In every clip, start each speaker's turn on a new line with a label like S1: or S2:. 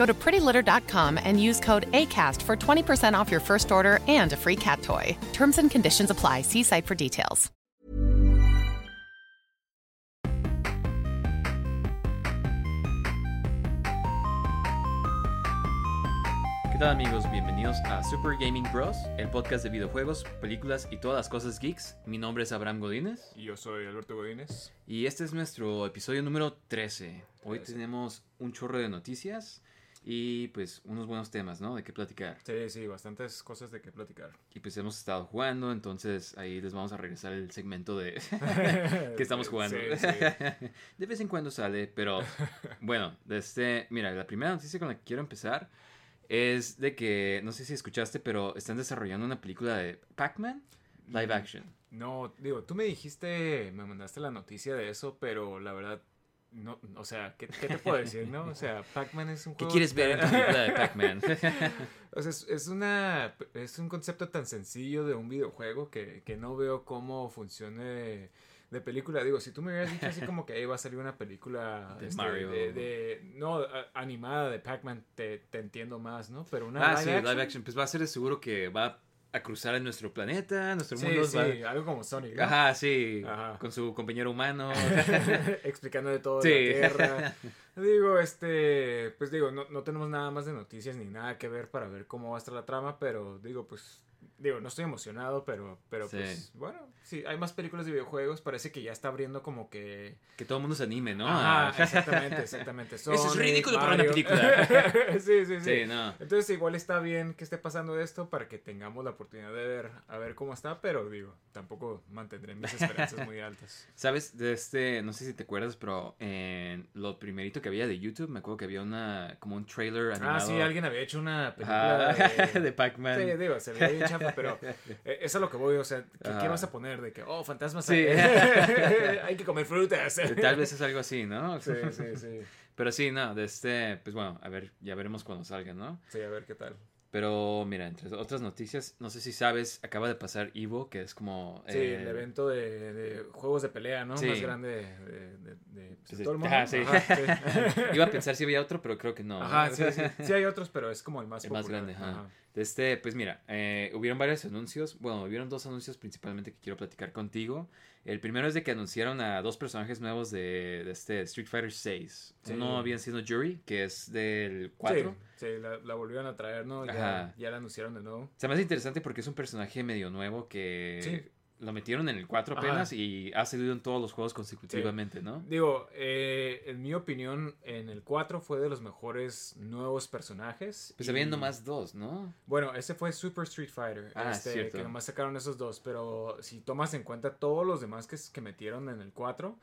S1: Go to prettylitter.com and use code ACAST for 20% off your first order and a free cat toy. Terms and conditions apply. See site for details.
S2: ¿Qué tal amigos? Bienvenidos a Super Gaming Bros, el podcast de videojuegos, películas y todas las cosas geeks. Mi nombre es Abraham Godínez
S3: Y yo soy Alberto Godínez.
S2: y este es nuestro episodio número 13. Hoy
S3: Trece.
S2: tenemos un chorro de noticias y pues unos buenos temas, ¿no? De qué platicar.
S3: Sí, sí, bastantes cosas de qué platicar.
S2: Y pues hemos estado jugando, entonces ahí les vamos a regresar el segmento de que estamos jugando.
S3: Sí, sí.
S2: De vez en cuando sale, pero bueno, desde, mira, la primera noticia con la que quiero empezar es de que, no sé si escuchaste, pero están desarrollando una película de Pac-Man live action.
S3: No, digo, tú me dijiste, me mandaste la noticia de eso, pero la verdad, no, o sea, ¿qué, qué te puedo decir, no? O sea, Pac-Man es un
S2: ¿Qué
S3: juego...
S2: quieres ver en tu película de Pac-Man?
S3: O sea, es, es una, es un concepto tan sencillo de un videojuego que, que no veo cómo funcione de película. Digo, si tú me hubieras dicho así como que ahí va a salir una película
S2: De
S3: este,
S2: Mario.
S3: de, de- no, animada de Pac-Man, te, te entiendo más, ¿no? Pero una
S2: ah, sí,
S3: live
S2: live action. Pues va a ser de seguro que va a cruzar en nuestro planeta, nuestro
S3: Sí,
S2: mundo
S3: sí,
S2: va...
S3: algo como Sonic, ¿no?
S2: Ajá, sí,
S3: Ajá.
S2: con su compañero humano.
S3: explicando de todo
S2: Sí.
S3: la Tierra. Digo, este, pues digo, no, no tenemos nada más de noticias ni nada que ver para ver cómo va a estar la trama, pero digo, pues, digo, no estoy emocionado, pero, pero
S2: Sí.
S3: pues, bueno, sí, hay más películas de videojuegos, parece que ya está abriendo como que...
S2: que todo el mundo se anime, ¿no?
S3: Ajá,
S2: Ah.
S3: exactamente, exactamente.
S2: Eso es ridículo para una
S3: Mario.
S2: película.
S3: sí, sí, sí.
S2: Sí, no.
S3: Entonces igual está bien que esté pasando esto para que tengamos la oportunidad de ver a ver cómo está, pero digo, tampoco mantendré mis esperanzas muy altas.
S2: ¿Sabes? De este, no sé si te acuerdas, pero en lo primerito que había de YouTube, me acuerdo que había una, como un trailer animado.
S3: Ah, sí, alguien había hecho una película
S2: Ajá,
S3: de,
S2: de Pac-Man.
S3: Sí, digo, se veía bien pero eh, es a lo que voy, o sea, ¿qué, qué vas a poner? De que, oh, fantasmas,
S2: Sí.
S3: hay que comer frutas.
S2: Tal vez es algo así, ¿no?
S3: Sí, sí, sí.
S2: Pero sí, no, de este, pues bueno, a ver, ya veremos cuando salga, ¿no?
S3: Sí, a ver qué tal.
S2: Pero mira, entre otras noticias, no sé si sabes, acaba de pasar Evo, que es como...
S3: Sí,
S2: eh,
S3: el evento de, de juegos de pelea, ¿no?
S2: Sí.
S3: Más grande de, de, pues, todo el mundo.
S2: ajá, sí.
S3: Ajá, sí.
S2: Iba a pensar si había otro, pero creo que no.
S3: Ajá, sí, sí. Sí hay otros, pero es como el más
S2: El más grande, ajá. De Este, pues mira, eh, hubieron varios anuncios. Bueno, hubieron dos anuncios principalmente que quiero platicar contigo. El primero es de que anunciaron a dos personajes nuevos de, de este Street Fighter 6.
S3: Sí.
S2: Uno había sido Yuri, que es del 4.
S3: Sí, sí, la, la volvieron a traer, ¿no? Ya, ya la anunciaron de nuevo.
S2: Se me hace interesante porque es un personaje medio nuevo que
S3: Sí.
S2: Lo metieron en el 4
S3: Ajá.
S2: apenas y ha salido en todos los juegos consecutivamente, ¿no?
S3: Digo, eh, en mi opinión, en el 4 fue de los mejores nuevos personajes.
S2: Pues
S3: y-
S2: había nomás dos, ¿no?
S3: Bueno, ese fue Super Street Fighter.
S2: Ah,
S3: este,
S2: cierto.
S3: Que nomás sacaron esos dos. Pero si tomas en cuenta todos los demás que, que metieron en el 4,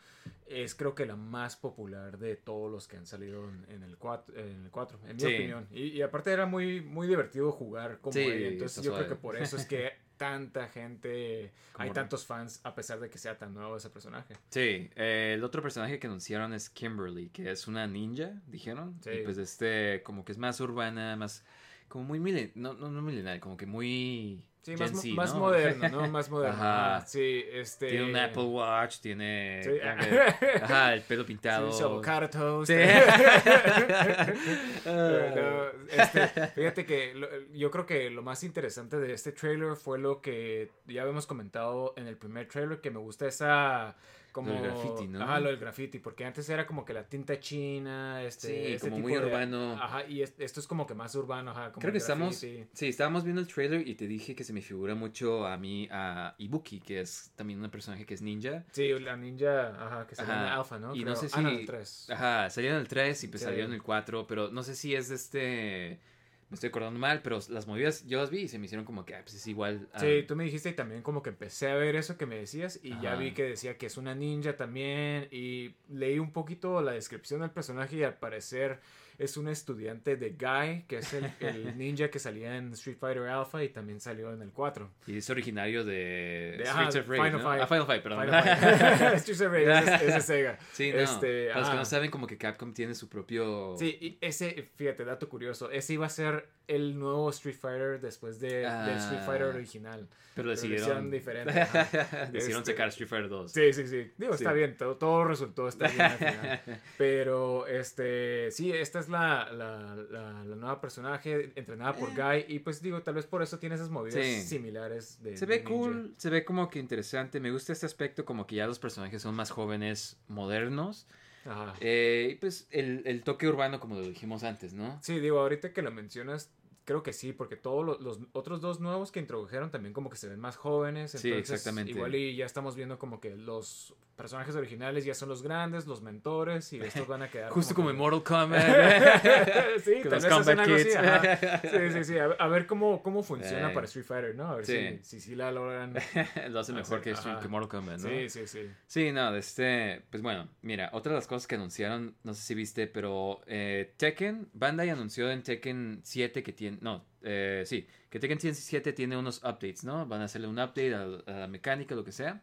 S3: es creo que la más popular de todos los que han salido en, en el 4, en, el 4, en mi
S2: Sí.
S3: opinión. Y, y aparte era muy, muy divertido jugar como
S2: Sí,
S3: ella. Entonces yo creo que por eso es que tanta gente, hay tantos fans a pesar de que sea tan nuevo ese personaje.
S2: Sí, eh, el otro personaje que anunciaron es Kimberly, que es una ninja, dijeron.
S3: Sí.
S2: Y pues este, como que es más urbana, más, como muy milen, no, no, no milenaria, como que muy
S3: Sí,
S2: Gen
S3: más, mo-
S2: Z,
S3: más
S2: ¿no?
S3: moderno, ¿no? Más moderno.
S2: Ajá.
S3: Ajá. Sí, este...
S2: Tiene un Apple Watch, tiene
S3: Sí.
S2: ajá, el pelo pintado.
S3: Sí, toast.
S2: Sí.
S3: Pero, este, fíjate que lo- yo creo que lo más interesante de este trailer fue lo que ya habíamos comentado en el primer trailer, que me gusta esa como
S2: Lo del graffiti, ¿no?
S3: Ajá, lo del graffiti, porque antes era como que la tinta china, este,
S2: Sí, como
S3: tipo
S2: muy
S3: de-
S2: urbano.
S3: Ajá, y es- esto es como que más urbano, ajá, como
S2: Creo que
S3: el
S2: estamos, sí, estábamos viendo el trailer y te dije que se me figura mucho a mí, a Ibuki, que es también un personaje que es ninja.
S3: Sí, la ninja, ajá, que salió en
S2: Ajá,
S3: Alpha, ¿no?
S2: Y
S3: Creo.
S2: no sé si...
S3: Ah, no, el 3.
S2: Ajá, salieron en el 3 y pues
S3: Sí.
S2: salieron en el 4, pero no sé si es de este... Me estoy acordando mal, pero las movidas yo las vi y se me hicieron como que, ah, pues es igual. a-
S3: Sí, tú me dijiste y también como que empecé a ver eso que me decías y ya vi que decía que es una ninja también y leí un poquito la descripción del personaje y al parecer es un estudiante de Guy, que es el, el ninja que salía en Street Fighter Alpha y también salió en el 4.
S2: Y es originario de,
S3: De-
S2: Streets of Rage,
S3: Final
S2: ¿no?
S3: Fight.
S2: Ah, Final Fight, perdón.
S3: Final Fight. Streets of Rage, ese es- es Sega.
S2: Sí, no.
S3: Este,
S2: Para los que no saben, como que Capcom tiene su propio...
S3: Sí, y ese, fíjate, dato curioso, ese iba a ser el nuevo Street Fighter después de, del Street Fighter
S2: Ah.
S3: original.
S2: pero
S3: hicieron diferente.
S2: Decidieron
S3: Este-
S2: sacar Street Fighter 2.
S3: Sí, sí, sí. Digo,
S2: Sí.
S3: está bien, todo, todo resultó estar bien al final. Pero, este, sí, esta es la, la, la, la nueva personaje entrenada por Guy. Y pues digo, tal vez por eso tiene esas movidas
S2: Sí.
S3: similares de.
S2: Se ve cool, se ve como que interesante. Me gusta este aspecto, como que ya los personajes son más jóvenes, modernos.
S3: Ajá.
S2: Eh, y pues el, el toque urbano, como lo dijimos antes, ¿no?
S3: Sí, digo, ahorita que lo mencionas, creo que sí, porque todos los, los otros dos nuevos que introdujeron también como que se ven más jóvenes.
S2: Sí,
S3: Entonces,
S2: exactamente.
S3: Igual y ya estamos viendo como que los personajes originales ya son los grandes, los mentores, y estos van a quedar.
S2: Justo como
S3: que-
S2: en Mortal Kombat.
S3: sí, tal vez hacen algo así, ajá. Sí, sí, sí. A, ver cómo, cómo funciona
S2: Eh.
S3: para Street Fighter, ¿no? A ver
S2: Sí.
S3: si, si, sí la logran.
S2: lo hace mejor que,
S3: Ajá.
S2: que Mortal Kombat, ¿no?
S3: Sí, sí, sí.
S2: Sí, no, de este, pues bueno, mira, otra de las cosas que anunciaron, no sé si viste, pero eh, Tekken, Bandai anunció en Tekken 7 que tiene, no, eh, sí, que Tekken 7 tiene unos updates, ¿no? Van a hacerle un update a, a la mecánica, lo que sea.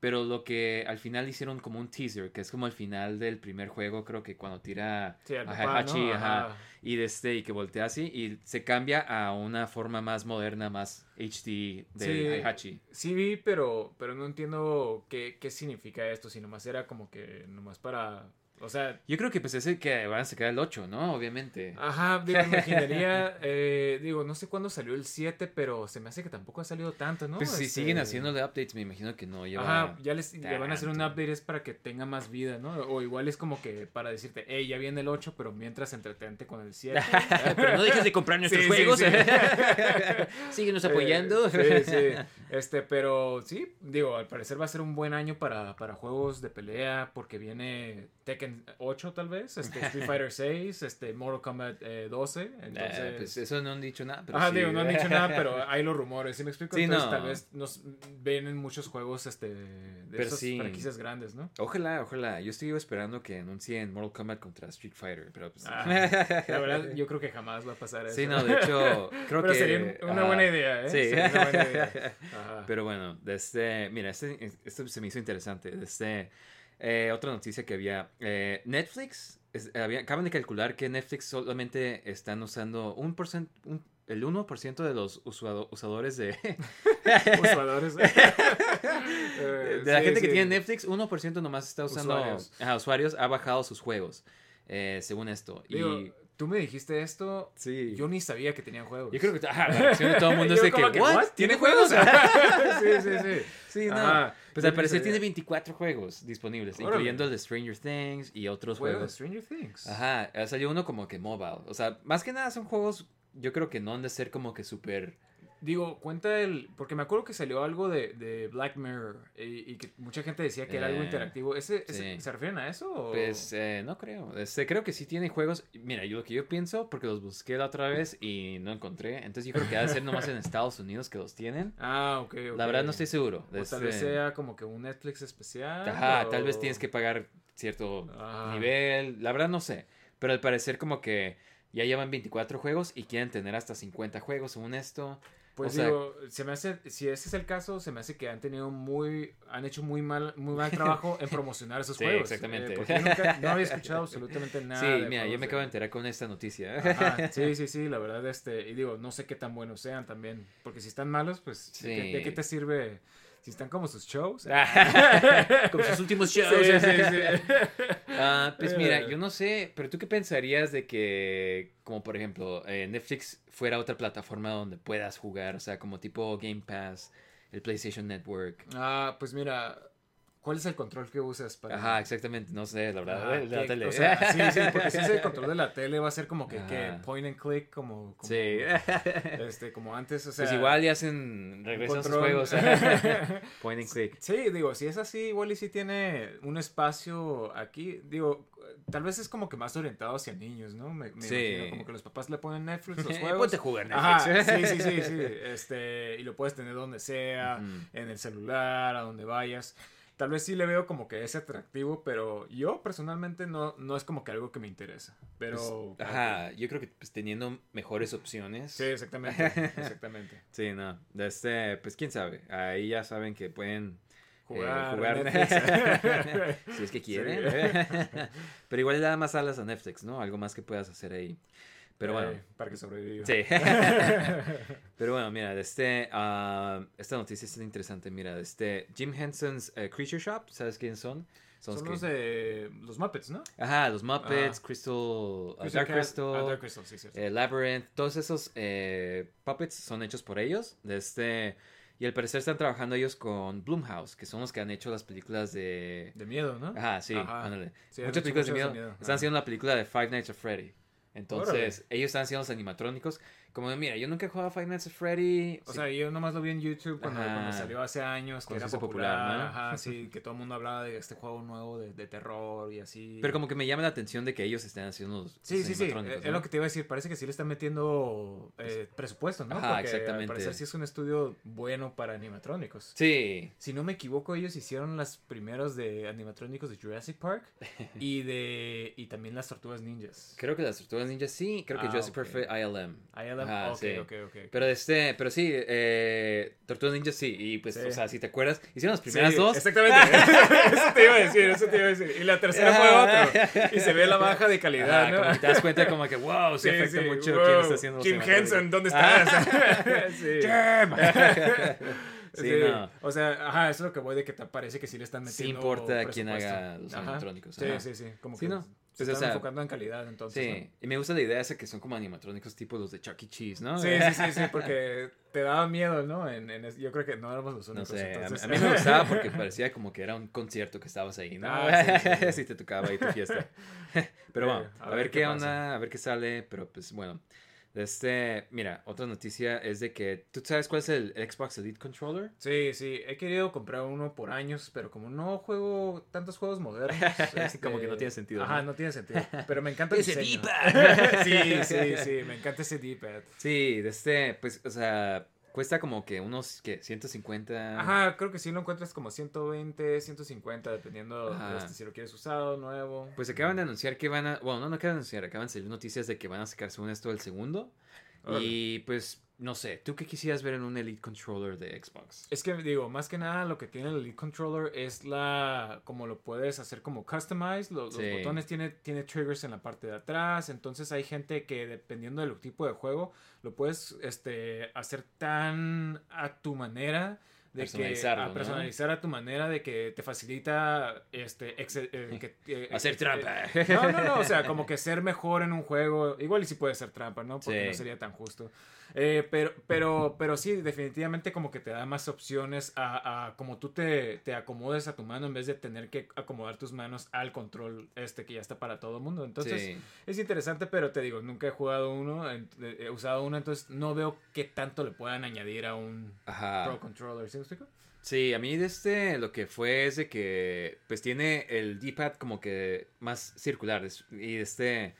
S2: Pero lo que al final hicieron como un teaser, que es como al final del primer juego, creo que cuando tira
S3: Sí,
S2: a Ajá. y de este, y que voltea así, y se cambia a una forma más moderna, más HD de
S3: Sí.
S2: Heihachi.
S3: Sí vi, pero, pero no entiendo qué, qué significa esto, si nomás era como que nomás para... O sea,
S2: Yo creo que pues es el que van a sacar el 8, ¿no? Obviamente.
S3: ajá, digo, me imaginaría, eh, digo, no sé cuándo salió el 7, pero se me hace que tampoco ha salido tanto, ¿no?
S2: Pues si
S3: Este,
S2: siguen haciéndole updates, me imagino que no lleva.
S3: Ajá, ya les, le van a hacer un update es para que tenga más vida, ¿no? O igual es como que para decirte, hey, ya viene el 8, pero mientras entretente con el 7.
S2: Pero no dejes de comprar nuestros
S3: Sí, sí,
S2: juegos.
S3: sí.
S2: Síguenos apoyando.
S3: Eh, sí, sí. Este, pero sí, digo, al parecer va a ser un buen año para, para juegos de pelea porque viene Tekken 8 tal vez, este, Street Fighter 6, este, Mortal Kombat eh, 12. Entonces,
S2: Eh, pues eso no han dicho nada. Pero
S3: Ajá,
S2: sí.
S3: digo, no han dicho nada, pero hay los rumores, ¿sí me explico?
S2: Sí,
S3: Entonces
S2: no.
S3: tal vez nos ven en muchos juegos este, de esas
S2: sí.
S3: franquicias grandes, ¿no?
S2: Ojalá, ojalá. Yo estoy esperando que anuncien Mortal Kombat contra Street Fighter, pero pues...
S3: Ah, la verdad, yo creo que jamás va a pasar eso.
S2: Sí, no, de hecho, creo
S3: Pero
S2: que...
S3: sería una
S2: ah,
S3: buena idea, ¿eh?
S2: Sí.
S3: Sería una buena idea. Ajá.
S2: Pero bueno, desde, mira, este, esto se me hizo interesante. Desde, eh, otra noticia que había. eh, Netflix, es- había- acaban de calcular que Netflix solamente están usando un por cent- un- el 1% de los usado- usadores de,
S3: Usuadores.
S2: de la gente que tiene Netflix, 1% nomás está usando,
S3: Usuarios.
S2: ajá, usuarios, ha bajado sus juegos, eh, según esto.
S3: Digo,
S2: y
S3: tú me dijiste esto,
S2: sí.
S3: yo ni sabía que tenían juegos.
S2: Yo creo que ajá, la reacción de todo el mundo es de que. ¿Tiene
S3: ¿Tiene
S2: juegos?
S3: sí, sí, sí.
S2: Sí, no. Pues al parecer tiene 24 juegos disponibles,
S3: Órale.
S2: incluyendo el de Stranger Things y otros
S3: Juego de
S2: juegos.
S3: Stranger Things.
S2: Ajá, ha salido uno como que mobile. O sea, más que nada son juegos, yo creo que no han de ser como que súper...
S3: Digo, cuenta el. Porque me acuerdo que salió algo de, de Black Mirror y, y que mucha gente decía que era algo
S2: Eh,
S3: interactivo. ¿Ese, ese-
S2: sí.
S3: ¿Se refieren a eso? o-
S2: Pues eh, no creo. Este, creo que sí tiene juegos. Mira, yo lo que yo pienso, porque los busqué la otra vez y no encontré. Entonces yo creo que ha de ser nomás en Estados Unidos que los tienen.
S3: Ah, ok.
S2: La verdad no estoy seguro.
S3: O tal
S2: Este,
S3: vez sea como que un Netflix especial.
S2: Ajá,
S3: o-
S2: tal vez tienes que pagar cierto nivel. La verdad no sé. Pero al parecer como que ya llevan 24 juegos y quieren tener hasta 50 juegos según esto.
S3: Pues
S2: o sea-
S3: digo, se me hace, si ese es el caso, se me hace que han tenido muy, han hecho muy mal, muy mal trabajo en promocionar esos
S2: Sí,
S3: juegos.
S2: exactamente.
S3: Eh, porque yo nunca, no había escuchado absolutamente nada.
S2: sí,
S3: de
S2: mira, yo me
S3: de-
S2: acabo de enterar con esta noticia.
S3: Ajá, sí, sí, sí, la verdad, este, y digo, no sé qué tan buenos sean también, porque si están malos, pues, ¿de, qué,
S2: Sí.
S3: de qué te sirve? Si están como sus shows.
S2: Como sus últimos shows.
S3: Sí, sí, sí.
S2: Ah, pues mira,
S3: Eh.
S2: yo no sé, pero tú qué pensarías de que, como por ejemplo, eh, Netflix fuera otra plataforma donde puedas jugar, o sea, como tipo Game Pass, el PlayStation Network.
S3: Ah, pues mira, ¿Cuál es el control que usas para.?
S2: Ajá, exactamente. No sé, la verdad. De la
S3: que-
S2: tele.
S3: O sea, sí, sí, porque si es el control de la tele va a ser como que, que point and click, como, como,
S2: Sí.
S3: este, como antes, o sea.
S2: pues igual ya hacen. Regresan a sus
S3: control.
S2: juegos. Point and click.
S3: Sí, digo, si es así, igual y si tiene un espacio aquí, digo, tal vez es como que más orientado hacia niños, ¿no? Me, me
S2: Sí.
S3: imagino, como que los papás le ponen Netflix, los juegos.
S2: ponte a jugar
S3: Ajá,
S2: Netflix.
S3: sí, sí, sí, sí, este, y lo puedes tener donde sea, en el celular, a donde vayas. Tal vez sí le veo como que es atractivo, pero yo personalmente no, no es como que algo que me interesa. Pero...
S2: Pues, ajá, yo creo que pues, teniendo mejores opciones.
S3: Sí, exactamente, exactamente.
S2: Sí, no. Este, pues quién sabe. Ahí ya saben que pueden eh,
S3: Jugar,
S2: jugar si es que quieren. Pero igual le da más alas a Netflix, ¿no? Algo más que puedas hacer ahí. Pero bueno.
S3: Eh, para que sobreviva.
S2: Sí. Pero bueno, mira, de este, ah, esta noticia está interesante. Mira, este Jim Henson's eh, Creature Shop, ¿sabes quiénes son?
S3: Son
S2: que-
S3: los de los Muppets, ¿no?
S2: Ajá, los Muppets,
S3: Ah.
S2: Crystal, ah,
S3: Crystal
S2: Dark
S3: Cat-
S2: Crystal,
S3: ah, Dark Crystal, sí,
S2: eh, Labyrinth, todos esos eh, puppets son hechos por ellos. De este, y al parecer están trabajando ellos con Blumhouse, que son los que han hecho las películas de...
S3: De miedo, ¿no?
S2: Ajá, sí,
S3: Ajá. Sí,
S2: Muchas películas de miedo.
S3: de miedo.
S2: Están
S3: Ajá.
S2: haciendo la película de Five Nights at Freddy. Entonces, ellos están haciendo los animatrónicos. Como de, mira, yo nunca he jugado a Five Nights at Freddy.
S3: O
S2: Sí,
S3: sea, yo nomás lo vi en YouTube cuando, salió hace años, que
S2: Cuando
S3: era popular,
S2: popular, ¿no?
S3: Ajá, sí, que todo el mundo hablaba de este juego nuevo de, de terror y así.
S2: Pero como que me llama la atención de que ellos estén haciendo los,
S3: Sí, sí, sí, es lo que te iba a decir, parece que sí le están metiendo eh, presupuesto, ¿no?
S2: Ajá,
S3: Porque
S2: exactamente.
S3: al parecer sí es un estudio bueno para animatrónicos.
S2: Sí,
S3: Si no me equivoco, ellos hicieron las primeros de animatrónicos de Jurassic Park y de y también las tortugas ninjas.
S2: creo que las tortugas ninjas sí. Creo que
S3: Ah,
S2: Jurassic
S3: ok.
S2: Park fue ILM.
S3: ILM,
S2: Ajá,
S3: ok,
S2: sí.
S3: ok, ok.
S2: Pero este, pero sí, eh, Tortugas Ninjas sí, y pues,
S3: Sí.
S2: o sea, si te acuerdas, hicieron las primeras
S3: Sí,
S2: dos.
S3: Exactamente. eso te iba a decir, eso te iba a decir. Y la tercera fue otro. Y se ve la baja de calidad,
S2: Ajá,
S3: ¿no?
S2: como que te das cuenta como que, wow, sí,
S3: Sí,
S2: afecta
S3: sí,
S2: mucho
S3: wow,
S2: quién está haciendo los
S3: Jim. Henson, ¿dónde
S2: Ah.
S3: estás? sí.
S2: Sí,
S3: Sí,
S2: no.
S3: O sea, ajá, eso es lo que voy de que te parece que sí le están
S2: Sí
S3: metiendo.
S2: importa quién haga los
S3: Ajá. Sí, sí, sí. Como
S2: Sí,
S3: que
S2: no.
S3: Se
S2: Pues, o sea,
S3: enfocando en calidad, entonces.
S2: Sí,
S3: ¿no?
S2: y me gusta la idea esa que son como animatrónicos tipo los de Chuck E. Cheese, ¿no?
S3: Sí, sí, sí, sí, porque te daba miedo, ¿no? En, en yo creo que no éramos los
S2: No
S3: únicos.
S2: sé, a,
S3: entonces...
S2: a mí me gustaba porque parecía como que era un concierto que estabas ahí, ¿no?
S3: Ah, sí, sí, sí.
S2: si te tocaba ahí tu fiesta. Pero bueno, a, ver qué, onda, a ver qué sale, pero pues bueno. Este, mira, otra noticia es de que, ¿tú sabes cuál es el Xbox Elite Controller?
S3: Sí, sí, he querido comprar uno por años, pero como no juego tantos juegos modernos. este,
S2: Como que no tiene sentido,
S3: Ajá,
S2: ¿no?
S3: no, tiene sentido. Pero me encanta el
S2: Ese
S3: diseño.
S2: D-pad.
S3: sí, sí, sí, me encanta ese D-pad.
S2: Sí, de este, pues, o sea, cuesta como que unos, ¿qué? 150.
S3: Ajá, creo que sí lo encuentras como 120, 150, dependiendo
S2: Ajá.
S3: este, si lo quieres usado, nuevo.
S2: Pues acaban de anunciar que van a. Bueno, no, no acaban de anunciar, acaban de salir noticias de que van a sacar según esto el segundo. Y pues, no sé, ¿tú qué quisieras ver en un Elite Controller de Xbox?
S3: Es que digo, más que nada lo que tiene el Elite Controller es la como lo puedes hacer como customize, lo- los,
S2: Sí.
S3: botones tiene tiene triggers en la parte de atrás, entonces hay gente que dependiendo del tipo de juego lo puedes este hacer tan a tu manera de que
S2: Personalizarlo,
S3: a
S2: ¿no?
S3: personalizar a tu manera de que te facilita este exe- eh, que- eh,
S2: Hacer
S3: eh,
S2: trampa.
S3: eh, no, no, no, o sea, como que ser mejor en un juego, igual y si puede ser trampa, ¿no? Porque
S2: Sí.
S3: no sería tan justo. Eh, pero, pero, pero sí, definitivamente como que te da más opciones a, a como tú te, te acomodes a tu mano en vez de tener que acomodar tus manos al control este que ya está para todo el mundo. Entonces,
S2: Sí.
S3: es interesante, pero te digo, nunca he jugado uno, en- he usado uno, entonces no veo qué tanto le puedan añadir a un
S2: Ajá.
S3: Pro Controller. ¿Sí me explico?
S2: Sí, a mí de este lo que fue es de que pues tiene el D-pad como que más circular y este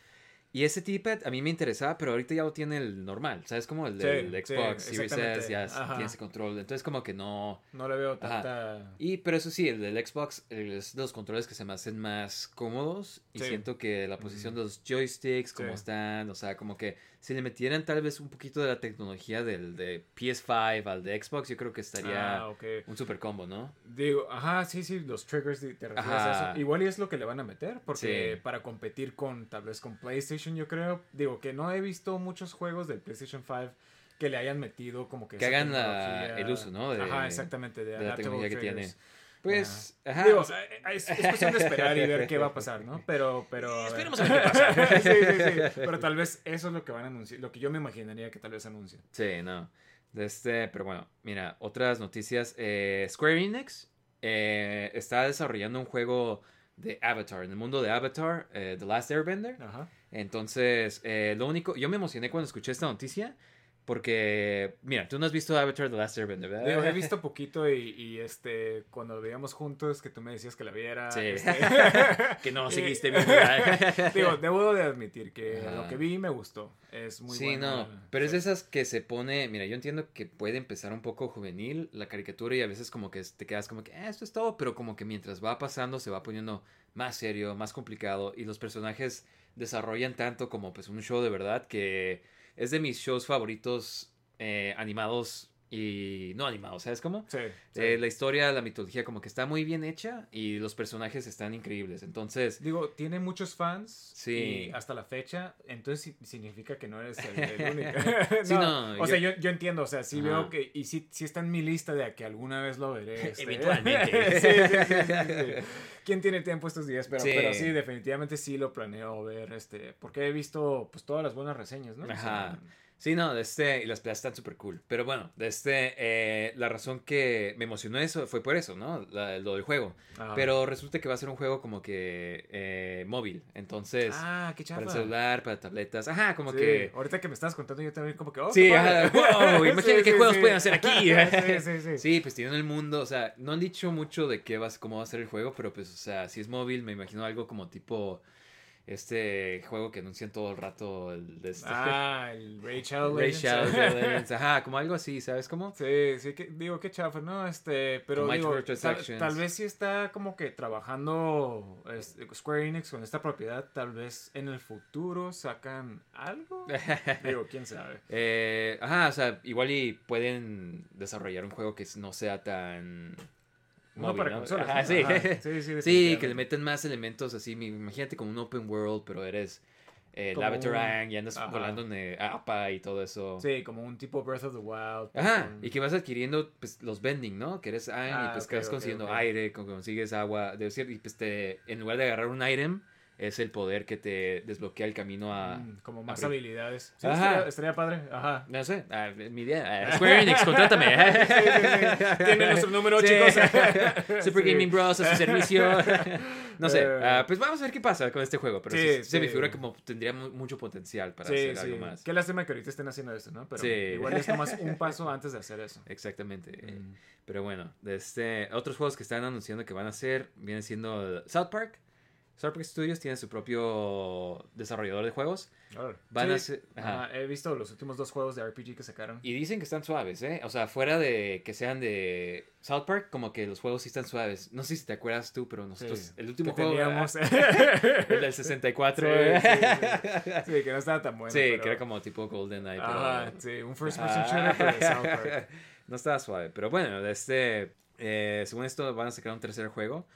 S2: y ese D-pad a mí me interesaba, pero ahorita ya lo tiene el normal, ¿sabes? Como el
S3: Sí,
S2: del
S3: sí,
S2: Xbox Series S ya
S3: Ajá.
S2: tiene ese control, entonces como que no
S3: No le veo
S2: Ajá.
S3: tanta...
S2: y pero eso sí, el del Xbox el- es de los controles que se me hacen más cómodos y
S3: Sí.
S2: siento que la posición de los joysticks como
S3: Sí.
S2: están, o sea, como que si le metieran tal vez un poquito de la tecnología del de PS5 al de Xbox, yo creo que estaría
S3: Ah,
S2: un super combo, ¿no?
S3: Digo, ajá, sí, sí, los triggers de- te refieres a eso. Igual y es lo que le van a meter, porque
S2: Sí.
S3: para competir con, tal vez con PlayStation, yo creo. Digo, que no he visto muchos juegos del PlayStation 5 que le hayan metido como que...
S2: Que hagan la- el uso, ¿no? De-
S3: ajá, exactamente, de,
S2: de la tecnología que
S3: triggers.
S2: tiene. Pues, ajá.
S3: Digo, eh, es, es cuestión de esperar y ver qué va a pasar, ¿no? Pero, pero...
S2: Esperemos a ver qué pasa.
S3: sí, sí, sí. Pero tal vez eso es lo que van a anunciar, lo que yo me imaginaría que tal vez anuncien.
S2: Sí, no. Este, pero bueno, mira, otras noticias. eh, Square Enix eh, está desarrollando un juego de Avatar, en el mundo de Avatar, eh, The Last Airbender.
S3: Ajá.
S2: Entonces, eh, lo único, yo me emocioné cuando escuché esta noticia. Porque, mira, tú no has visto Avatar The Last Airbender, ¿verdad?
S3: Digo, he visto poquito y, y, este, cuando lo veíamos juntos, que tú me decías que la viera.
S2: Sí.
S3: este,
S2: que no seguiste viendo.
S3: Digo, debo de admitir que
S2: Ajá.
S3: lo que vi me gustó. Es muy
S2: sí,
S3: bueno.
S2: no, pero es de
S3: Sí.
S2: esas que se pone, mira, yo entiendo que puede empezar un poco juvenil la caricatura y a veces como que te quedas como que, "Ah, esto es todo, pero como que mientras va pasando se va poniendo más serio, más complicado y los personajes desarrollan tanto como pues un show de verdad que es de mis shows favoritos eh, animados y no animados, ¿sabes cómo?
S3: Sí, sí.
S2: Eh, la historia, la mitología como que está muy bien hecha y los personajes están increíbles, entonces...
S3: Digo, tiene muchos fans.
S2: Sí.
S3: Y hasta la fecha, entonces significa que no eres el, el único.
S2: Sí, no,
S3: O
S2: yo-
S3: sea, yo, yo entiendo, o sea, sí
S2: Ajá.
S3: veo que. Y sí, sí está en mi lista de que alguna vez lo veré. este.
S2: Eventualmente.
S3: sí. ¿Quién tiene tiempo estos días? Pero
S2: Sí.
S3: sí. pero sí, definitivamente sí lo planeo ver. este Porque he visto pues todas las buenas reseñas, ¿no? O sea,
S2: Ajá. Sí, no, de este, y las peleas están súper cool. Pero bueno, de este, eh, la razón que me emocionó eso fue por eso, ¿no? La- lo del juego.
S3: ajá.
S2: Pero resulta que va a ser un juego como que eh, móvil. Entonces,
S3: Ah, qué
S2: para el celular, para tabletas. Ajá, como
S3: Sí,
S2: que.
S3: Ahorita que me estabas contando, yo también como que. Oh,
S2: Sí, ajá, wow, imagínate
S3: Sí,
S2: qué
S3: sí,
S2: juegos pueden hacer aquí.
S3: sí, sí, sí.
S2: Sí, pues tienen el mundo, o sea, no han dicho mucho de qué va, cómo va a ser el juego, pero pues, o sea, si es móvil, me imagino algo como tipo este juego que anuncian todo el rato, el de este...
S3: Ah, el. Shadow Legends,
S2: ajá, como algo así, ¿sabes cómo?
S3: Sí, sí, que, digo, qué chafa, ¿no? Este, pero digo, tal, tal vez sí está como que trabajando este, Square Enix con esta propiedad, tal vez en el futuro sacan algo. digo, quién sabe.
S2: Eh, ajá, o sea, igual y pueden desarrollar un juego que no sea tan...
S3: No para
S2: ¿no?
S3: consolas.
S2: Ajá,
S3: ¿no?
S2: sí.
S3: Ajá, sí, sí,
S2: Sí, que le meten más elementos así. Imagínate como un open world, pero eres eh,
S3: Como
S2: la
S3: un-
S2: veteran y andas
S3: ajá.
S2: volando en eh, APA y todo eso.
S3: Sí, como un tipo Breath of the Wild.
S2: Ajá,
S3: con-
S2: y que vas adquiriendo pues, los vending, ¿no? Que eres ah, y pues que vas consiguiendo aire, con- consigues agua, de decir, y pues te, en lugar de agarrar un item, es el poder que te desbloquea el camino a...
S3: Mm, como más habilidades. Sí, estaría, estaría padre. Ajá.
S2: No sé, ah, mi idea. ah, Square Enix, contrátame.
S3: Tiene nuestro número,
S2: Sí.
S3: chicos.
S2: Super
S3: Sí.
S2: Gaming Bros. a su servicio. no sé,
S3: Eh.
S2: ah, pues vamos a ver qué pasa con este juego. Pero
S3: Sí,
S2: sí, se me
S3: sí.
S2: figura como tendría mu- mucho potencial para
S3: Sí,
S2: hacer
S3: sí.
S2: algo más.
S3: Qué lástima que ahorita estén haciendo esto, ¿no? Pero
S2: Sí.
S3: igual es nomás un paso antes de hacer eso.
S2: Exactamente.
S3: Mm.
S2: Pero bueno, este, otros juegos que están anunciando que van a hacer vienen siendo South Park. South Park Studios tiene su propio desarrollador de juegos. Van
S3: Sí,
S2: a ser- ajá.
S3: he visto los últimos dos juegos de RPG que sacaron.
S2: Y dicen que están suaves, ¿eh? O sea, fuera de que sean de South Park, como que los juegos sí están suaves. No sé si te acuerdas tú, pero nosotros,
S3: Sí,
S2: el último juego,
S3: teníamos.
S2: el del 64,
S3: Sí,
S2: ¿eh?
S3: sí, que no estaba tan bueno.
S2: Sí,
S3: pero-
S2: que era como tipo GoldenEye, pero...
S3: Ajá, sí, un first person
S2: Ah.
S3: shooter pero de South Park.
S2: no estaba suave, pero bueno, este, eh, según esto van a sacar un tercer juego.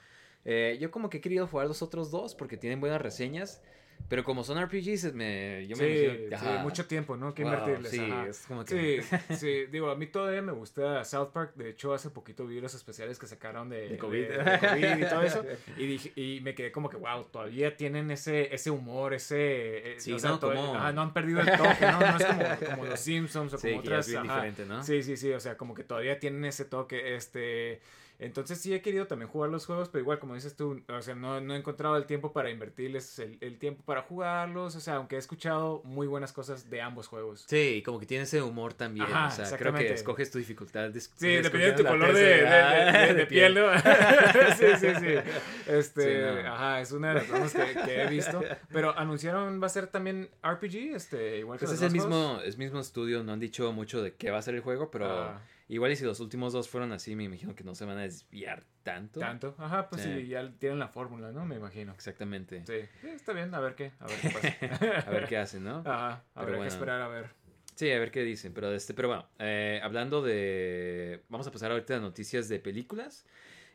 S2: Eh, yo como que he querido jugar los otros dos porque tienen buenas reseñas, pero como son RPGs, me, yo me
S3: sí,
S2: imagino...
S3: sí, mucho tiempo, ¿no? Que
S2: Wow,
S3: invertirles.
S2: sí,
S3: ajá.
S2: es como que-
S3: Sí, sí, digo, a mí todavía me gusta South Park. De hecho, hace poquito vi los especiales que sacaron de,
S2: De COVID.
S3: de- de COVID y todo eso. Y, dije, y me quedé como que, wow, todavía tienen ese, ese humor, ese. eh,
S2: Sí,
S3: o sea,
S2: ¿no?
S3: todavía-
S2: Como-
S3: ajá, no han perdido el toque, ¿no? No es como, como los Simpsons o como
S2: que
S3: otras.
S2: es bien
S3: ajá.
S2: diferente, ¿no?
S3: Sí, sí, sí. O sea, como que todavía tienen ese toque. Este. Entonces sí he querido también jugar los juegos, pero igual como dices tú, o sea, no, no he encontrado el tiempo para invertirles el, el tiempo para jugarlos, o sea, aunque he escuchado muy buenas cosas de ambos juegos.
S2: Sí, como que tiene ese humor también.
S3: Ajá,
S2: o sea, creo que escoges tu dificultad. de-
S3: Sí,
S2: de
S3: dependiendo de tu color de, de- de- de-
S2: Ah,
S3: piel, ¿no? sí, sí, sí. Este,
S2: Sí, no.
S3: ajá, es una de las cosas que, que he visto. Pero anunciaron, va a ser también RPG, este, igual que
S2: Pues
S3: los
S2: es el mismo, es mismo estudio, no han dicho mucho de qué va a ser el juego, pero
S3: Ah.
S2: Igual y si los últimos dos fueron así, me imagino que no se van a desviar tanto.
S3: Tanto, ajá, pues sí,
S2: Sí.
S3: ya tienen la fórmula, ¿no? Me imagino.
S2: Exactamente.
S3: Sí, está bien, a ver qué, a ver qué pasa.
S2: A ver qué hacen, ¿no?
S3: Ajá, habrá que
S2: bueno.
S3: esperar a ver.
S2: Sí, a ver qué dicen. Pero, este, pero bueno, eh, hablando de... Vamos a pasar ahorita a noticias de películas.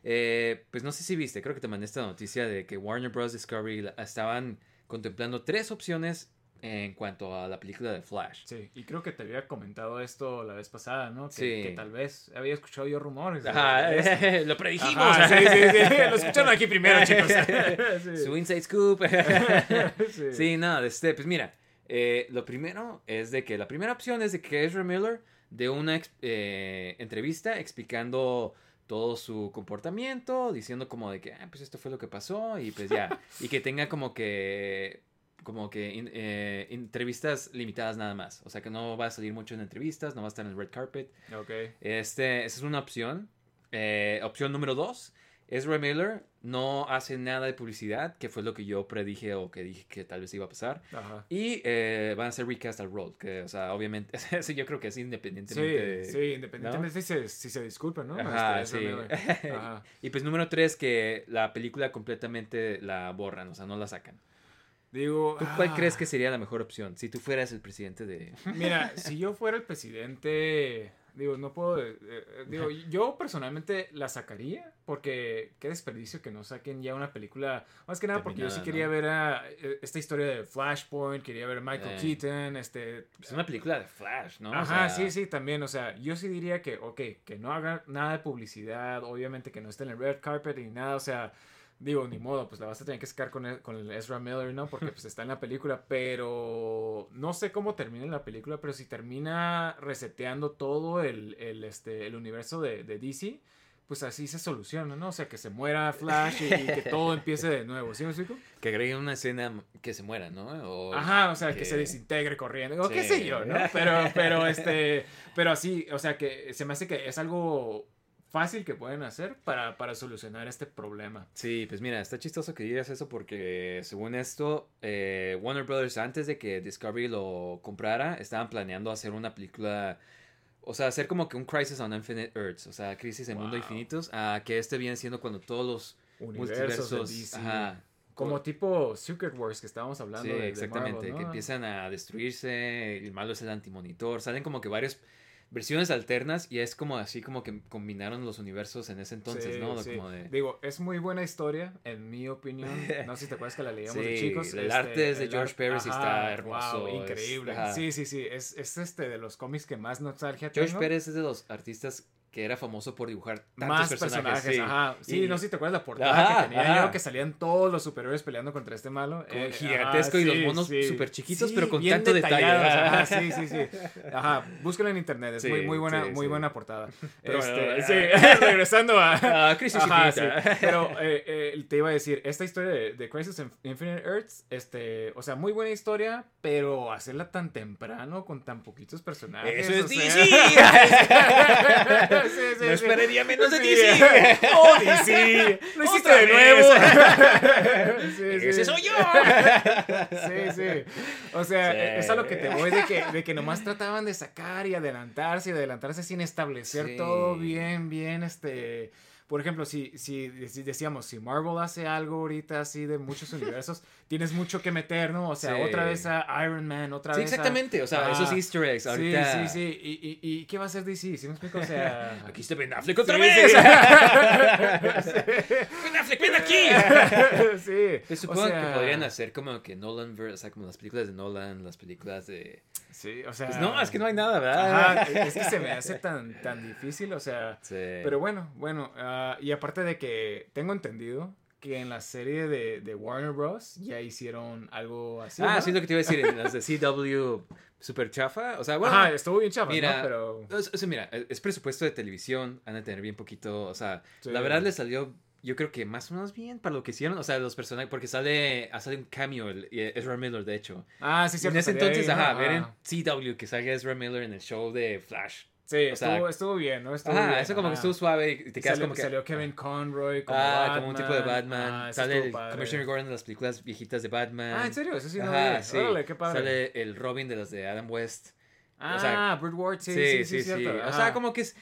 S2: Eh, pues no sé si viste, creo que te mandé esta noticia de que Warner Bros. Discovery estaban contemplando tres opciones en cuanto a la película de Flash.
S3: Sí, y creo que te había comentado esto la vez pasada, ¿no? Que,
S2: Sí.
S3: que tal vez había escuchado yo rumores.
S2: Ajá,
S3: esto.
S2: lo predijimos.
S3: Ajá, sí, sí, sí. Lo escucharon aquí primero, chicos. Sí.
S2: Su inside scoop.
S3: Sí.
S2: sí, no, este, pues mira, eh, lo primero es de que la primera opción es de que Ezra Miller de una eh, entrevista explicando todo su comportamiento, diciendo como de que, ah, pues esto fue lo que pasó y pues ya. y que tenga como que como que eh, entrevistas limitadas nada más. O sea, que no va a salir mucho en entrevistas, no va a estar en el red carpet.
S3: Ok.
S2: Este, esa es una opción. Eh, opción número dos, Ezra Miller no hace nada de publicidad, que fue lo que yo predije o que dije que tal vez iba a pasar.
S3: Ajá.
S2: Y eh, van a hacer recast al role, que, o sea, obviamente, sí, yo creo que es independientemente
S3: Sí,
S2: de-
S3: sí, independientemente si, se, si se disculpa, ¿no?
S2: Ajá,
S3: Este,
S2: sí.
S3: Ajá.
S2: y pues número tres, que la película completamente la borran, o sea, no la sacan.
S3: Digo,
S2: ¿Tú cuál
S3: ah,
S2: crees que sería la mejor opción si tú fueras el presidente de...
S3: Mira, si yo fuera el presidente, digo, no puedo, eh, eh, digo, yo personalmente la sacaría porque qué desperdicio que no saquen ya una película, más que nada porque yo sí quería
S2: ¿no?
S3: ver a, eh, esta historia de Flashpoint, quería ver a Michael
S2: Eh.
S3: Keaton, este...
S2: Es una película de Flash, ¿no? O
S3: Ajá,
S2: sea,
S3: sí, sí, también, o sea, yo sí diría que, ok, que no haga nada de publicidad, obviamente que no esté en el red carpet ni nada, o sea, digo, ni modo, pues la vas a tener que sacar con el, con el Ezra Miller, ¿no? Porque pues está en la película, pero no sé cómo termina la película, pero si termina reseteando todo el, el, este, el universo de, de DC, pues así se soluciona, ¿no? O sea, que se muera Flash y, y que todo empiece de nuevo, ¿sí me explico?
S2: Que agreguen una escena que se muera, ¿no? O
S3: Ajá, o sea, que,
S2: que-
S3: se desintegre corriendo, o qué
S2: Sí.
S3: sé yo, ¿no? Pero, pero, este, pero así, o sea, que se me hace que es algo fácil que pueden hacer para, para solucionar este problema.
S2: Sí, pues mira, está chistoso que digas eso porque según esto, eh, Warner Brothers antes de que Discovery lo comprara, estaban planeando hacer una película, o sea, hacer como que un Crisis on Infinite Earths, o sea, Crisis en Mundo. Infinitos, a que este viene siendo cuando todos los
S3: Universos
S2: multiversos, ajá,
S3: Como tipo Secret Wars que estábamos hablando
S2: Sí,
S3: de, de
S2: exactamente,
S3: Marvel, ¿no?
S2: que empiezan a destruirse, el malo es el antimonitor, salen como que varias versiones alternas y es como así como que combinaron los universos en ese entonces,
S3: Sí,
S2: ¿no?
S3: sí.
S2: Como de...
S3: Digo, es muy buena historia, en mi opinión. No sé si te acuerdas que la leíamos de
S2: Sí,
S3: chicos.
S2: el arte es de George Pérez y está hermoso,
S3: wow, increíble. Sí, sí, sí. Es, es este de los cómics que más nostalgia
S2: George
S3: tengo.
S2: Pérez es de los artistas que era famoso por dibujar tantos
S3: más
S2: personajes.
S3: personajes,
S2: sí.
S3: ajá. Sí,
S2: Y-
S3: no sé si te acuerdas la portada
S2: Ajá,
S3: que tenía
S2: ajá.
S3: yo, que salían todos los superhéroes peleando contra este malo. Eh,
S2: gigantesco y los monos
S3: sí.
S2: súper chiquitos, pero con tanto detalle. Ajá.
S3: sí, sí, sí. Ajá, búscalo en internet, es muy, muy buena, muy buena portada.
S2: Pero
S3: Este,
S2: bueno,
S3: regresando a...
S2: Ah, Crisis. Infinita.
S3: Pero eh, eh, te iba a decir, esta historia de, de Crisis in Infinite Earths, este, o sea, muy buena historia, pero hacerla tan temprano con tan poquitos personajes.
S2: Eso es
S3: sea- Sí, sí,
S2: No
S3: sí.
S2: esperaría menos de
S3: Sí.
S2: DC.
S3: ¡Oh! ¡Lo hiciste
S2: ¡Otra
S3: de nuevo! Sí, sí.
S2: Ese soy yo.
S3: Sí, sí. O sea,
S2: Sí.
S3: es a lo que te voy de que, de que nomás trataban de sacar y adelantarse y adelantarse sin establecer
S2: Sí.
S3: todo bien, bien, este... Por ejemplo, si, si, si decíamos, si Marvel hace algo ahorita así de muchos universos, tienes mucho que meter, ¿no? O sea,
S2: Sí.
S3: otra vez a Iron Man, otra
S2: Sí,
S3: vez a-
S2: exactamente. O sea,
S3: Ah,
S2: esos easter eggs. Ahorita...
S3: Sí, sí, sí. ¿Y, y, y qué va a hacer DC? ¿Sí me explico? O sea...
S2: Aquí está Ben Affleck otra vez. Ben Affleck, ven aquí.
S3: sí.
S2: Pues
S3: o
S2: supongo
S3: sea,
S2: que podrían hacer como que Nolan, o sea, como las películas de Nolan, las películas de...
S3: Sí, o sea...
S2: Pues no, es que no hay nada, ¿verdad?
S3: Ajá, es que se me hace tan, tan difícil, o sea...
S2: Sí.
S3: Pero bueno, bueno, ah, y aparte de que tengo entendido que en la serie de, de Warner Bros. ya hicieron algo así.
S2: ah,
S3: ¿no?
S2: sí, lo que te iba a decir, en las de CW super chafa, o sea, bueno...
S3: Ajá, estuvo bien chafa,
S2: Mira,
S3: ¿no? Pero...
S2: o sea, mira, es presupuesto de televisión, han de tener bien poquito, o sea,
S3: Sí.
S2: la verdad le salió, yo creo que más o menos bien para lo que hicieron, o sea, los personajes, porque sale, ah, sale un cameo, el, Ezra Miller, de hecho.
S3: Ah, sí, cierto.
S2: en ese entonces,
S3: ahí,
S2: ajá, ver en
S3: Ah.
S2: CW que salga Ezra Miller en el show de Flash.
S3: Sí,
S2: o sea,
S3: estuvo, estuvo bien, ¿no? Estuvo
S2: Ajá,
S3: bien,
S2: eso como que
S3: ajá.
S2: estuvo suave y te quedas
S3: salió,
S2: como que...
S3: salió Kevin Conroy como
S2: ah,
S3: Batman.
S2: como un tipo de Batman.
S3: Ah,
S2: sale el
S3: padre.
S2: Commissioner Gordon de las películas viejitas de Batman.
S3: Ah, ¿en serio? Eso sí no
S2: Ajá,
S3: vi.
S2: sí.
S3: Órale, qué padre.
S2: Sale el Robin de las de Adam West.
S3: Ah,
S2: o sea,
S3: Brett Ward, sí, sí, sí, cierto.
S2: O sea, como que es-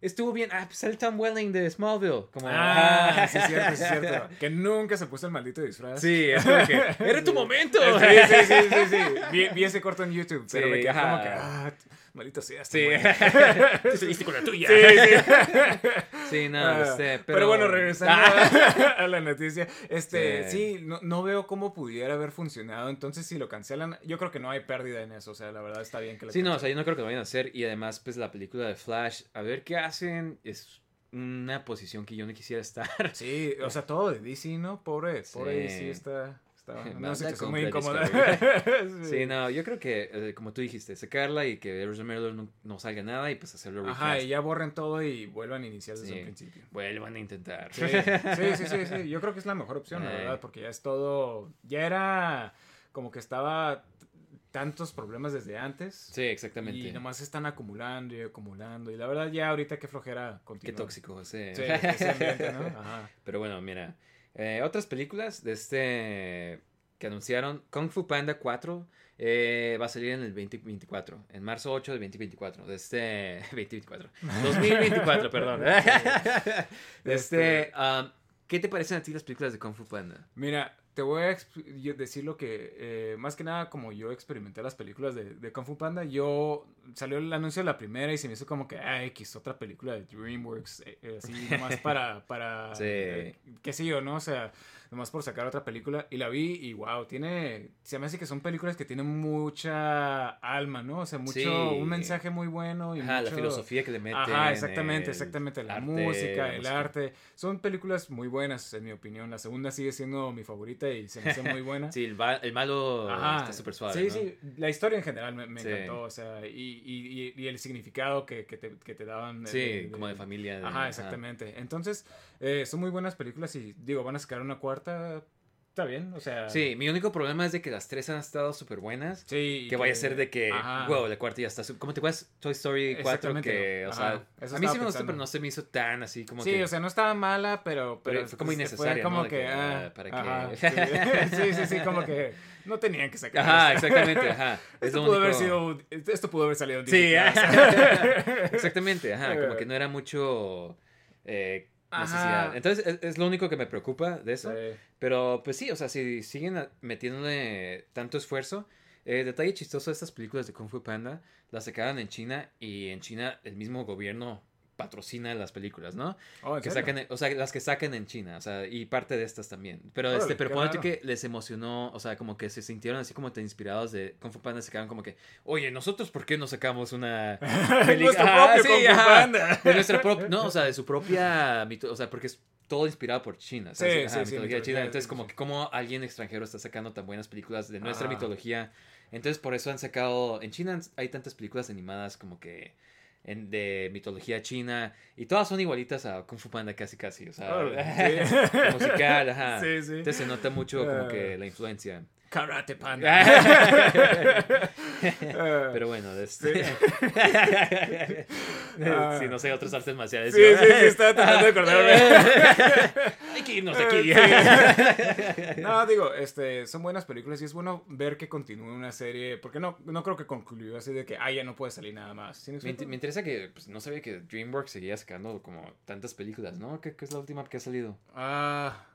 S2: estuvo bien. Ah, pues sale Tom Welling de Smallville. Como,
S3: Ah,
S2: ajá.
S3: sí, cierto, sí, cierto. Que nunca se puso el maldito disfraz.
S2: Sí, es como que. ¡Era tu momento!
S3: Sí, sí, sí, sí, sí. Vi, vi ese corto en YouTube, pero
S2: Sí,
S3: me quedé como que, ah, maldito sea.
S2: Sí.
S3: Sí,
S2: saliste con la tuya.
S3: sí.
S2: Sí, no,
S3: Ah,
S2: este,
S3: pero...
S2: pero...
S3: bueno, regresando
S2: Ah.
S3: a, a la noticia, este, sí,
S2: Sí.
S3: no, no veo cómo pudiera haber funcionado, entonces si lo cancelan, yo creo que no hay pérdida en eso, o sea, la verdad está bien que lo
S2: Sí, no, o sea, yo no creo que lo vayan a hacer. Y además, pues la película de Flash, a ver qué hacen. Es una posición que yo no quisiera estar.
S3: Sí, o sea, todo de DC, ¿no? Pobre, pobre
S2: Sí.
S3: DC está, estaba una
S2: Banda
S3: situación muy incómoda.
S2: Sí, no, yo creo que, eh, como tú dijiste, sacarla y que Ezra Miller no, no salga nada y pues hacerlo
S3: Ajá,
S2: recast.
S3: y ya borren todo y vuelvan a iniciar desde
S2: Sí.
S3: el principio.
S2: Vuelvan a intentar.
S3: Sí, sí, sí, sí, sí. Yo creo que es la mejor opción, la
S2: Eh.
S3: verdad, porque ya es todo. Ya era como que estaba tantos problemas desde antes.
S2: Sí, exactamente.
S3: Y nomás se están acumulando y acumulando. Y la verdad, ya ahorita qué flojera
S2: Qué
S3: continuar.
S2: tóxico ese.
S3: Sí, ese ambiente, ¿no? Ajá.
S2: Pero bueno, mira. Eh, otras películas de este que anunciaron. Kung Fu Panda 4 eh, va a salir en el 2024. En marzo 8 del 2024. De este. 2024. 2024, perdón. De este. um, ¿Qué te parecen a ti las películas de Kung Fu Panda?
S3: Mira, te voy a decir lo que, eh, más que nada, como yo experimenté las películas de, de Kung Fu Panda, yo salió el anuncio de la primera y se me hizo como que, ah, X, otra película de DreamWorks, eh, eh, así, nomás para, para,
S2: Sí.
S3: eh, qué sé yo, ¿no? O sea, nomás por sacar otra película y la vi y wow, tiene, se me hace que son películas que tienen mucha alma, ¿no? O sea, mucho,
S2: Sí.
S3: un mensaje muy bueno y
S2: Ajá, la
S3: mucho-
S2: filosofía que le meten.
S3: Ajá, exactamente, exactamente. La
S2: arte,
S3: música,
S2: la
S3: el
S2: música.
S3: arte. Son películas muy buenas, en mi opinión. La segunda sigue siendo mi favorita y se me hace muy buena.
S2: Sí, el, el malo
S3: Ajá.
S2: está súper suave.
S3: Sí,
S2: ¿no?
S3: sí. La historia en general me, me
S2: Sí.
S3: encantó. O sea, y, y- y- y el significado que, que te, que te daban. de-
S2: Sí,
S3: de-
S2: como de familia. de-
S3: Ajá, exactamente. Entonces, eh, son muy buenas películas y digo, van a sacar una cuarta. Está bien, o sea.
S2: Sí, mi único problema es de que las tres han estado súper buenas.
S3: Sí.
S2: que vaya a ser de que,
S3: Ajá.
S2: wow, la cuarta ya está. ¿Cómo te acuerdas? Toy Story 4,
S3: Exactamente.
S2: que, o
S3: Ajá,
S2: sea, a mí sí me gustó, pero no se me hizo tan así como
S3: sí,
S2: que.
S3: o sea, no estaba mala, pero...
S2: Pero
S3: Pero,
S2: fue como innecesaria,
S3: Fue como que... ah,
S2: ah, ¿para
S3: ajá,
S2: qué?
S3: sí. sí, sí, sí, como que no tenían que sacar
S2: Ajá, exactamente, ajá.
S3: Esto pudo, haber sido, esto pudo haber salido en
S2: Sí, exactamente, ajá. Como que no era mucho eh,
S3: Ajá.
S2: necesidad. Entonces, es, es lo único que me preocupa de eso.
S3: Sí.
S2: Pero, pues sí, o sea, si siguen metiéndole tanto esfuerzo. eh, detalle chistoso de estas películas de Kung Fu Panda, las sacaron en China y en China el mismo gobierno patrocina las películas, ¿no?
S3: Oh, ¿en
S2: que sacan, o sea, las que sacan en China, o sea, y parte de estas también. Pero
S3: Órale,
S2: este, pero ponete que les emocionó, o sea, como que se sintieron así como tan inspirados de Kung Fu Panda, se quedaron como que, oye, nosotros por qué no sacamos una sí.
S3: Panda.
S2: De nuestra propia, no, o sea, de su propia, mito- o sea, porque es todo inspirado por China,
S3: Sí, sí,
S2: Ajá,
S3: sí,
S2: mitología china. Entonces, como que como alguien extranjero está sacando tan buenas películas de nuestra
S3: Ajá.
S2: mitología. Entonces, por eso han sacado, en China hay tantas películas animadas como que en- de mitología china y todas son igualitas a Kung Fu Panda casi casi, o sea,
S3: sí.
S2: musical, ajá.
S3: Sí, sí.
S2: Entonces se nota mucho como
S3: Ah.
S2: que la influencia.
S3: Karate Panda.
S2: Pero bueno, de este...
S3: Ah.
S2: sí, no sé, otras artes marciales.
S3: Sí, sí, sí, estaba tratando de acordarme.
S2: Hay que irnos de aquí.
S3: Sí. No, digo, este, son buenas películas y es bueno ver que continúe una serie, porque no, no creo que concluyó así de que, ah, ya no puede salir nada más. Me
S2: interesa que pues, no sabía que DreamWorks seguía sacando como tantas películas, ¿no? ¿Qué, qué es la última que ha salido?
S3: Ah,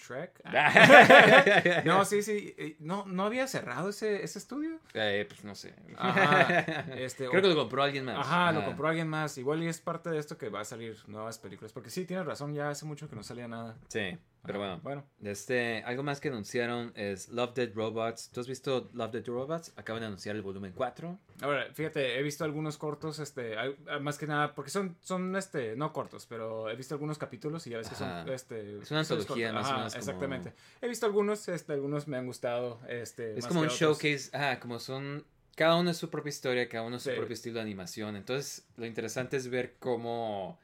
S3: Shrek. Ah. no, sí, sí. eh, No, no había cerrado ese, ese estudio.
S2: Eh, pues no sé.
S3: Ajá, este,
S2: Creo
S3: o-
S2: que lo compró alguien más.
S3: Ajá, lo compró alguien más. Igual y es parte de esto que va a salir nuevas películas. Porque sí, tienes razón, ya hace mucho que no salía nada.
S2: Sí, pero bueno.
S3: Bueno.
S2: Este, algo más que anunciaron es Love Dead Robots. ¿Tú has visto Love Dead Robots? Acaban de anunciar el volumen 4.
S3: Ahora, fíjate, he visto algunos cortos, este, más que nada, porque son, son, este, no cortos, pero he visto algunos capítulos y ya ves que son, este...
S2: Es una antología, más o
S3: Ajá,
S2: menos como-
S3: exactamente. He visto algunos, este, algunos me han gustado, este...
S2: Es
S3: más
S2: como
S3: que
S2: un
S3: otros.
S2: showcase. Ajá, como son. Cada uno es su propia historia, cada uno es su
S3: Sí.
S2: propio estilo de animación. Entonces, lo interesante es ver cómo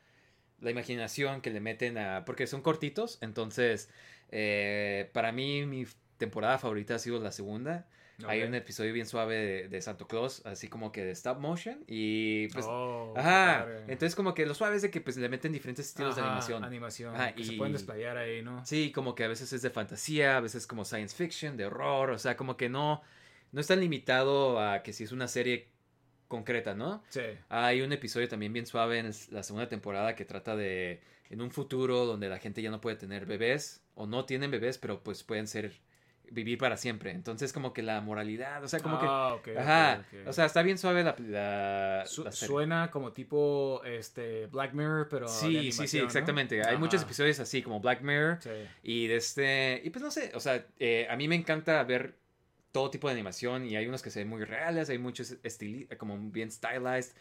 S2: la imaginación que le meten a. Porque son cortitos. Entonces, eh, para mí, mi temporada favorita ha sido la segunda. Hay un episodio bien suave de, de Santo Claus, así como que de stop motion. Y pues.
S3: Oh,
S2: ajá.
S3: padre.
S2: Entonces, como que lo suave es de que pues le meten diferentes estilos de animación.
S3: Animación,
S2: Ajá,
S3: que se
S2: y-
S3: pueden desplayar ahí, ¿no?
S2: Sí, como que a veces es de fantasía, a veces como science fiction, de horror, o sea, como que no, no es tan limitado a que si es una serie concreta, ¿no?
S3: Sí.
S2: Hay un episodio también bien suave en la segunda temporada que trata de en un futuro donde la gente ya no puede tener bebés o no tienen bebés, pero pues pueden ser vivir para siempre. Entonces como que la moralidad, o sea, como
S3: Ah, ok,
S2: que ajá, o sea, está bien suave la, la,
S3: Su-
S2: la serie.
S3: suena como tipo, este, Black Mirror, pero
S2: Sí, sí, sí, exactamente. Hay
S3: Ajá.
S2: muchos episodios así como Black Mirror.
S3: Sí.
S2: Y de este. Y pues no sé. O sea, eh, a mí me encanta ver todo tipo de animación. Y hay unos que se ven muy reales. Hay muchos como bien stylized.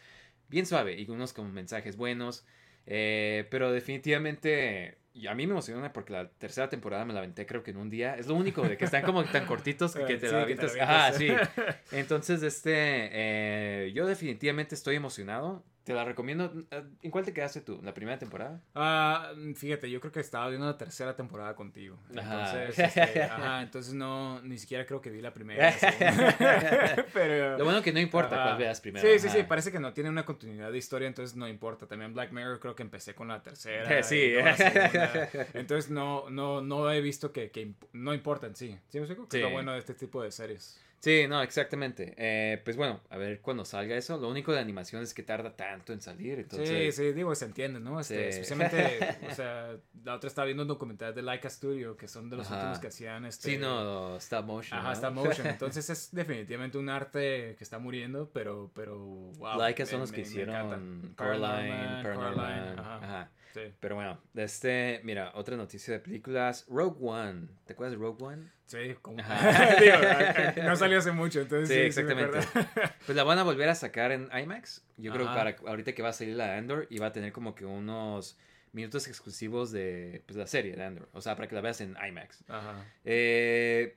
S2: Bien suave. Y unos con mensajes buenos. eh, pero definitivamente. y a mí me emociona porque la tercera temporada me la aventé creo que en un día. Es lo único de que están como tan cortitos que, que te
S3: Sí,
S2: la avientas. Ajá, sí. Entonces, este, eh, yo definitivamente estoy emocionado. Te la recomiendo. ¿En cuál te quedaste tú? ¿La primera temporada?
S3: Ah, fíjate, yo creo que estaba viendo la tercera temporada contigo.
S2: Ajá.
S3: Entonces, este, ajá, entonces no, ni siquiera creo que vi la primera. la. Pero,
S2: Lo bueno que no importa
S3: ajá.
S2: cuál veas primero.
S3: Sí, sí, sí,
S2: ajá.
S3: parece que no tiene una continuidad de historia, entonces no importa. También Black Mirror creo que empecé con la tercera.
S2: Sí.
S3: la. Entonces no, no, no he visto que, que no importa en sí. ¿Sí me explico? Que es lo
S2: Sí.
S3: bueno de este tipo de series.
S2: Sí, no, exactamente. Eh, pues bueno, a ver cuando salga eso. Lo único de animación es que tarda tanto en salir. Entonces,
S3: Sí, sí, digo, se entiende, ¿no? Este,
S2: Sí.
S3: Especialmente, o sea, la otra estaba viendo un documental de Laika Studio, que son de los
S2: Ajá.
S3: últimos que hacían este...
S2: Sí, no, stop motion.
S3: Ajá,
S2: ¿no?
S3: está motion. Entonces es definitivamente un arte que está muriendo, pero, pero, wow.
S2: Laika
S3: me-
S2: son los que
S3: me- me
S2: hicieron Coraline.
S3: Coraline, ajá.
S2: Ajá.
S3: Sí.
S2: Pero bueno, de este, mira, otra noticia de películas. Rogue One. ¿Te acuerdas de Rogue One?
S3: Sí, como... Digo, a- no salió hace mucho, entonces
S2: Sí,
S3: sí, sí me
S2: exactamente. Pues la van a volver a sacar en IMAX. Yo creo que para ahorita que va a salir la Andor y va a tener como que unos minutos exclusivos de pues, la serie de Andor. O sea, para que la veas en IMAX.
S3: Ajá.
S2: Eh,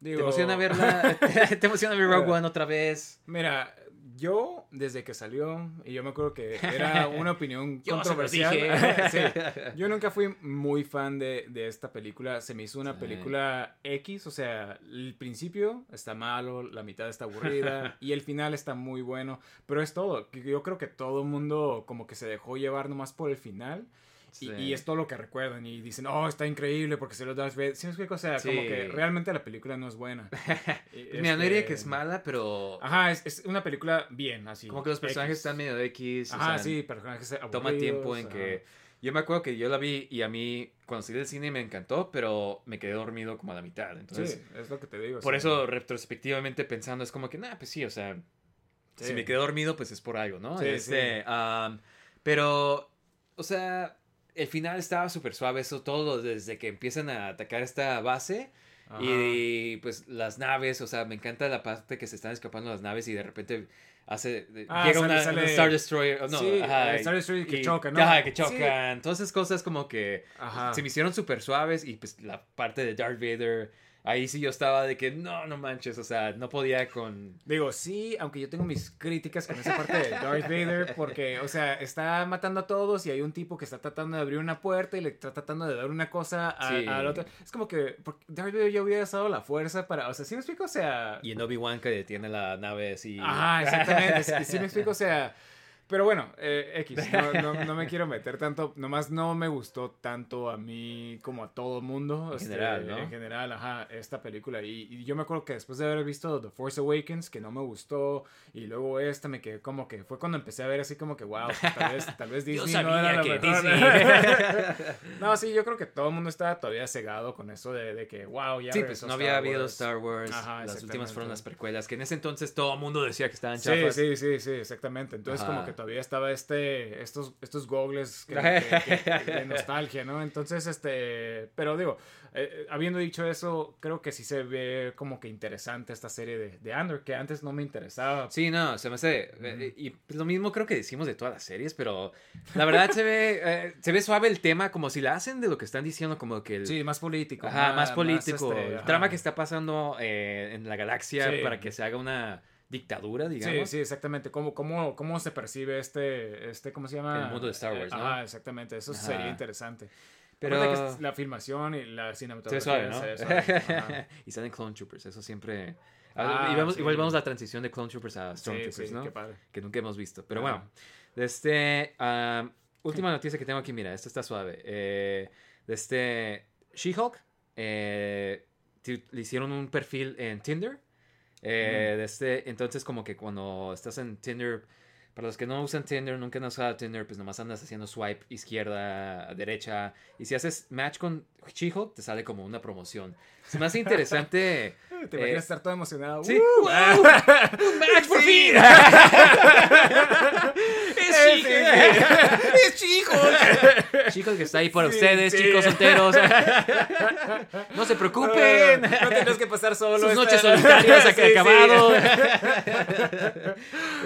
S3: Digo,
S2: ¿Te emociona verla? ¿Te emociona ver Rogue One otra vez?
S3: Mira, yo desde que salió, y yo me acuerdo que era una opinión controversial. Sí, yo nunca fui muy fan de, de esta película. Se me hizo una
S2: Sí.
S3: película X, o sea, el principio está malo, la mitad está aburrida y el final está muy bueno. Pero es todo. Yo creo que todo el mundo como que se dejó llevar nomás por el final. Y,
S2: Sí.
S3: y es todo lo que recuerdan y dicen, oh, está increíble porque se lo das ver. ¿Sí explico? O sea, como
S2: Sí.
S3: que realmente la película no es buena. Y,
S2: Pues mira, no diría
S3: este,
S2: que es mala, pero
S3: Ajá, es, es una película bien, así.
S2: como que los personajes
S3: X.
S2: están medio X. o
S3: Ajá,
S2: sea,
S3: sí, personajes aburridos.
S2: Toma tiempo en
S3: ajá.
S2: que... Yo me acuerdo que yo la vi y a mí cuando salí del cine me encantó, pero me quedé dormido como a la mitad. Entonces,
S3: Sí, es lo que te digo.
S2: por
S3: sí.
S2: eso retrospectivamente pensando es como que, nah, pues sí, o sea,
S3: Sí.
S2: si me quedé dormido pues es por algo, ¿no?
S3: Sí,
S2: Este, pero, o sea, el final estaba súper suave, eso todo desde que empiezan a atacar esta base.
S3: Ajá.
S2: Y pues las naves, o sea, me encanta la parte que se están escapando las naves y de repente hace
S3: Ah,
S2: llega
S3: sale-
S2: una,
S3: sale-
S2: una Star Destroyer, oh, no,
S3: Sí,
S2: ajá,
S3: Star Destroyer que
S2: y-
S3: choca, ¿no?
S2: Ajá, que
S3: Sí.
S2: chocan, todas esas cosas como que
S3: Ajá.
S2: se me hicieron súper suaves y pues la parte de Darth Vader, ahí sí yo estaba de que no, no manches, o sea, no podía con...
S3: Digo, sí, aunque yo tengo mis críticas con esa parte de Darth Vader, porque, o sea, está matando a todos y hay un tipo que está tratando de abrir una puerta y le está tratando de dar una cosa a-
S2: Sí.
S3: al otro. Es como que porque Darth Vader ya hubiera usado la fuerza para, o sea, ¿sí me explico? O sea...
S2: Y en Obi-Wan que detiene la nave así...
S3: Ajá, exactamente. sí me explico, o sea. Pero bueno, eh, X, no, no- no me quiero meter tanto, nomás no me gustó tanto a mí como a todo mundo.
S2: En general, ¿no?
S3: En general, ajá, esta película. Y, y yo me acuerdo que después de haber visto The Force Awakens, que no me gustó, y luego esta me quedé como que, fue cuando empecé a ver así como que, wow, tal vez, tal vez
S2: Yo
S3: Disney no era
S2: que. Disney-
S3: no, sí, yo creo que todo el mundo estaba todavía cegado con eso de, de que, wow, ya
S2: Sí, pues no
S3: Star
S2: había habido. Star Wars.
S3: Ajá,
S2: las últimas fueron las precuelas, que en ese entonces todo el mundo decía que estaban
S3: Sí,
S2: chafas.
S3: sí, sí, sí, exactamente. Entonces
S2: Ajá.
S3: como que todavía estaba este, estos, estos gogles que- que- que- de nostalgia, ¿no? Entonces, este, pero digo, eh, eh, habiendo dicho eso, creo que sí se ve como que interesante esta serie de, de Andor, que antes no me interesaba.
S2: Sí, no, se me hace. eh, Y pues, lo mismo creo que decimos de todas las series, pero la verdad se ve, eh, se ve suave el tema, como si la hacen de lo que están diciendo, como que el.
S3: Sí, más político.
S2: Ajá, más político.
S3: este,
S2: el
S3: ajá.
S2: trama que está pasando eh, en la galaxia
S3: Sí.
S2: para que se haga una dictadura,
S3: Sí,
S2: digamos.
S3: sí, exactamente. ¿Cómo, cómo, cómo se percibe este, este, ¿cómo se llama?
S2: El mundo de Star Wars, ¿no?
S3: Ajá, exactamente. Eso
S2: Ajá.
S3: sería interesante.
S2: Pero-
S3: que la filmación y la
S2: Se
S3: cinematografía.
S2: suave, ¿no?
S3: se suave,
S2: y salen Clone Troopers, eso siempre.
S3: Ah,
S2: y vemos-
S3: sí.
S2: Igual vemos la transición de Clone Troopers a
S3: Sí,
S2: Stormtroopers,
S3: sí,
S2: ¿no?
S3: qué padre.
S2: que nunca hemos visto. Pero
S3: Ajá.
S2: bueno, este, am, última noticia que tengo aquí, mira, esta está suave. Eh, este, She-Hulk, eh, le hicieron un perfil en Tinder. Eh, de este, entonces como que cuando estás en Tinder, para los que no usan Tinder, nunca han usado Tinder, pues nomás andas haciendo swipe izquierda, derecha. Y si haces match con She-Hulk, te sale como una promoción. Me hace interesante.
S3: Te
S2: eh,
S3: imaginas estar todo emocionado.
S2: Sí.
S3: ¡Uh!
S2: ¡Wow! ¡Un match por fin!
S3: Sí. es chico.
S2: Chicos que está ahí
S3: Sí,
S2: ustedes,
S3: sí.
S2: chicos solteros. no se preocupen.
S3: No tienes que pasar solo.
S2: Sus
S3: esta-
S2: noches solitarias
S3: Sí,
S2: acá
S3: sí.
S2: acabado.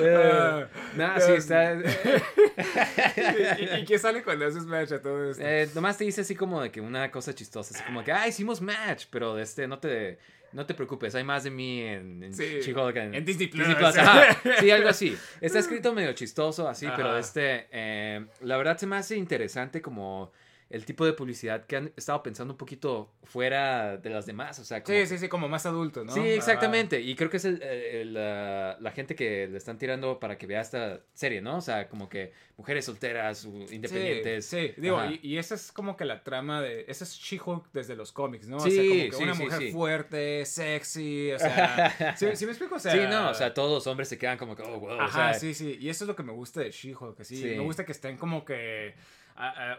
S3: Ah,
S2: no, sí, está.
S3: ¿Y, y qué sale cuando haces match a todo esto?
S2: Eh, nomás te dice así como de que una cosa chistosa, así como que, ah, hicimos match, pero de este, no te, no te preocupes, hay más de mí en, en
S3: Sí,
S2: She-Hulk
S3: en Disney Plus.
S2: Sí, algo así. Está escrito medio chistoso, así, pero
S3: Ajá.
S2: este, eh, la verdad se me hace interesante como el tipo de publicidad que han estado pensando un poquito fuera de las demás, o sea, como
S3: Sí, sí, sí, como más adulto, ¿no?
S2: Sí, exactamente. Y creo que es el- el- la, la gente que le están tirando para que vea esta serie, ¿no? O sea, como que mujeres solteras,
S3: Sí,
S2: independientes.
S3: Sí, digo, y, y esa es como que la trama de. Esa es She-Hulk desde los cómics, ¿no? o
S2: Sí,
S3: sea, como que
S2: sí,
S3: una mujer fuerte, sexy, o sea. ¿sí, me explico? O sea.
S2: sí, no, o sea, todos los hombres se quedan como que, oh, wow, o
S3: Ajá,
S2: sea,
S3: sí, sí. Y eso es lo que me gusta de She-Hulk.
S2: Sí.
S3: Me gusta que estén como que.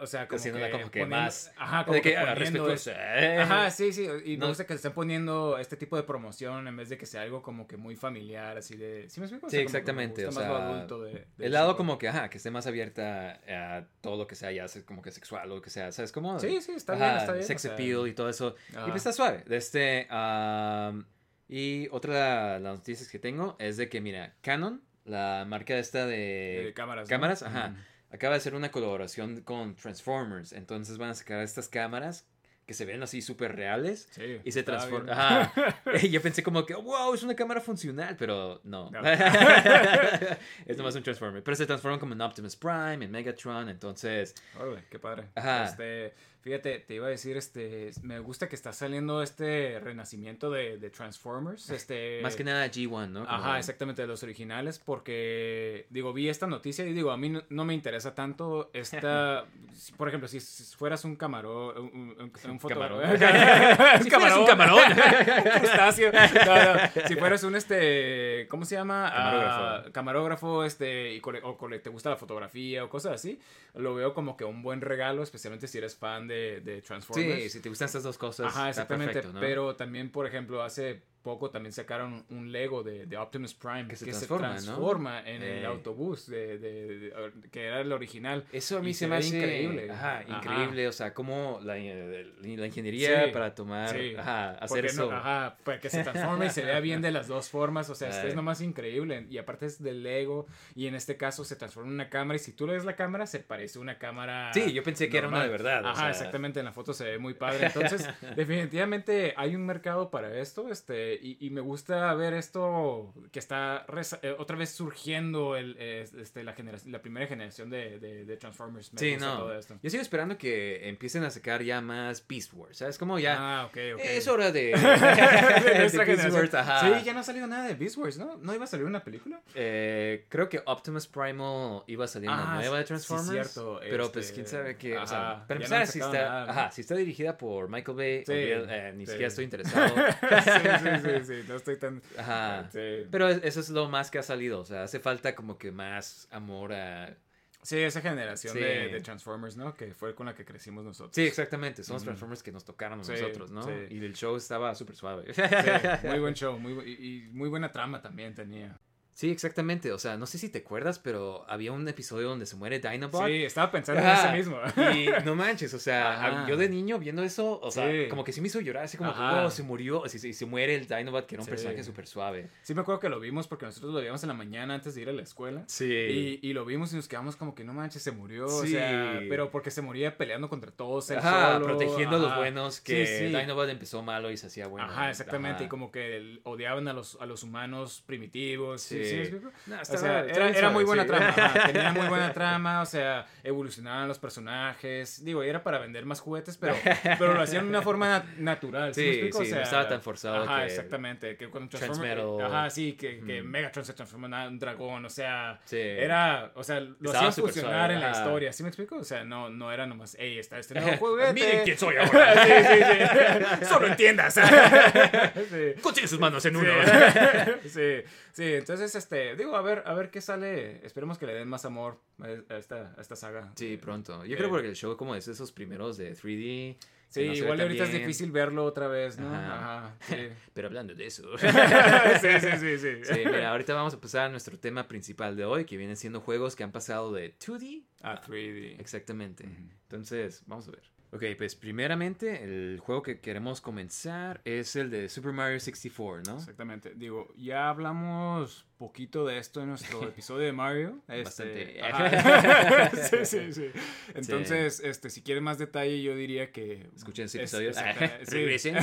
S3: O sea, como
S2: Haciéndola
S3: que,
S2: como que
S3: poniendo-
S2: más-
S3: Ajá, como
S2: de
S3: que,
S2: que, ah,
S3: poniendo
S2: respetuosa,
S3: es-
S2: eh.
S3: Ajá, sí, sí. Y me gusta que estén poniendo este tipo de promoción en vez de que sea algo como que muy familiar, así de. ¿Sí me explico? O sea,
S2: exactamente, o sea,
S3: adulto de- de
S2: el lado como que, ajá, que esté más abierta a todo lo que sea, ya sea como que sexual o lo que sea, ¿sabes cómo?
S3: Sí, sí, está
S2: Ajá,
S3: bien, está bien.
S2: Sex
S3: o sea,
S2: appeal y todo eso. Y pues está suave. De este, y otra de las noticias que tengo es de que, mira, Canon, la marca esta de,
S3: de cámaras. ¿no?
S2: cámaras, ajá,
S3: Mm.
S2: Acaba de hacer una colaboración con Transformers. Entonces van a sacar estas cámaras que se ven así súper reales.
S3: Sí,
S2: Y se
S3: estaba
S2: transforma.
S3: bien.
S2: Ajá. Y yo pensé como que, wow, es una cámara funcional, pero no.
S3: No.
S2: es nomás un Transformer. Pero se transforma como en Optimus Prime, en Megatron, entonces.
S3: Órale, qué padre.
S2: Ajá.
S3: Este, fíjate, te iba a decir, este, me gusta que está saliendo este renacimiento de, de Transformers. Este,
S2: Más que nada G1, ¿no? Como-
S3: Ajá, exactamente, de los originales, porque, digo, vi esta noticia y digo, a mí no, no me interesa tanto esta, si- por ejemplo, si s- fueras un camarón, un, un, un- un fotógrafo,
S2: Camarón. Si fueras un camarón.
S3: crustáceo, no, no, si fueras un, este, ¿cómo se llama?
S2: Camarógrafo.
S3: Ah, camarógrafo, este, y cole- o cole- te gusta la fotografía o cosas así, lo veo como que un buen regalo, especialmente si eres fan de, de Transformers.
S2: Sí, si te gustan estas dos cosas.
S3: Ajá, exactamente.
S2: perfecto, ¿no?
S3: Pero también, por ejemplo, hace poco también sacaron un Lego de, de Optimus Prime
S2: Que se transforma, ¿no?
S3: transforma en el
S2: Eh.
S3: autobús de, de- que era el original.
S2: Eso a mí
S3: Y
S2: se
S3: se
S2: me hace
S3: increíble.
S2: Ajá,
S3: Ajá.
S2: increíble. O sea, como la, la ingeniería
S3: Sí,
S2: para tomar,
S3: sí.
S2: ajá, hacer eso.
S3: no- ajá, para que se transforme y se vea bien de las dos formas. O sea,
S2: Ay.
S3: es nomás increíble. Y aparte es de Lego. Y en este caso se transforma en una cámara. Y si tú le ves la cámara, se parece una cámara.
S2: Sí, yo pensé que era una de verdad, o
S3: Ajá,
S2: sea.
S3: exactamente. En la foto se ve muy padre. Entonces, definitivamente hay un mercado para esto. Este, y, y me gusta ver esto que está eh, otra vez surgiendo el, eh, este, la, la primera generación de, de, de Transformers. Me
S2: Sí, no.
S3: todo esto.
S2: Yo sigo esperando que empiecen a sacar ya más Beast Wars. ¿Sabes? Como ya.
S3: Ah, ok, ok.
S2: Es hora de.
S3: de
S2: Beast. Wars, ajá.
S3: Sí, ya no ha salido nada de Beast Wars, ¿no? ¿No iba a salir una película?
S2: Eh, creo que Optimus Primal iba a salir una
S3: Ah,
S2: nueva de
S3: sí,
S2: Transformers.
S3: cierto,
S2: Pero
S3: este,
S2: pues quién sabe qué. O sea, para empezar,
S3: no
S2: si está,
S3: nada,
S2: ajá, si está dirigida por Michael Bay,
S3: Sí,
S2: olvida- eh, ni
S3: sí.
S2: siquiera estoy interesado.
S3: sí, sí, sí, sí, no estoy tan...
S2: Ajá.
S3: Sí.
S2: Pero es- eso es lo más que ha salido. O sea, hace falta como que más amor a.
S3: Sí, esa generación
S2: Sí.
S3: de, de Transformers, ¿no? Que fue con la que crecimos nosotros.
S2: Sí, exactamente. Son los. Transformers que nos tocaron a
S3: Sí,
S2: nosotros, ¿no?
S3: sí.
S2: Y el show estaba súper suave.
S3: Sí, muy buen show, muy, y, y muy buena trama también tenía.
S2: Sí, exactamente. O sea, no sé si te acuerdas, pero había un episodio donde se muere Dinobot.
S3: Sí, estaba pensando
S2: Ajá.
S3: en ese mismo.
S2: Y no manches, o sea,
S3: Ajá.
S2: yo de niño viendo eso, o sea,
S3: Sí.
S2: como que sí me hizo llorar, así como que, oh, se murió, así, se, se muere el Dinobot, que era un
S3: Sí.
S2: personaje súper suave.
S3: Sí me acuerdo que lo vimos porque nosotros lo veíamos en la mañana antes de ir a la escuela.
S2: Sí.
S3: Y, y lo vimos y nos quedamos como que no manches, se murió. O
S2: Sí.
S3: sea, pero porque se moría peleando contra todos. él
S2: Ajá,
S3: solo,
S2: protegiendo a los buenos, que
S3: Sí.
S2: Dinobot empezó malo y se hacía bueno.
S3: Ajá, exactamente. Y como que odiaban a los, a los humanos primitivos. Sí,
S2: Sí.
S3: ¿sí?
S2: No,
S3: O sea, era, era muy buena
S2: sí.
S3: trama. ajá, tenía muy buena trama. O sea, evolucionaban los personajes. Digo, era para vender más juguetes, pero, pero lo hacían de una forma na- natural. ¿Sí, me
S2: Sí,
S3: explico?
S2: sí, no estaba tan forzado
S3: Ajá,
S2: que-
S3: exactamente. Que cuando
S2: Transmetal.
S3: Ajá, sí, que, que
S2: Mm.
S3: Megatron se transforma en un dragón. O sea,
S2: Sí.
S3: era. O sea, lo
S2: Estaba
S3: hacían funcionar en la historia. ¿Sí me explico? O sea, no, no era nomás, hey, está este nuevo juguete.
S2: Miren quién soy
S3: sí, sí, sí. Solo entiendas. sí.
S2: Consigue sus manos en
S3: Sí.
S2: uno.
S3: sí, sí, entonces, este, digo, a ver, a ver qué sale. Esperemos que le den más amor a esta, a esta saga.
S2: Sí, pronto. Yo
S3: Eh,
S2: creo porque el show como es esos primeros de 3D,
S3: Sí, igual ahorita es difícil verlo otra vez, ¿no?
S2: Ajá.
S3: Ajá. sí.
S2: Pero hablando de eso.
S3: sí, sí, sí, sí.
S2: Sí, mira, ahorita vamos a pasar a nuestro tema principal de hoy, que vienen siendo juegos que han pasado de 2D
S3: Ah, 3D.
S2: Exactamente. Entonces, vamos a ver. Ok, pues primeramente el juego que queremos comenzar es el de Super Mario 64, ¿no?
S3: Exactamente. Digo, ya hablamos poquito de esto en nuestro episodio de Mario.
S2: Bastante.
S3: Este, ajá. sí, sí, sí. Entonces, este, si quieren más detalle, yo diría que
S2: Escuchen ese
S3: es-
S2: episodio.
S3: exacta- sí.
S2: Regresen.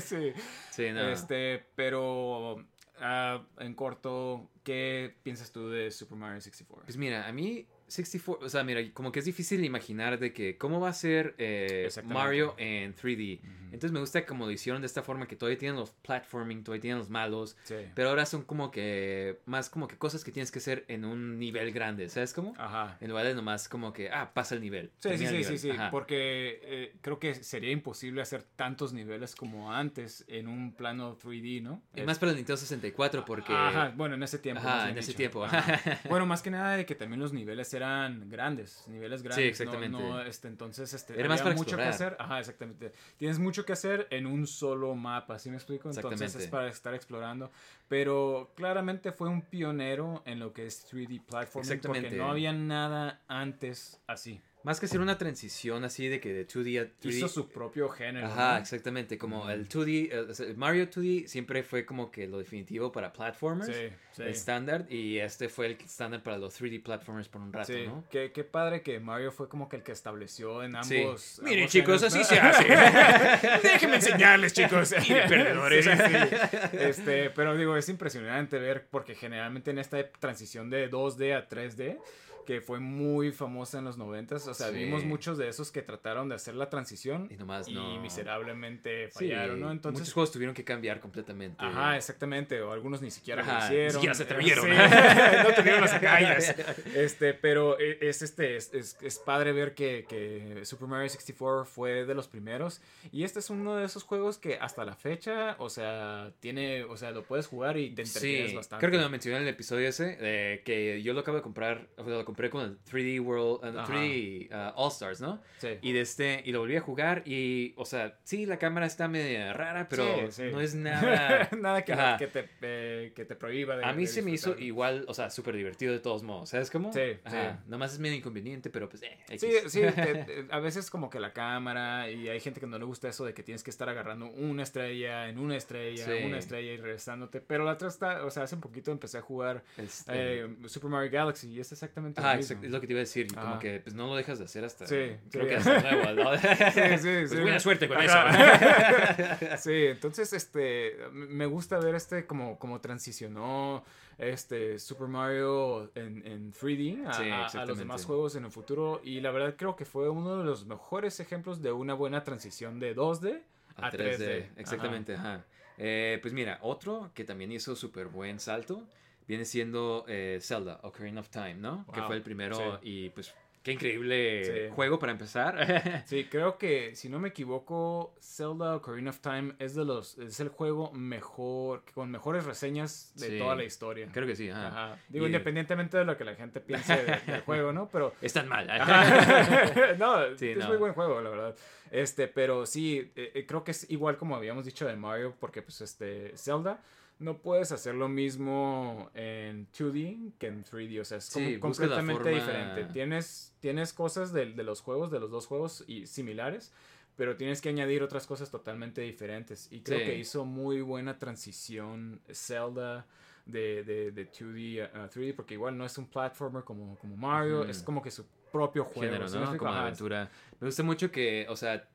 S3: sí.
S2: Sí, no.
S3: Este, pero ah, en corto, ¿qué piensas tú de Super Mario 64?
S2: Pues mira, a mí 64, o sea, mira, como que es difícil imaginar de que cómo va a ser eh. Mario en 3D. Entonces me gusta como lo hicieron de esta forma que todavía tienen los platforming, todavía tienen los malos,
S3: Sí.
S2: pero ahora son como que más como que cosas que tienes que hacer en un nivel grande, ¿sabes cómo?
S3: Ajá.
S2: En lugar de nomás como que, ah, pasa el nivel.
S3: Sí, sí, sí, sí,
S2: nivel.
S3: sí,
S2: Ajá.
S3: porque eh, creo que sería imposible hacer tantos niveles como antes en un plano 3D, ¿no?
S2: Y más para el Nintendo 64 porque...
S3: Ajá, bueno, en ese tiempo.
S2: Ajá, en ese
S3: dicho.
S2: tiempo.
S3: Ajá. bueno, más que nada de que también los niveles eran grandes, niveles grandes. no-
S2: exactamente.
S3: No, este, entonces, este,
S2: Era más
S3: había
S2: para
S3: mucho que hacer. Ajá, exactamente. Tienes mucho que hacer en un solo mapa, ¿sí me explico? Entonces es para estar explorando. Pero claramente fue un pionero en lo que es 3D platforming porque no había nada antes así.
S2: Más que hacer una transición así de que de 2D a 3D...
S3: Hizo su propio género.
S2: Ajá,
S3: ¿no?
S2: exactamente. Como el 2D, eh, o sea, el Mario 2D siempre fue como que lo definitivo para platformers.
S3: Sí, sí.
S2: Estándar. Y este fue el estándar para los 3D platformers por un rato,
S3: Sí,
S2: ¿no?
S3: qué, qué padre que Mario fue como que el que estableció en ambos.
S2: Miren, chicos,
S3: géneros,
S2: así se hace.
S3: Déjenme enseñarles, chicos.
S2: Y de perdedores.
S3: Este, pero digo, es impresionante ver, porque generalmente en esta transición de 2D a 3D, que fue muy famosa en los 90 o sea,
S2: Sí.
S3: vimos muchos de esos que trataron de hacer la transición
S2: Y nomás no.
S3: miserablemente
S2: Sí,
S3: fallaron, ¿no? Entonces,
S2: muchos juegos tuvieron que cambiar completamente.
S3: Ajá, exactamente. O algunos ni siquiera
S2: Ajá,
S3: lo
S2: ni
S3: hicieron.
S2: siquiera se atrevieron.
S3: Sí, no tuvieron las agallas. Este, pero e- es este, es, es- es padre ver que, que Super Mario 64 fue de los primeros. Y este es uno de esos juegos que hasta la fecha, o sea, tiene, o sea, lo puedes jugar y te entretienes
S2: Sí,
S3: bastante.
S2: creo que lo mencioné en el episodio ese, eh, que yo lo acabo de comprar, o sea, lo compré con el 3D World, eh,
S3: Ajá.
S2: 3D uh, All Stars, ¿no?
S3: Sí.
S2: Y de este, y lo volví a jugar y, o sea, sí, la cámara está media rara, pero
S3: Sí, sí.
S2: no es nada...
S3: Nada que, te, eh, que te prohíba de
S2: A mí
S3: de
S2: se me hizo igual, o sea, súper divertido de todos modos, ¿sabes cómo?
S3: Sí,
S2: Ajá.
S3: sí.
S2: Nomás es medio inconveniente, pero pues, eh,
S3: Sí,
S2: X.
S3: sí, te- a veces como que la cámara y hay gente que no le gusta eso de que tienes que estar agarrando una estrella en una estrella, una estrella y regresándote. Pero la otra está, o sea, hace un poquito empecé a jugar
S2: Este,
S3: eh, Super Mario Galaxy y es exactamente
S2: Ajá, es lo que te iba a decir, como
S3: Ajá.
S2: que pues no lo dejas de hacer hasta...
S3: Sí,
S2: creo
S3: sí.
S2: que hasta nuevo, ¿no?
S3: Sí, sí,
S2: Pues
S3: sí.
S2: buena suerte con
S3: Ajá. sí, entonces este me gusta ver este como, como transicionó este Super Mario en, en 3D a,
S2: Sí,
S3: a- a los demás juegos en el futuro y la verdad creo que fue uno de los mejores ejemplos de una buena transición de 2D a,
S2: A
S3: 3D.
S2: 3D, exactamente, ajá. Eh, pues mira, otro que también hizo súper buen salto viene siendo eh, Zelda, Ocarina of Time, ¿no? Que fue el primero
S3: sí.
S2: y pues qué increíble
S3: Sí.
S2: juego para empezar.
S3: Sí, creo que si no me equivoco, Zelda Ocarina of Time es de los es el juego mejor con mejores reseñas de
S2: Sí.
S3: toda la historia.
S2: Creo que sí, ajá.
S3: Ajá. Digo,
S2: Y-
S3: independientemente de lo que la gente piense de- del juego, ¿no? Pero
S2: Es tan mal.
S3: No,
S2: Sí,
S3: es
S2: no.
S3: muy buen juego, la verdad. Este, pero sí, eh, eh, creo que es igual como habíamos dicho de Mario, porque pues este, Zelda, no puedes hacer lo mismo en 2D que en 3D, o sea, es
S2: Sí,
S3: com-
S2: busca la
S3: completamente
S2: forma-
S3: diferente. Tienes, tienes cosas de, de los juegos, de los dos juegos y similares, pero tienes que añadir otras cosas totalmente diferentes. Y creo
S2: Sí.
S3: que hizo muy buena transición Zelda de, de, de 2D a, a 3D, porque igual no es un platformer como, como Mario, es como que su propio juego.
S2: género,
S3: ¿sí me
S2: ¿no? Como aventura. Me gusta mucho que, o sea,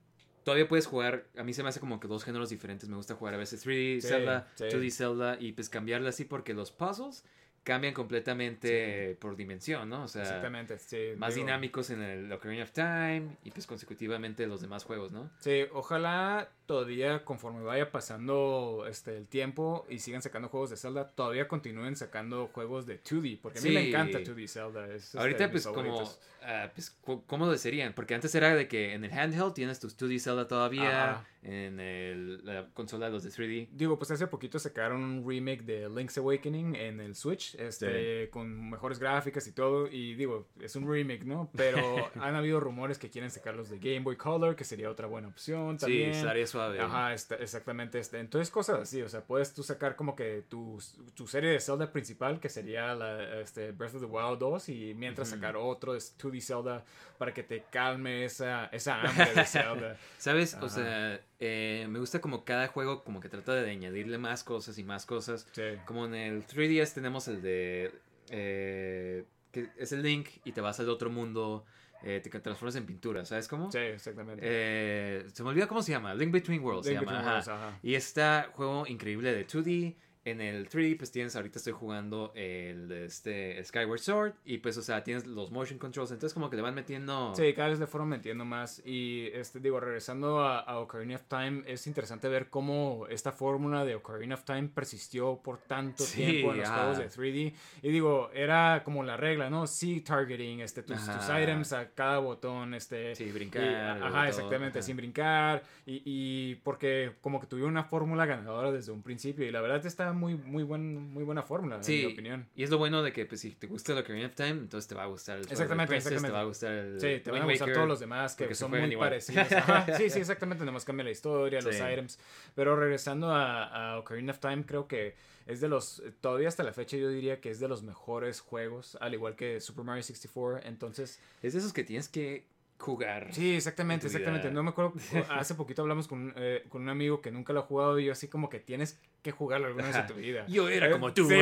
S2: todavía puedes jugar. A mí se me hace como que dos géneros diferentes. Me gusta jugar a veces 3D
S3: Sí,
S2: Zelda,
S3: sí.
S2: 2D Zelda y pues cambiarla así porque los puzzles cambian completamente por dimensión, ¿no? O sea,
S3: Exactamente, sí.
S2: más
S3: digo,
S2: dinámicos en el Ocarina of Time y pues consecutivamente los demás juegos, ¿no?
S3: Sí, ojalá todavía conforme vaya pasando este el tiempo y sigan sacando juegos de Zelda, todavía continúen sacando juegos de 2D, porque a mí me encanta 2D Zelda. es, este,
S2: Ahorita pues como, ah, pues ¿cómo lo serían? Porque antes era de que en el handheld tienes tus 2D Zelda todavía,
S3: Ajá.
S2: En el- la consola los de 3D.
S3: Digo, pues hace poquito sacaron un remake de Link's Awakening en el Switch este, con mejores gráficas y todo. Y digo, es un remake, ¿no? Pero han habido rumores que quieren sacarlos de Game Boy Color, que sería otra buena opción también.
S2: Sí, estaría suave.
S3: Ajá, exactamente. Este. Entonces, cosas así. O sea, puedes tú sacar como que tu, tu serie de Zelda principal, que sería la, este, Breath of the Wild 2, y mientras sacar otro de 2D Zelda para que te calme esa, esa hambre de Zelda.
S2: ¿Sabes? O sea, eh, me gusta como cada juego como que trata de añadirle más cosas y más cosas. Como en el 3DS tenemos el de... Eh, que es el Link y te vas al otro mundo. Eh, te transformas en pintura, ¿sabes cómo?
S3: Sí, exactamente.
S2: se me olvida cómo se llama. Link Between Worlds se llama. Y este juego increíble de 2D en el 3 pues tienes, ahorita estoy jugando el este Skyward Sword y pues, o sea, tienes los motion controls, entonces como que le van metiendo...
S3: Sí, cada vez le fueron metiendo más y, este, digo, regresando a, Ocarina of Time, es interesante ver cómo esta fórmula de Ocarina of Time persistió por tanto tiempo en los juegos de 3D y digo, era como la regla, ¿no? Sí, targeting, este, tus, items a cada botón, este...
S2: Sí, brincar.
S3: ajá, exactamente, sin brincar y, y porque como que tuvieron una fórmula ganadora desde un principio y la verdad está muy, muy, buen, muy buena fórmula, en mi opinión.
S2: Y es lo bueno de que pues, si te gusta lo Ocarina of Time, entonces te va a gustar el
S3: Exactamente, exactamente.
S2: te va a gustar el
S3: Sí, te van a gustar todos los demás que son muy parecidos. sí, sí, exactamente. Nomás cambia la historia, los items. Pero regresando a, a Ocarina of Time, creo que es de los, todavía hasta la fecha yo diría que es de los mejores juegos, al igual que Super Mario 64. Entonces...
S2: Es de esos que tienes que jugar.
S3: Sí, exactamente, exactamente. No me acuerdo, hace poquito hablamos con, eh, con, un amigo que nunca lo ha jugado y yo así como que tienes que jugarlo alguna vez en tu vida.
S2: Yo era eh, como tú.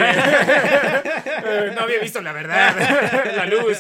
S3: Eh, no había visto la verdad, la luz.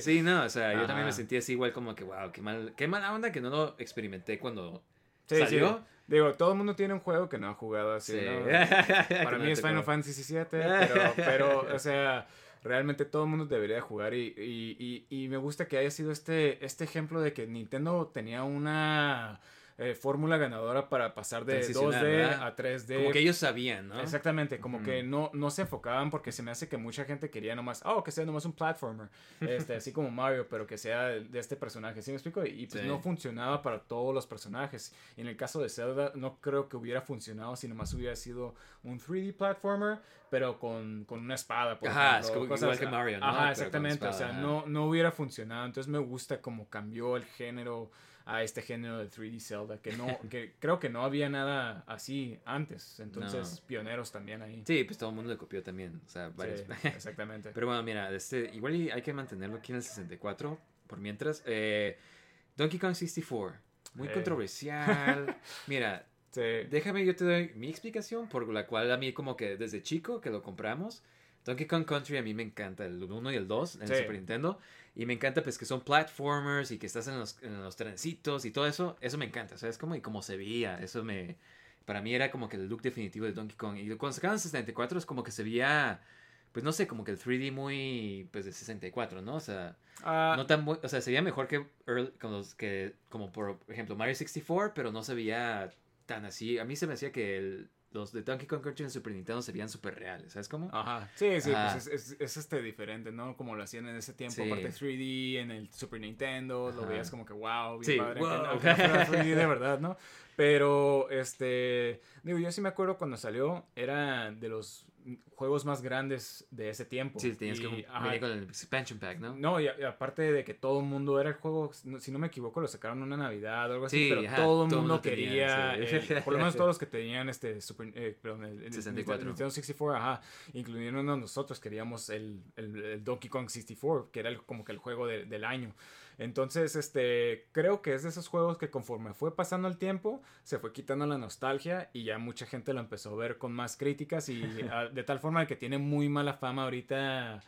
S2: sí. no, o sea, yo también me sentí así igual como que, wow, qué, mal, qué mala onda que no lo experimenté cuando salió.
S3: Digo, todo el mundo tiene un juego que no ha jugado así, ¿no? Para mí es Final Fantasy VII, pero, pero, o sea realmente todo el mundo debería jugar y, y, y, me gusta que haya sido este, este ejemplo de que Nintendo tenía una eh, fórmula ganadora para pasar de 2D a 3D.
S2: Como que ellos sabían, ¿no?
S3: Exactamente, como que no, no se enfocaban porque se me hace que mucha gente quería nomás, oh, que sea nomás un platformer, este, así como Mario, pero que sea de este personaje, ¿sí me explico? Y pues no funcionaba para todos los personajes. En el caso de Zelda, no creo que hubiera funcionado si nomás hubiera sido un 3D platformer, pero con, con una espada,
S2: por Ajá, es como, igual que Mario, ¿no?
S3: Ajá, exactamente, o sea, no, no hubiera funcionado. Entonces me gusta como cambió el género a este género de 3D Zelda, que no, que creo que no había nada así antes, entonces pioneros también ahí.
S2: Sí, pues todo el mundo le copió también, o sea, varios.
S3: exactamente.
S2: Pero bueno, mira, este, igual hay que mantenerlo aquí en el 64, por mientras. Eh, Donkey Kong 64, muy controversial. mira, déjame, yo te doy mi explicación, por la cual a mí como que desde chico que lo compramos, Donkey Kong Country a mí me encanta, el 1 y el 2 en el Super Nintendo. Y me encanta pues que son platformers y que estás en los, en los trencitos y todo eso. Eso me encanta, ¿sabes? Como, y como se veía, eso me... Para mí era como que el look definitivo de Donkey Kong. Y cuando sacaron 64 es como que se veía, pues no sé, como que el 3D muy, pues de 64, ¿no? O sea, ah. no tan, o sea, se veía mejor que, como, que, como por ejemplo Mario 64, pero no se veía tan así. A mí se me hacía que el, los de Donkey Kong Country en Super Nintendo se veían súper reales, ¿sabes cómo?
S3: Ajá, sí, sí, pues es, es, este diferente, ¿no? Como lo hacían en ese tiempo, aparte 3D, en el Super Nintendo, lo veías como que wow, bien padre, wow. 3D de verdad, ¿no? Pero, este, digo, yo sí me acuerdo cuando salió, era de los juegos más grandes de ese tiempo.
S2: Sí, tenías que venir con el expansion pack, ¿no?
S3: No, y, aparte de que todo el mundo era el juego, si no me equivoco, lo sacaron una Navidad o algo así, pero todo el mundo quería, eh, por lo menos todos los que tenían este Super, eh, perdón, el, 64. Nintendo 64, ajá, incluyéndonos nosotros queríamos el, el, Donkey Kong 64, que era como que el juego del año. Entonces, este, creo que es de esos juegos que conforme fue pasando el tiempo, se fue quitando la nostalgia y ya mucha gente lo empezó a ver con más críticas y de tal forma que tiene muy mala fama ahorita.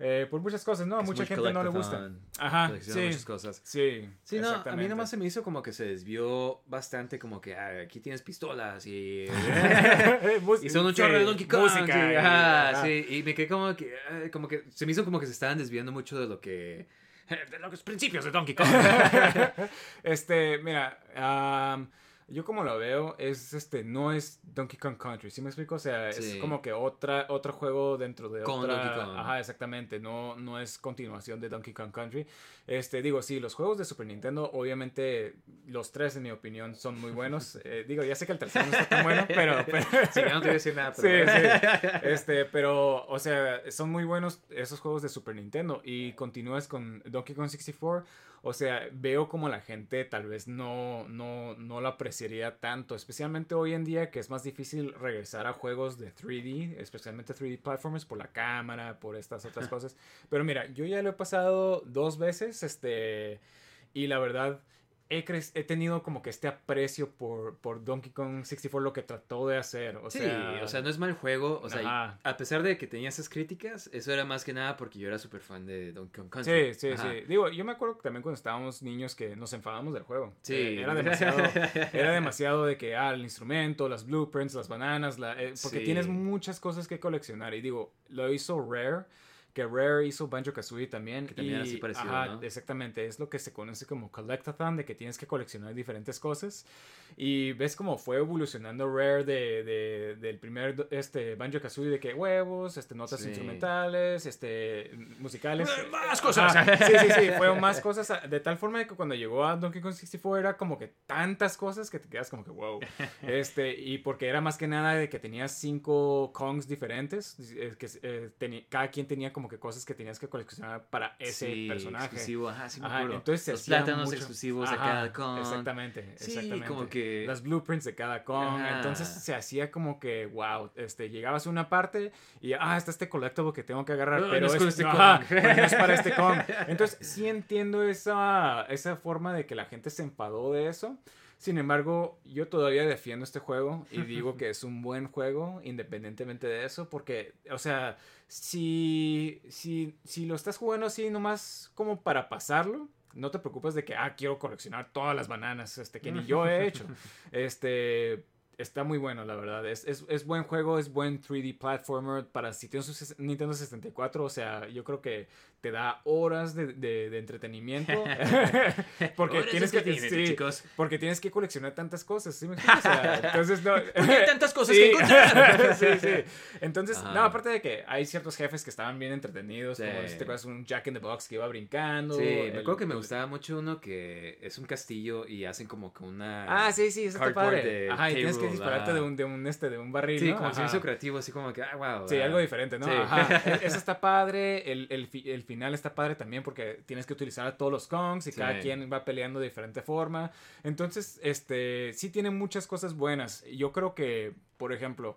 S3: Eh, por muchas cosas, ¿no? A mucha gente no le gusta. Ajá, sí.
S2: muchas cosas.
S3: Sí,
S2: sí no, a mí nomás se me hizo como que se desvió bastante, como que ah, aquí tienes pistolas y... y son un chorro de Donkey Kong. Música. Ajá, sí, y me quedé como que, ah, como que, se me hizo como que se estaban desviando mucho de lo que de los principios de Donkey Kong.
S3: este, mira, yo como lo veo, es este, no es Donkey Kong Country, ¿sí me explico? O sea, es
S2: Sí.
S3: como que otra, otro juego dentro de
S2: Con
S3: otra.
S2: Donkey Kong.
S3: Ajá, exactamente. No, no es continuación de Donkey Kong Country. Este, digo, sí, los juegos de Super Nintendo, obviamente, los tres, en mi opinión, son muy buenos. Eh, digo, ya sé que el tercero no está tan bueno, pero. pero-
S2: Sí, no te voy a decir nada,
S3: Sí,
S2: pero...
S3: sí. Este, pero, o sea, son muy buenos esos juegos de Super Nintendo. Y continúas con Donkey Kong 64. O sea, veo como la gente tal vez no, no, no lo apreciaría tanto. Especialmente hoy en día que es más difícil regresar a juegos de 3D. Especialmente 3D platformers por la cámara, por estas otras cosas. Pero mira, yo ya lo he pasado dos veces. Este. Y la verdad, he, tenido como que este aprecio por, por Donkey Kong 64, lo que trató de hacer. O
S2: Sí,
S3: sea,
S2: o sea, no es mal juego. O sea, a pesar de que tenía esas críticas, eso era más que nada porque yo era súper fan de Donkey Kong Country.
S3: Sí, sí,
S2: Ajá.
S3: sí. Digo, yo me acuerdo que también cuando estábamos niños que nos enfadábamos del juego.
S2: Sí.
S3: Eh, Era demasiado, era demasiado de que, ah, el instrumento, las blueprints, las bananas, la- eh, porque
S2: Sí.
S3: tienes muchas cosas que coleccionar. Y digo, lo hizo Rare, que Rare hizo Banjo Kazooie también.
S2: Que también
S3: y,
S2: era así parecido,
S3: ajá,
S2: ¿no?
S3: exactamente. Es lo que se conoce como Collectathon, de que tienes que coleccionar diferentes cosas. Y ves cómo fue evolucionando Rare de, de- del primer este, Banjo Kazooie, de que huevos, este, notas
S2: Sí.
S3: instrumentales, este, musicales.
S2: Más cosas.
S3: Ajá, Sí, sí, sí, fueron más cosas. De tal forma de que cuando llegó a Donkey Kong 64 era como que tantas cosas que te quedas como que wow. Este, y porque era más que nada de que tenías cinco Kongs diferentes, eh, que eh, cada quien tenía como que cosas que tenías que coleccionar para ese
S2: Sí,
S3: personaje.
S2: exclusivo, ajá, sí me
S3: Ajá, entonces se
S2: Los plátanos
S3: mucho-
S2: exclusivos de
S3: Ajá,
S2: cada con.
S3: Exactamente,
S2: Sí,
S3: exactamente.
S2: como que-
S3: Las blueprints de cada con.
S2: Ajá.
S3: Entonces se hacía como que, wow, este, llegabas a una parte y, ah, está este collectible que tengo que agarrar,
S2: Ah,
S3: pero
S2: no es
S3: es,
S2: este
S3: no, pero no es para este con. Entonces sí entiendo esa, esa forma de que la gente se enfadó de eso. Sin embargo, yo todavía defiendo este juego y digo que es un buen juego independientemente de eso, porque, o sea, si, si, si lo estás jugando así nomás como para pasarlo, no te preocupes de que, ah, quiero coleccionar todas las bananas, este, que ni yo he hecho. Este, está muy bueno, la verdad. Es, es, es buen juego, es buen 3D platformer para si tienes un Nintendo 64, o sea, yo creo que te da horas de, de- de entretenimiento. porque
S2: Horas
S3: tienes que, sí,
S2: chicos.
S3: porque tienes que coleccionar tantas cosas, ¿sí me explico? O sea, entonces no...
S2: hay tantas cosas
S3: Sí.
S2: que encontrar.
S3: sí, sí. Entonces,
S2: Ajá.
S3: no, aparte de que hay ciertos jefes que estaban bien entretenidos, como
S2: Sí.
S3: si te acuerdas un Jack in the Box que iba brincando.
S2: Sí, me
S3: el-
S2: acuerdo que me gustaba mucho uno que es un castillo y hacen como que una...
S3: Ah, sí, sí, eso está padre. Ajá, y tienes que dispararte
S2: ajá.
S3: de un, de un, este, de un barril,
S2: Sí,
S3: ¿no?
S2: como si creativo, así como que, ah, wow.
S3: Sí,
S2: ah.
S3: algo diferente, ¿no? Ajá. E- Eso está padre. El, el, el final está padre también porque tienes que utilizar a todos los Kongs y
S2: Sí.
S3: cada quien va peleando de diferente forma. Entonces, este, sí tiene muchas cosas buenas. Yo creo que, por ejemplo,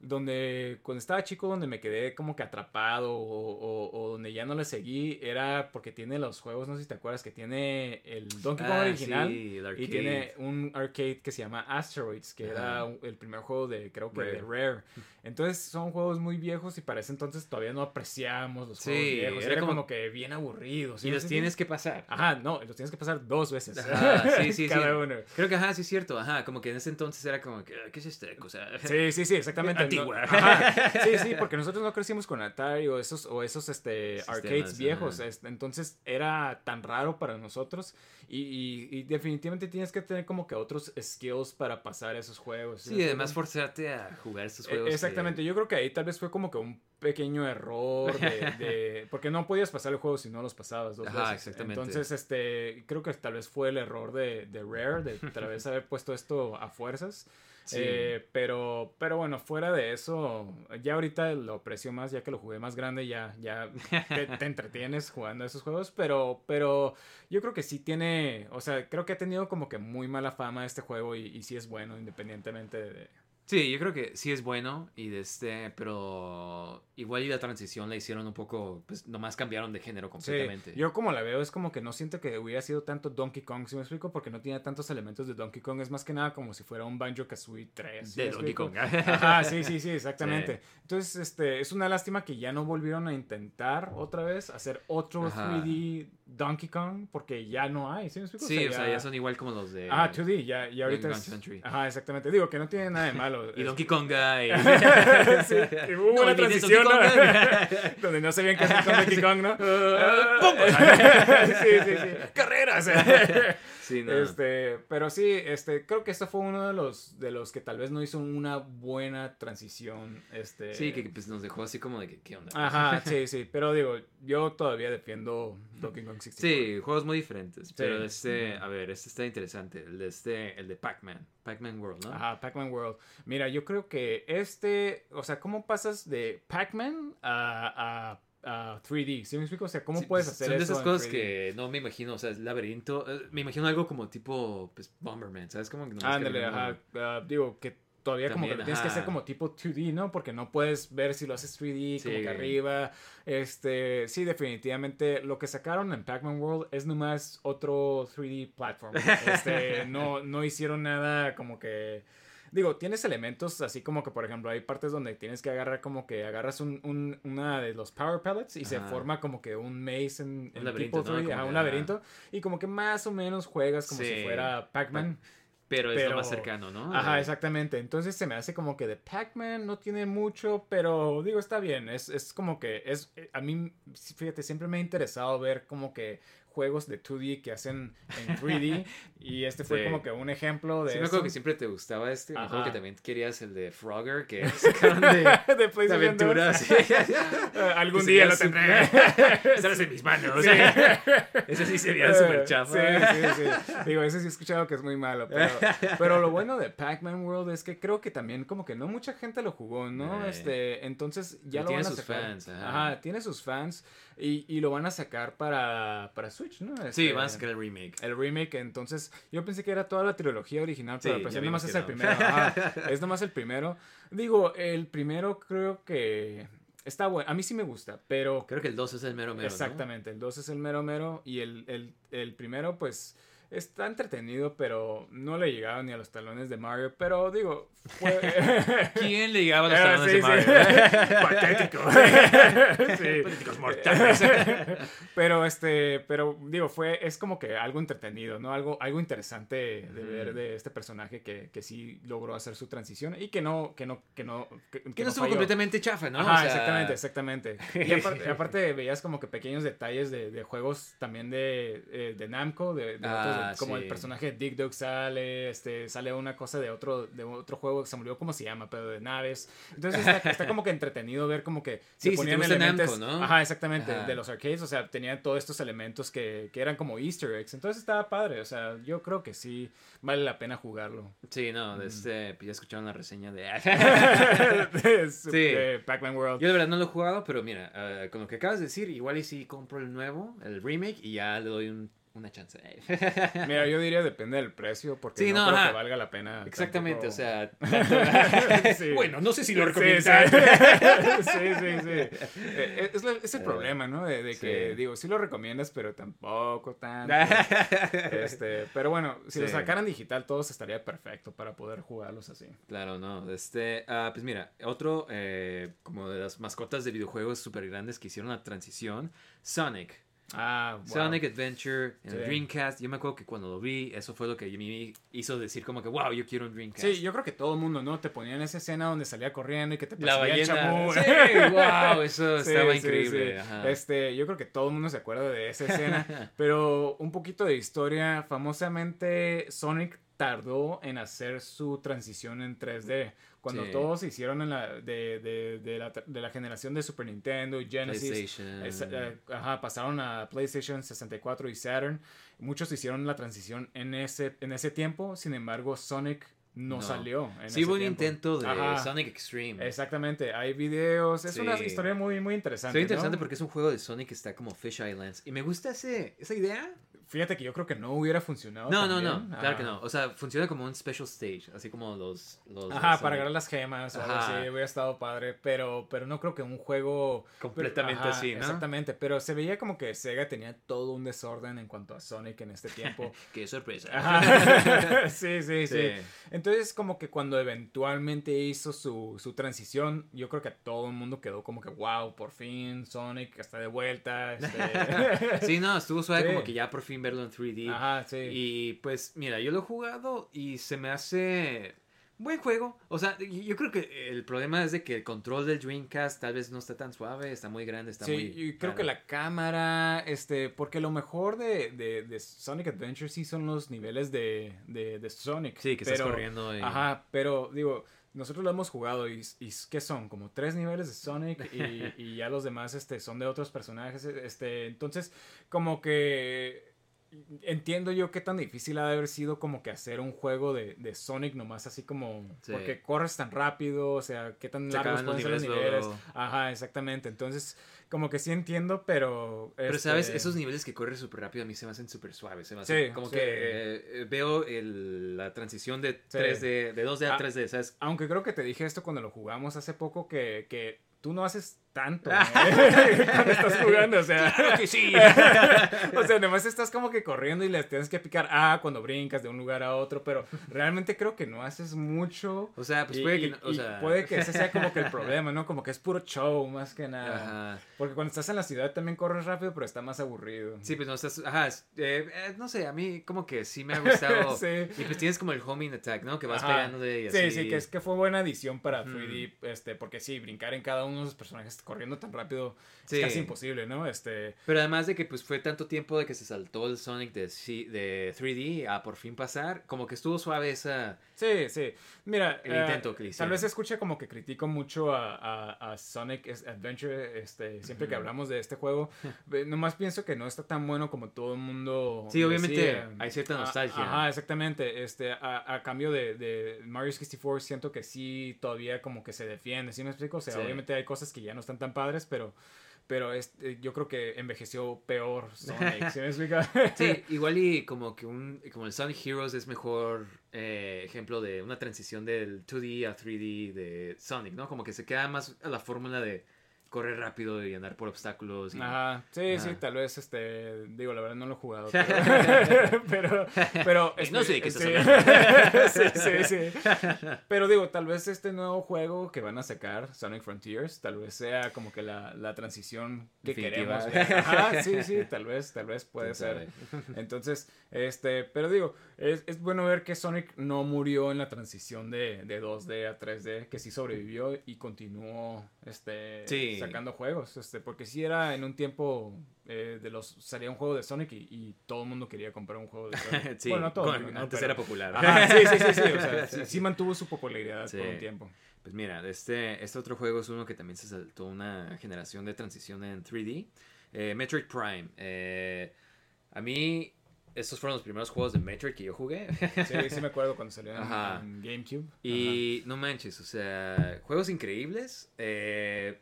S3: donde cuando estaba chico, donde me quedé como que atrapado o, o- o donde ya no le seguí, era porque tiene los juegos, no sé si te acuerdas, que tiene el Donkey Kong
S2: Ah,
S3: original.
S2: sí,
S3: Y tiene un arcade que se llama Asteroids, que era el primer juego de, creo que de
S2: Rare.
S3: Rare. Entonces son juegos muy viejos y para ese entonces todavía no apreciamos los
S2: Sí,
S3: juegos viejos.
S2: era
S3: Era, como...
S2: como-
S3: que bien aburridos.
S2: Y los tienes que pasar.
S3: Ajá, no, los tienes que pasar dos veces.
S2: Ajá, sí, sí,
S3: Cada uno.
S2: Creo que, ajá, sí es cierto, ajá, como que en ese entonces era como que, "Ah, ¿qué es esta cosa?
S3: Sí, sí, sí, exactamente.
S2: Antigua.
S3: No-. Sí, sí, porque nosotros no crecimos con Atari o esos, o esos este,
S2: Sistemas,
S3: arcades viejos.
S2: ajá.
S3: este, entonces era tan raro para nosotros. Y, y- y definitivamente tienes que tener como que otros skills para pasar esos juegos.
S2: Sí, además forzarte a jugar estos
S3: Eh,
S2: juegos. que-
S3: Exactamente, yo creo que ahí tal vez fue como que un pequeño error de, de- porque no podías pasar el juego si no los pasabas dos
S2: Ajá,
S3: veces.
S2: exactamente.
S3: Entonces, este, creo que tal vez fue el error de, de Rare, de tal vez haber puesto esto a fuerzas.
S2: Sí.
S3: Eh, pero, pero bueno, fuera de eso, ya ahorita lo aprecio más, ya que lo jugué más grande, ya, ya te, te entretienes jugando esos juegos, pero, pero yo creo que sí tiene, o sea, creo que ha tenido como que muy mala fama este juego y, y sí es bueno, independientemente de...
S2: Sí, yo creo que sí es bueno y de este, pero igual y la transición la hicieron un poco, pues nomás cambiaron de género completamente.
S3: Sí, yo como la veo es como que no siento que hubiera sido tanto Donkey Kong, si me explico, porque no tiene tantos elementos de Donkey Kong, es más que nada como si fuera un Banjo Kazooie 3. ¿sí
S2: De Donkey? Kong.
S3: Ajá, sí, sí, sí, exactamente. Entonces, este, es una lástima que ya no volvieron a intentar otra vez hacer otro
S2: Ajá.
S3: 3D Donkey Kong, porque ya no hay, ¿sí me explico?
S2: Sí, o sea, ya son igual como los de...
S3: Ah, 2D, ya, ya ahorita es... Ajá, exactamente. Digo que no tiene nada de malo.
S2: Y Donkey Konga y...
S3: sí, y hubo
S2: No
S3: una transición, ¿no? Donde no sabían qué hacer con Donkey Kong, ¿no?
S2: Ah,
S3: sí, sí, sí. Carreras.
S2: Sí, no.
S3: Este, pero sí, este, creo que este fue uno de los, de los que tal vez no hizo una buena transición. Este...
S2: Sí, que pues, nos dejó así como de que, ¿qué onda?
S3: Ajá, sí, sí. Pero digo, yo todavía defiendo Donkey Kong 64.
S2: Sí, juegos muy diferentes. Pero este, a ver, este está interesante. El de este, el de Pac-Man. Pac-Man World, ¿no?
S3: Ajá, Pac-Man World. Mira, yo creo que este, o sea, ¿cómo pasas de Pac-Man a, a a 3D. ¿Sí me explico? O sea, ¿cómo
S2: Sí,
S3: puedes
S2: pues,
S3: hacer
S2: Son de
S3: eso
S2: esas cosas
S3: 3D?
S2: que no me imagino, o sea, el laberinto. eh, me imagino algo como tipo, pues, Bomberman, ¿sabes? Como que nomás
S3: Ándale, ajá. ah, digo, que todavía como que lo tienes que hacer como tipo 2D, ¿no? Porque no puedes ver si lo haces 3D, como que arriba. Este, sí, definitivamente. Lo que sacaron en Pac-Man World es nomás otro 3D platform. Este, no, no hicieron nada como que. Digo, tienes elementos así como que, por ejemplo, hay partes donde tienes que agarrar como que agarras un, un- una de los Power Pellets y se forma como que un maze en,
S2: Un
S3: en
S2: laberinto,
S3: tipo
S2: ¿no?
S3: 3D,
S2: Como
S3: ajá,
S2: que,
S3: un
S2: ajá.
S3: laberinto. Y como que más o menos juegas como si fuera Pac-Man.
S2: Pero es lo más cercano, ¿no?
S3: Ajá, exactamente. Entonces se me hace como que de Pac-Man no tiene mucho, pero digo, está bien. Es, es como que es. eh, A mí, fíjate, siempre me ha interesado ver como que juegos de 2D que hacen en 3D. y este fue
S2: Sí.
S3: como que un ejemplo de.
S2: Sí, me acuerdo que siempre te gustaba este. Me acuerdo
S3: Ajá.
S2: que también querías el de Frogger, que sacaron de,
S3: de
S2: de aventuras.
S3: 2.
S2: sí.
S3: Eh, Algún día lo tendré.
S2: Estarás en mis manos.
S3: Sí.
S2: Ese sí sería súper chafa.
S3: Sí, sí, sí. Digo, ese sí he escuchado que es muy malo. Pero, pero lo bueno de Pac-Man World es que creo que también como que no mucha gente lo jugó, ¿no?
S2: Eh.
S3: Este, entonces ya
S2: Y
S3: lo
S2: tiene
S3: van a
S2: sus
S3: sacar.
S2: fans, ajá.
S3: tiene sus fans. Y, y lo van a sacar para, para Switch, ¿no?
S2: Sí,
S3: Este,
S2: van a sacar el remake.
S3: el remake, entonces yo pensé que era toda la trilogía original, pero
S2: Sí,
S3: pues
S2: ya
S3: es nomás es
S2: que
S3: el
S2: no.
S3: primero. es nomás el primero. Digo, el primero creo que está bueno. A mí sí me gusta, pero
S2: Creo que el 2 es el mero mero. ¿no?
S3: Exactamente, el 2 es el mero mero y el, el, el primero pues está entretenido, pero no le llegaba ni a los talones de Mario, pero digo, fue...
S2: ¿Quién le llegaba a los
S3: Ah,
S2: talones
S3: sí,
S2: de Mario?
S3: sí. Patético. Sí.
S2: Patéticos mortales.
S3: pero este, pero digo, fue, es como que algo entretenido, ¿no? Algo, algo interesante de ver de este personaje que, que sí logró hacer su transición y que no, que no, que no, que,
S2: Que no estuvo
S3: falló.
S2: completamente chafa, ¿no?
S3: Ajá,
S2: O sea,
S3: exactamente, exactamente. Y aparte, aparte veías como que pequeños detalles de, de juegos también de, eh, de Namco, de, de
S2: Ah,
S3: otros, como
S2: sí.
S3: el personaje de Dig Dug sale, este, sale una cosa de otro, de otro juego que se olvidó cómo se llama, pero de naves. Entonces está, está como que entretenido ver como que
S2: Sí,
S3: le
S2: si te gusta Namco, ¿no?
S3: Ajá, exactamente,
S2: Ajá.
S3: de los arcades, o sea, tenían todos estos elementos que, que eran como easter eggs. Entonces estaba padre, o sea, yo creo que sí vale la pena jugarlo.
S2: Sí, no, de este, pues ya escucharon la reseña de...
S3: de,
S2: Sí.
S3: de Pac-Man World.
S2: Yo de verdad no lo he jugado, pero mira, eh, con lo que acabas de decir, igual y si compro el nuevo, el remake, y ya le doy un- una chance.
S3: Mira, yo diría depende del precio, porque
S2: Sí,
S3: no,
S2: no,
S3: creo
S2: ajá.
S3: que valga la pena.
S2: Exactamente,
S3: tampoco-
S2: o sea...
S3: Sí.
S2: Bueno, no sé si lo
S3: Sí,
S2: recomiendo.
S3: sí, sí, sí, sí. Eh, Es, la- es el problema, ¿no? De, de que, digo, sí lo recomiendas, pero tampoco tanto. Este, pero bueno, si lo sacaran digital, todos estaría perfecto para poder jugarlos así.
S2: Claro, no. Este, ah, pues mira, otro eh, como de las mascotas de videojuegos súper grandes que hicieron la transición, Sonic.
S3: Ah, wow.
S2: Sonic Adventure en el
S3: Sí.
S2: Dreamcast. Yo me acuerdo que cuando lo vi, eso fue lo que me hizo decir como que, wow, yo quiero un Dreamcast.
S3: Sí, yo creo que todo el mundo, ¿no? Te ponían esa escena donde salía corriendo y que te
S2: La ballena.
S3: chamú.
S2: Sí, wow, eso
S3: Sí,
S2: estaba
S3: sí,
S2: increíble. ajá.
S3: Este, yo creo que todo el mundo se acuerda de esa escena, pero un poquito de historia. Famosamente, Sonic tardó en hacer su transición en 3D. Cuando
S2: Sí.
S3: todos se hicieron en la, de, de, de la, de la generación de Super Nintendo y Genesis, es- eh, ajá, pasaron a PlayStation 64 y Saturn. Muchos hicieron la transición en ese, en ese tiempo, sin embargo, Sonic no,
S2: No.
S3: salió. En
S2: Sí,
S3: ese
S2: hubo un
S3: tiempo.
S2: intento de
S3: Ajá.
S2: Sonic Extreme.
S3: Exactamente, hay videos, es una historia muy, muy interesante.
S2: Está interesante
S3: ¿no?
S2: porque es un juego de Sonic que está como Fish Islands. Y me gusta ese, esa idea.
S3: Fíjate que yo creo que no hubiera funcionado.
S2: No, no,
S3: también.
S2: no. Claro que no. O sea, funciona como un special stage. Así como los. los
S3: Ajá,
S2: Sonic.
S3: para agarrar las gemas o algo así, hubiera estado padre, pero, pero no creo que un juego...
S2: Completamente
S3: Ajá,
S2: así, ¿no?
S3: Exactamente, pero se veía como que Sega tenía todo un desorden en cuanto a Sonic en este tiempo.
S2: Qué sorpresa.
S3: Sí, sí, sí,
S2: Sí.
S3: Entonces, como que cuando eventualmente hizo su, su transición, yo creo que todo el mundo quedó como que, wow, por fin, Sonic está de vuelta. Este...
S2: Sí, no, estuvo suave
S3: Sí.
S2: como que ya por fin verlo en 3D.
S3: Ajá, sí.
S2: Y pues, mira, yo lo he jugado y se me hace. buen juego. O sea, yo creo que el problema es de que el control del Dreamcast tal vez no está tan suave, está muy grande, está
S3: sí,
S2: muy...
S3: y creo que la cámara, este, porque lo mejor de, de, de Sonic Adventure sí son los niveles de, de, de Sonic.
S2: Sí, que estás corriendo y-
S3: Ajá, pero digo, nosotros lo hemos jugado y, y ¿qué son? Como tres niveles de Sonic y, y ya los demás este, son de otros personajes. Este, entonces, como que entiendo yo qué tan difícil ha de haber sido como que hacer un juego de, de Sonic nomás así como
S2: Sí.
S3: porque corres tan rápido, o sea, qué tan
S2: Se
S3: largos pueden ser los
S2: niveles.
S3: Ajá, exactamente. Entonces, como que sí entiendo, pero
S2: Pero
S3: este,
S2: sabes, esos niveles que corres súper rápido a mí se me hacen súper suaves. Se me hacen
S3: Sí,
S2: como
S3: sí.
S2: que eh, veo el- la transición de
S3: Sí.
S2: 3D, de 2D a
S3: Ah.
S2: 3D, ¿sabes?
S3: aunque creo que te dije esto cuando lo jugamos hace poco que, que tú no haces tanto ¿eh? cuando estás jugando, o sea,
S2: Claro que sí.
S3: o sea, nomás estás como que corriendo y le tienes que picar A cuando brincas de un lugar a otro, pero realmente creo que no haces mucho.
S2: O sea, pues
S3: y-
S2: puede que
S3: y-
S2: no- o
S3: y
S2: sea-
S3: puede que ese sea como que el problema, ¿no? Como que es puro show más que nada.
S2: Ajá.
S3: Porque cuando estás en la ciudad también corres rápido, pero está más aburrido.
S2: Sí, pues no estás. Ajá, eh, eh, no sé, a mí como que sí me ha gustado.
S3: Sí.
S2: Y pues tienes como el homing attack, ¿no? Que vas pegando de y
S3: Sí,
S2: así.
S3: sí, que es que fue buena adición para
S2: Ujú.
S3: 3D, este, porque sí, brincar en cada uno de los personajes corriendo tan rápido
S2: Sí.
S3: es casi imposible, ¿no? Este,
S2: Pero además de que pues fue tanto tiempo de que se saltó el Sonic de, de 3D a por fin pasar, como que estuvo suave esa...
S3: sí, sí. Mira,
S2: El
S3: eh,
S2: intento que
S3: tal vez se escucha como que critico mucho a, a- a Sonic Adventure, este, siempre que
S2: Ujú.
S3: hablamos de este juego, nomás pienso que no está tan bueno como todo el mundo.
S2: Sí, obviamente
S3: decía.
S2: hay cierta
S3: Ah,
S2: nostalgia.
S3: Ajá, exactamente. Este, a, a cambio de, de Mario 64 siento que sí todavía como que se defiende, ¿sí me explico? O sea,
S2: Sí.
S3: obviamente hay cosas que ya no están tan padres, pero pero este, yo creo que envejeció peor Sonic, ¿sí me explica?
S2: Sí, igual y como que un... Como el Sonic Heroes es mejor eh, ejemplo de una transición del 2D a 3D de Sonic, ¿no? Como que se queda más a la fórmula de correr rápido y andar por obstáculos. Y...
S3: Ajá, sí,
S2: Ajá.
S3: sí, tal vez, este, digo, la verdad no lo he jugado, pero, pero, pero,
S2: no sé de qué estás
S3: sí, sí, sí, pero digo, tal vez este nuevo juego que van a sacar, Sonic Frontiers, tal vez sea como que la, la transición que
S2: Definitiva.
S3: queremos. Ajá, sí, sí, tal vez, tal vez puede
S2: ¿Quién
S3: ser.
S2: sabe?
S3: Entonces, este, pero digo, es, es bueno ver que Sonic no murió en la transición de, de 2D a 3D, que sí sobrevivió y continuó, este,
S2: Sí.
S3: Sacando juegos, este, porque sí era en un tiempo eh, de los, salía un juego de Sonic y, y todo el mundo quería comprar un juego de Sonic.
S2: Sí,
S3: bueno, no todo el
S2: con-
S3: mundo, ¿no?
S2: antes
S3: Pero-
S2: era popular.
S3: Ajá, sí, sí, sí, sí, o sea, sí, sí mantuvo su popularidad
S2: Sí.
S3: por un tiempo.
S2: Pues mira, este, este otro juego es uno que también se saltó una generación de transición en 3D. Eh, Metroid Prime. Eh, a mí, estos fueron los primeros juegos de Metroid que yo jugué.
S3: Sí, sí me acuerdo cuando salió en,
S2: Ajá.
S3: en GameCube.
S2: y no manches, o sea, juegos increíbles. Eh,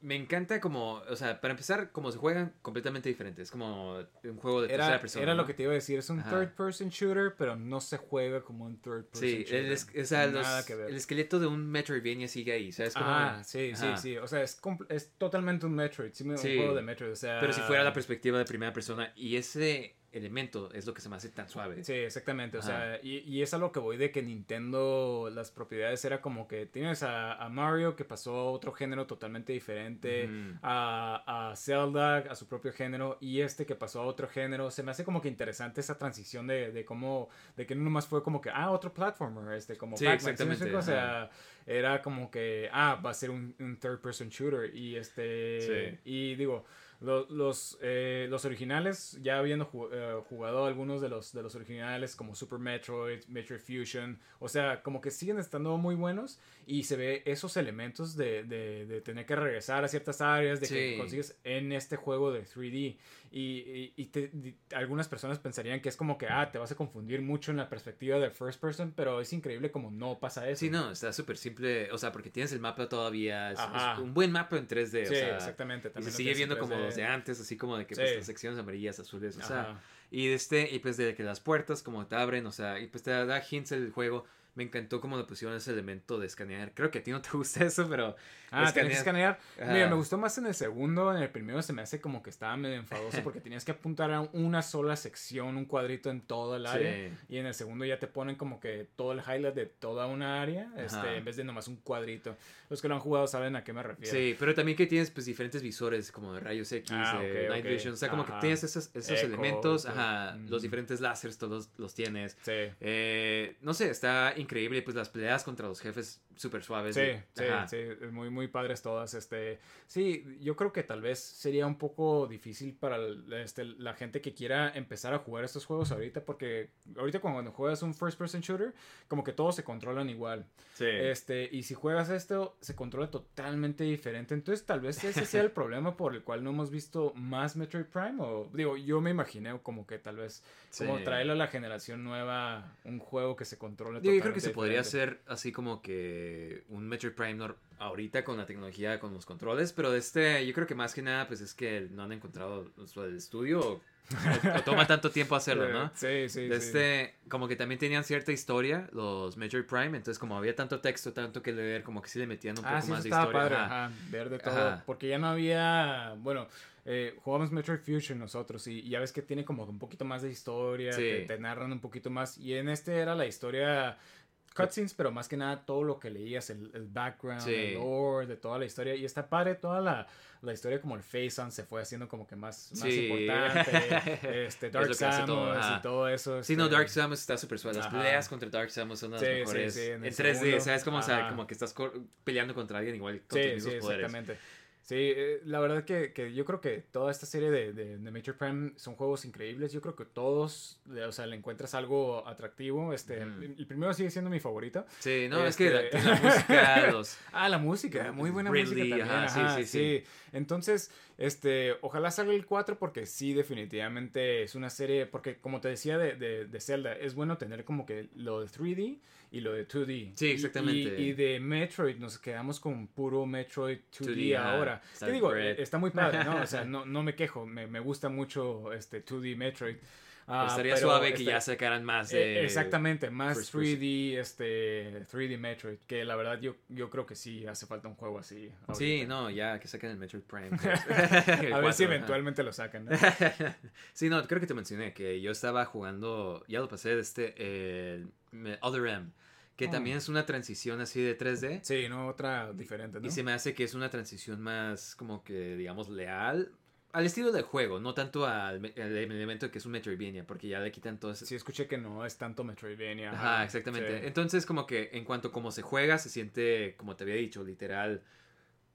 S2: me encanta como, o sea, para empezar, como se juegan completamente diferentes. Es como un juego de
S3: Era,
S2: tercera persona.
S3: era
S2: ¿no?
S3: lo que te iba a decir, es un
S2: Ajá.
S3: third person shooter, pero no se juega como un third person
S2: Sí,
S3: shooter.
S2: el, es- o sea, los- el esqueleto de un Metroidvania sigue ahí, ¿sabes? Como,
S3: Ah, sí,
S2: Ajá.
S3: sí, sí. O sea, es, es totalmente un Metroid. Sí, un
S2: Sí.
S3: juego de Metroid. O sea,
S2: Pero si fuera la perspectiva de primera persona y ese elemento es lo que se me hace tan suave.
S3: Sí, exactamente. O sea, y, y es a lo que voy de que Nintendo, las propiedades era como que tienes a, a Mario que pasó a otro género totalmente diferente, a, a Zelda a su propio género y este que pasó a otro género. Se me hace como que interesante esa transición de, de cómo, de que no nomás fue como que, ah, otro platformer, este, como
S2: Sí,
S3: Pac-Man, ¿sí me
S2: exactamente?
S3: O sea, era como que, ah, va a ser un, un third person shooter y este,
S2: Sí.
S3: y digo, lo- los, eh, los originales, ya habiendo eh, jugado algunos de los, de los originales como Super Metroid, Metroid Fusion, o sea, como que siguen estando muy buenos y se ve esos elementos de, de, de tener que regresar a ciertas áreas, de que consigues en este juego de 3D. Y, y- y te- di- algunas personas pensarían que es como que, ah, te vas a confundir mucho en la perspectiva de first person, pero es increíble como no pasa eso.
S2: Sí, no, está súper simple. O sea, porque tienes el mapa todavía. Es, un buen mapa en 3D.
S3: Sí,
S2: o sea,
S3: exactamente.
S2: Y
S3: también
S2: se sigue viendo como
S3: 3D.
S2: los de antes, así como de que
S3: Sí.
S2: pues, las secciones amarillas, azules, o sea. Y este, y pues de que las puertas como te abren, o sea, y pues te da hints el juego. Me encantó cómo le pusieron ese elemento de escanear. Creo que a ti no te gusta eso, pero.
S3: Ah, tenías que escanear. Mira, me gustó más en el segundo. En el primero se me hace como que estaba medio enfadoso porque tenías que apuntar a una sola sección, un cuadrito en todo el área.
S2: Sí.
S3: Y en el segundo ya te ponen como que todo el highlight de toda una área, este, en vez de nomás un cuadrito. Los que lo han jugado saben a qué me refiero.
S2: Sí, pero también que tienes pues diferentes visores como de rayos X,
S3: Ah,
S2: de Night
S3: ok.
S2: Vision, o sea, como
S3: Ajá.
S2: que tienes esos, esos
S3: Echo,
S2: elementos, ajá,
S3: Mm.
S2: los diferentes láseres todos los tienes.
S3: Sí.
S2: Eh, no sé, está increíble. Pues las peleas contra los jefes súper suaves.
S3: Sí, sí,
S2: ajá.
S3: sí, muy, muy padres todas. Este, sí, yo creo que tal vez sería un poco difícil para este, la gente que quiera empezar a jugar estos juegos ahorita, porque ahorita cuando juegas un first person shooter, como que todos se controlan igual.
S2: Sí.
S3: Este, y si juegas esto, se controla totalmente diferente. Entonces, tal vez ese sea el problema por el cual no hemos visto más Metroid Prime. O digo, yo me imaginé como que tal vez como
S2: Sí.
S3: traerle a la generación nueva un juego que se controle
S2: Digo, yo creo que se podría hacer así como que un Metroid Prime ahorita con la tecnología, con los controles, pero de este, yo creo que más que nada, pues es que no han encontrado del estudio o, o toma tanto tiempo hacerlo, ¿no?
S3: Sí, sí,
S2: De
S3: sí.
S2: este, como que también tenían cierta historia, los Metroid Prime, entonces como había tanto texto, tanto que leer, como que sí le metían un poco
S3: Ah, sí,
S2: más de historia.
S3: padre,
S2: ajá.
S3: ajá, ver de todo.
S2: Ajá.
S3: Porque ya no había, bueno, eh, jugamos Metroid Fusion nosotros y, y ya ves que tiene como un poquito más de historia,
S2: Sí.
S3: te, te narran un poquito más. Y en este era la historia cutscenes, pero más que nada todo lo que leías, el, el background,
S2: Sí.
S3: el lore de toda la historia. Y está padre toda la, la historia como el face-on se fue haciendo como que más, más
S2: Sí.
S3: importante. Este,
S2: Es
S3: Dark
S2: todo, ajá.
S3: y todo eso.
S2: Sí, no,
S3: este,
S2: Dark Samus está súper suave. Las
S3: Ajá.
S2: peleas contra Dark Samus son las
S3: Sí,
S2: mejores.
S3: sí, en
S2: en
S3: el
S2: 3D,
S3: segundo.
S2: ¿sabes? Como, o sea, como que estás peleando contra alguien igual con
S3: Sí,
S2: tus mismos
S3: sí,
S2: poderes.
S3: exactamente. Sí, eh, la verdad que, que yo creo que toda esta serie de, de, de Metroid Prime son juegos increíbles. Yo creo que todos, le- o sea, le encuentras algo atractivo. Este, el, el primero sigue siendo mi favorito.
S2: Sí, no, es que la,
S3: Este-
S2: la música, los...
S3: Ah, la música, muy buena
S2: Ridley,
S3: música también.
S2: ajá, sí, sí, sí.
S3: Entonces, este, ojalá salga el 4 porque sí, definitivamente es una serie, porque como te decía de, de, de Zelda, es bueno tener como que lo de 3D y lo de 2D.
S2: Sí, exactamente.
S3: Y, y de Metroid nos quedamos con puro Metroid 2D,
S2: 2D, ajá.
S3: ahora. Que digo,
S2: great.
S3: está muy padre, ¿no? O sea, no, no me quejo, me, me gusta mucho este 2D Metroid. Ah,
S2: estaría
S3: pero
S2: suave que
S3: este-
S2: ya sacaran más
S3: eh,
S2: de...
S3: Exactamente, más
S2: first person.
S3: 3D, este, 3D Metroid, que la verdad yo, yo creo que sí hace falta un juego así.
S2: Sí, no, ya que saquen el Metroid Prime.
S3: A ver si eventualmente lo sacan. ¿no?
S2: sí, no, creo que te mencioné que yo estaba jugando, ya lo pasé de este, el me- Other M, que
S3: Oh.
S2: también es una transición así de 3D.
S3: Sí, no, otra diferente, ¿no?
S2: Y se me hace que es una transición más como que, digamos, leal al estilo del juego, no tanto al, me- al elemento que es un Metroidvania, porque ya le quitan todo ese...
S3: Sí, escuché que no es tanto Metroidvania.
S2: Ajá, exactamente.
S3: sí.
S2: Entonces, como que en cuanto a cómo se juega, se siente, como te había dicho, literal,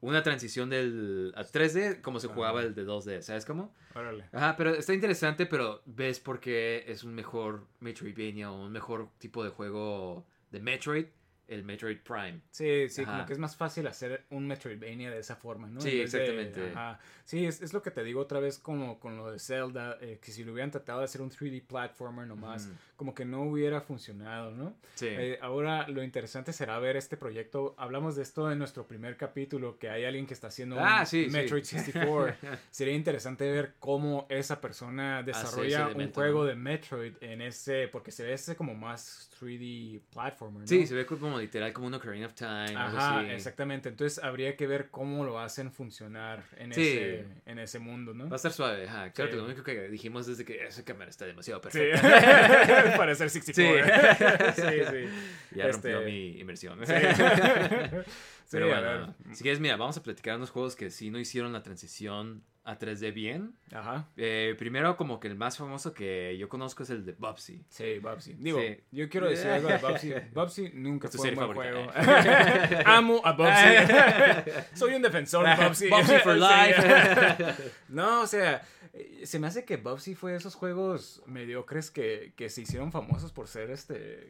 S2: una transición del a 3D como se jugaba el de 2D, ¿sabes cómo?
S3: Órale.
S2: Ajá, pero está interesante, pero ves por qué es un mejor Metroidvania o un mejor tipo de juego de Metroid, el Metroid Prime.
S3: Sí, sí,
S2: Ajá.
S3: como que es más fácil hacer un Metroidvania de esa forma, ¿no?
S2: Sí,
S3: En vez de-
S2: exactamente.
S3: ajá. Sí, es, es lo que te digo otra vez como con lo de Zelda, eh, que si lo hubieran tratado de hacer un 3D platformer nomás,
S2: Ujú.
S3: como que no hubiera funcionado, ¿no?
S2: Sí.
S3: Eh, ahora lo interesante será ver este proyecto. Hablamos de esto en nuestro primer capítulo, que hay alguien que está haciendo
S2: Ah,
S3: un
S2: sí, sí.
S3: Metroid 64. Sería interesante ver cómo esa persona desarrolla un juego de Metroid en ese, porque se ve ese como más 3D platformer. ¿no?
S2: Sí, se ve como literal como un Ocarina of Time.
S3: Ajá,
S2: así.
S3: exactamente. Entonces habría que ver cómo lo hacen funcionar en,
S2: Sí.
S3: ese, en ese mundo, ¿no?
S2: Va a estar suave, ajá. Claro
S3: Sí.
S2: que lo único que dijimos es de que esa cámara está demasiado
S3: Sí,
S2: perfecta.
S3: para ser 64. Sí, sí.
S2: Ya rompió
S3: Este,
S2: mi inversión.
S3: Sí.
S2: Pero
S3: Sí,
S2: bueno, si quieres, mira, vamos a platicar unos juegos que sí no hicieron la transición a 3D bien.
S3: Ajá.
S2: Eh, primero, como que el más famoso que yo conozco es el de Bubsy.
S3: Sí, Bubsy. Digo,
S2: Sí.
S3: yo quiero decir algo de Bubsy. Bubsy nunca fue un buen juego.
S2: favorita.
S3: Amo a Bubsy. Soy un defensor de Bubsy.
S2: Bubsy for life.
S3: no, o sea, eh, se me hace que Bubsy fue de esos juegos mediocres que, que se hicieron famosos por ser este.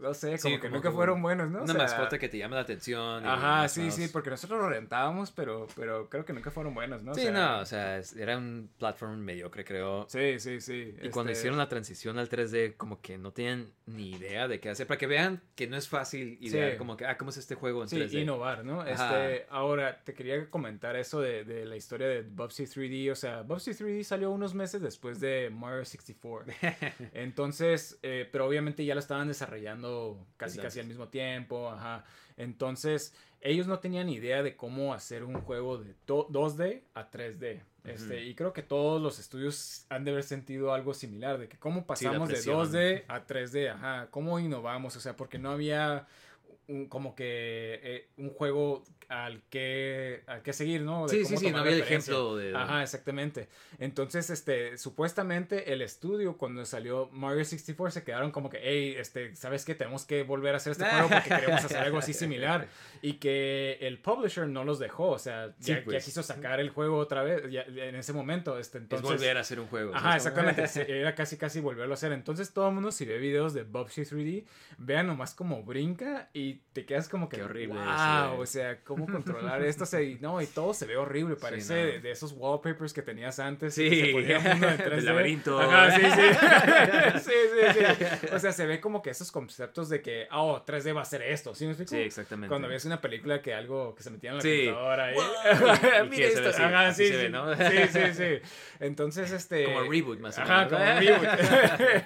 S3: No sé, como
S2: Sí,
S3: que
S2: como
S3: nunca
S2: que
S3: fueron buenos, ¿no? O
S2: Una
S3: sea,
S2: mascota que te llama la atención. y
S3: Ajá, sí, sí, porque nosotros lo rentábamos, pero, pero creo que nunca fueron buenos, ¿no? O
S2: Sí,
S3: sea,
S2: no, o sea, era un platform mediocre, creo.
S3: Sí, sí, sí.
S2: Y cuando
S3: este,
S2: hicieron la transición al 3D, como que no tenían ni idea de qué hacer. Para que vean que no es fácil idear,
S3: Sí.
S2: como que, ah, ¿cómo es este juego en
S3: Sí,
S2: 3D?
S3: innovar, ¿no?
S2: Ajá.
S3: Este, ahora, te quería comentar eso de, de la historia de Bubsy 3D. O sea, Bubsy 3D salió unos meses después de Mario 64. Entonces, eh, pero obviamente ya lo estaban desarrollando casi, casi al mismo tiempo. Ajá. Entonces, ellos no tenían idea de cómo hacer un juego de to- 2D a 3D. Este. Y creo que todos los estudios han de haber sentido algo similar, de que cómo pasamos de
S2: presión.
S3: 2D a 3D, ajá, cómo innovamos, o sea, porque no había un- como que eh, un juego al que, al que seguir, ¿no? De
S2: Sí,
S3: cómo
S2: sí, sí, no había el ejemplo de-
S3: Ajá, exactamente. Entonces, este, supuestamente el estudio cuando salió Mario 64 se quedaron como que, hey, este, ¿sabes qué? Tenemos que volver a hacer este juego porque queremos hacer algo así similar. Y que el publisher no los dejó, o sea,
S2: Sí,
S3: ya, ya
S2: pues.
S3: quiso sacar el juego otra vez ya- en ese momento. Este,
S2: Es
S3: entonces,
S2: volver a hacer un juego.
S3: Ajá, exactamente. Era casi casi volverlo a hacer. Entonces todo el mundo si ve videos de Bubsy 3D, vean nomás como brinca y te quedas como que
S2: Qué horrible
S3: Wow,
S2: se ve".
S3: o sea, cómo controlar esto, o sea, y, no, y todo se ve horrible, parece
S2: no.
S3: de, de esos wallpapers que tenías antes.
S2: Sí,
S3: que se ponía uno en
S2: del
S3: 3D.
S2: laberinto.
S3: Ajá, sí, sí. sí, sí, sí. O sea, se ve como que esos conceptos de que, oh, 3D va a ser esto, ¿sí me explico?
S2: Sí, exactamente.
S3: Cuando ves una película que algo que se metía en la
S2: Sí.
S3: computadora
S2: y,
S3: mira esto.
S2: así,
S3: Ajá,
S2: así
S3: sí,
S2: se ve,
S3: sí.
S2: ¿no?
S3: Sí, sí, sí. Entonces, este.
S2: Como reboot, más o
S3: Ajá,
S2: menos.
S3: como reboot.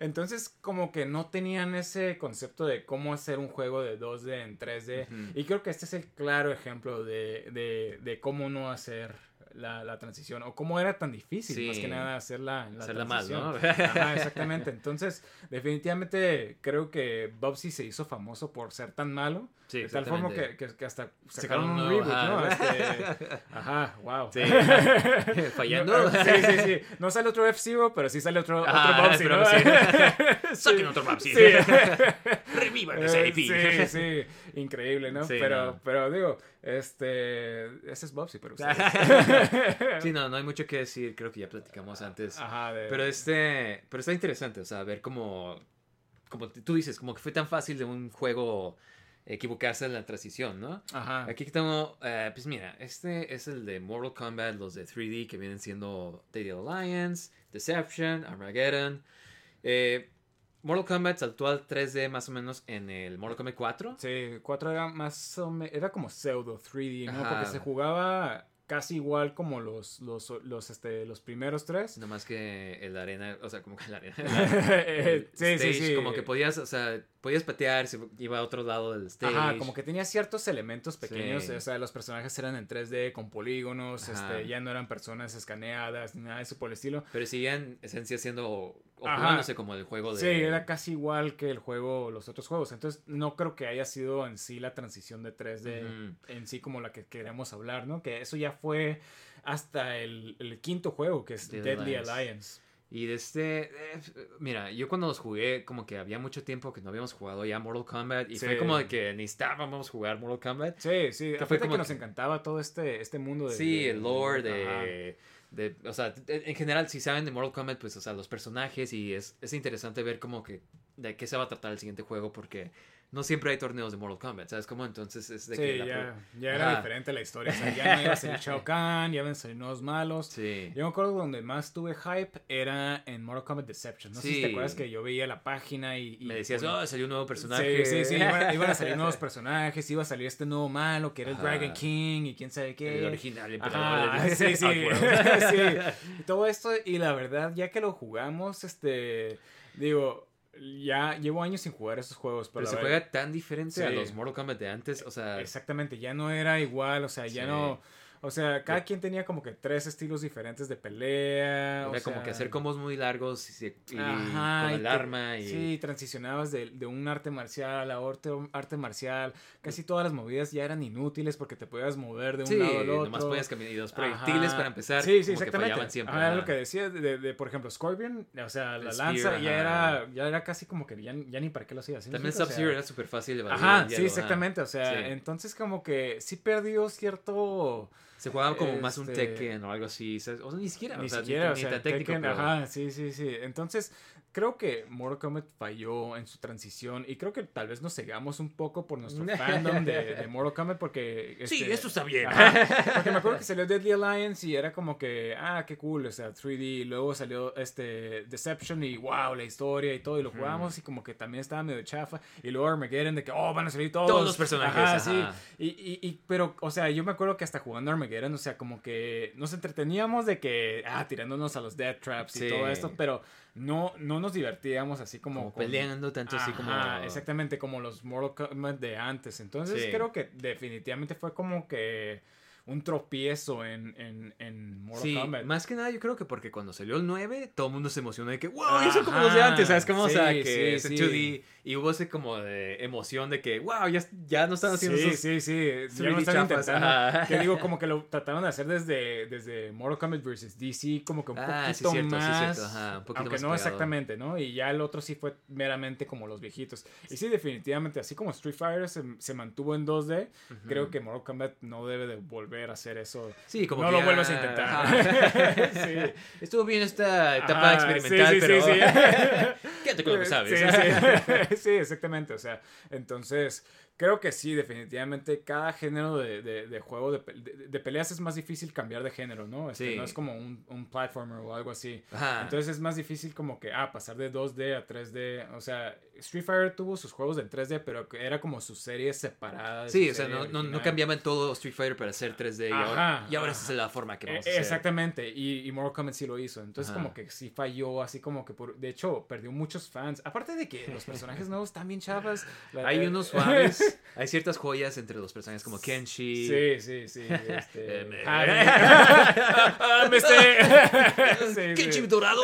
S3: Entonces, como que no tenían ese concepto de cómo hacer un juego de 2D en 3D.
S2: Ujú.
S3: Y creo que este es el claro ejemplo de, de, de cómo no hacer la, la transición. O cómo era tan difícil,
S2: Sí.
S3: más que nada, hacer la, la
S2: Hacerla mal,
S3: transición.
S2: ¿no?
S3: Ajá, exactamente. Entonces, definitivamente creo que Bubsy se hizo famoso por ser tan malo.
S2: Sí,
S3: de tal forma que, que- que hasta sacaron
S2: Sacaron
S3: un reboot, ¿no?
S2: ajá.
S3: Este, ajá, wow.
S2: Sí. Fallando.
S3: No, sí, sí, sí. No sale otro F-Zero, pero sí sale otro,
S2: Ah,
S3: otro Bubsy,
S2: pero
S3: ¿no?
S2: Saquen otro Bubsy. Revivan ese
S3: Eh,
S2: IP.
S3: Sí, sí, increíble, ¿no?
S2: Sí,
S3: pero,
S2: no.
S3: pero digo, este, ese es Bubsy, pero ustedes.
S2: Sí, no, no hay mucho que decir, creo que ya platicamos antes.
S3: Ajá, de-
S2: Pero este, pero está interesante, o sea, ver cómo, como tú dices, como que fue tan fácil de un juego equivocarse en la transición, ¿no?
S3: Ajá.
S2: Aquí tengo, eh, pues mira, este es el de Mortal Kombat, los de 3D que vienen siendo Deadly Alliance, Deception, Armageddon. Eh, Mortal Kombat saltó al 3D más o menos en el Mortal Kombat 4.
S3: Sí, 4 era más o menos, era como pseudo 3D, ¿no?
S2: Ajá.
S3: Porque se jugaba casi igual como los, los, los, este, los primeros tres.
S2: No más que el arena, o sea, como que el arena. El
S3: sí, sí,
S2: stage,
S3: sí.
S2: Como que podías, o sea, podías patear, se iba a otro lado del stage.
S3: Ajá, como que tenía ciertos elementos pequeños,
S2: Sí.
S3: o sea, los personajes eran en 3D con polígonos,
S2: Ajá.
S3: este, ya no eran personas escaneadas ni nada de eso por el estilo.
S2: Pero seguían, esencia, siendo, o
S3: Ajá.
S2: jugándose como el juego de...
S3: Sí, era casi igual que el juego, los otros juegos. Entonces, no creo que haya sido en sí la transición de 3D
S2: Ujú.
S3: en sí como la que queremos hablar, ¿no? Que eso ya fue hasta el, el quinto juego, que es
S2: Deadly
S3: Deadly
S2: Alliance.
S3: Alliance.
S2: Y de este, eh, mira, yo cuando los jugué, como que había mucho tiempo que no habíamos jugado ya Mortal Kombat. Y
S3: Sí.
S2: fue como de que necesitábamos jugar Mortal Kombat.
S3: Sí, sí,
S2: fue
S3: que nos encantaba todo este, este mundo de...
S2: Sí,
S3: de-
S2: el lore
S3: Ajá.
S2: De, O sea, en general, si saben de Mortal Kombat, pues, o sea, los personajes y es, es interesante ver como que de qué se va a tratar el siguiente juego porque no siempre hay torneos de Mortal Kombat, ¿sabes cómo? Entonces es de que... La
S3: ya, ya era
S2: Ajá.
S3: diferente la historia. O sea, ya no iba a salir Shao Kahn, ya iban a salir nuevos malos.
S2: Sí.
S3: Yo me acuerdo donde más tuve hype era en Mortal Kombat Deception. No sé si te acuerdas que yo veía la página y... y
S2: Me decías, oh, salió un nuevo personaje.
S3: Sí, sí, sí, iban, iban a salir nuevos personajes, iba a salir este nuevo malo que era el
S2: Ajá.
S3: Dragon King y quién sabe qué.
S2: El original
S3: Ajá,
S2: emperador de-
S3: sí, sí,
S2: Outworld.
S3: sí. Y todo esto, y la verdad, ya que lo jugamos, este, digo, ya llevo años sin jugar esos juegos, pero,
S2: Pero se juega tan diferente a los Mortal Kombat de antes, o sea...
S3: Exactamente, ya no era igual, o sea, ya
S2: Sí.
S3: no... O sea, cada quien tenía como que tres estilos diferentes de pelea. o
S2: Era como
S3: sea,
S2: que hacer combos muy largos y, y
S3: Ajá,
S2: con
S3: y
S2: el
S3: te-
S2: arma y...
S3: Sí, transicionabas de, de un arte marcial a otro arte marcial. Casi todas las movidas ya eran inútiles porque te podías mover de un
S2: Sí,
S3: lado al otro.
S2: nomás podías caminar y los proyectiles
S3: Ajá.
S2: para empezar
S3: Sí, sí,
S2: como que
S3: exactamente.
S2: fallaban siempre.
S3: Ajá, lo que decía de, de- de, por ejemplo, Scorpion, o sea, la
S2: El
S3: lanza
S2: Spear,
S3: ya era, ya era casi como que ya, ya ni para qué lo hacías. ¿sí
S2: También
S3: explico? O sea,
S2: Sub-Zero era súper fácil de
S3: Ajá,
S2: el
S3: sí,
S2: hielo,
S3: exactamente. O sea,
S2: Sí.
S3: entonces como que sí perdió cierto...
S2: Se jugaba como más un
S3: Este,
S2: Tekken o algo así. O sea, ni siquiera.
S3: Ni
S2: o sea,
S3: siquiera, o
S2: ni
S3: sea,
S2: tan técnico.
S3: Tekken,
S2: pero-
S3: ajá, sí, sí, sí. Entonces, creo que Mortal Kombat falló en su transición y creo que tal vez nos cegamos un poco por nuestro fandom de, de Mortal Kombat porque...
S2: Sí,
S3: este,
S2: eso está bien.
S3: Ajá, porque me acuerdo que salió Deadly Alliance y era como que, ah, qué cool, o sea, 3D, y luego salió este Deception y wow, la historia y todo, y lo jugamos y como que también estaba medio chafa, y luego Armageddon de que, oh, van a salir todos.
S2: Todos los personajes,
S3: Ajá,
S2: ajá.
S3: sí. Y, y, y, pero, o sea, yo me acuerdo que hasta jugando Armageddon, o sea, como que nos entreteníamos de que, ah, tirándonos a los Death Traps y
S2: Sí.
S3: todo esto, pero no, no nos divertíamos así como...
S2: Como
S3: con-
S2: peleando tanto así como.
S3: Exactamente como los Mortal Kombat de antes. Entonces
S2: Sí.
S3: creo que definitivamente fue como que un tropiezo en, en, en Mortal
S2: Sí,
S3: Kombat.
S2: más que nada yo creo que porque cuando salió el 9, todo el mundo se emocionó de que, wow, eso como los de antes, ¿sabes? Como, o sea,
S3: Sí,
S2: que
S3: sí,
S2: es en
S3: sí.
S2: 2D y hubo ese como de emoción de que, wow, ya, ya no están haciendo
S3: Sí, sí, sí. Ya
S2: 3D
S3: lo están intentando. Que digo, como que lo trataron de hacer desde, desde Mortal Kombat vs. DC, como que un
S2: Ah, sí,
S3: poquito
S2: cierto, sí,
S3: más.
S2: ajá, un poquito
S3: aunque
S2: más
S3: no
S2: pegado.
S3: exactamente, ¿no? Y ya el otro sí fue meramente como los viejitos. Y sí, definitivamente, así como Street Fighter se, se mantuvo en 2D, creo que Mortal Kombat no debe de volver a hacer eso.
S2: Sí, como
S3: no
S2: que
S3: lo
S2: ya-
S3: vuelvas a intentar. Sí.
S2: Estuvo bien esta etapa
S3: Ajá,
S2: experimental,
S3: sí, sí,
S2: pero
S3: sí, sí.
S2: quédate con lo que sabes.
S3: Sí, sí. Sí, exactamente. O sea, entonces, creo que sí, definitivamente cada género de, de, de juego de, de- peleas es más difícil cambiar de género, ¿no? Este,
S2: Sí.
S3: No es como un, un platformer o algo así.
S2: Ajá.
S3: Entonces es más difícil como que, ah, pasar de 2D a 3D. O sea, Street Fighter tuvo sus juegos en 3D, pero que era como su serie separada.
S2: Sí, o sea, no, no, no cambiaban todo Street Fighter para hacer 3D y ahora,
S3: Ajá,
S2: y ahora esa es la forma que vamos a hacer.
S3: Exactamente, y, y Mortal Kombat sí lo hizo. Entonces,
S2: Ajá.
S3: como que sí falló, así como que por. De hecho, perdió muchos fans. Aparte de que los personajes nuevos están bien chavas. la-
S2: Hay unos suaves, hay ciertas joyas entre los personajes como Kenshi.
S3: Sí, sí, sí. Este,
S2: Eh.
S3: Sí,
S2: Kenshi
S3: sí.
S2: dorado.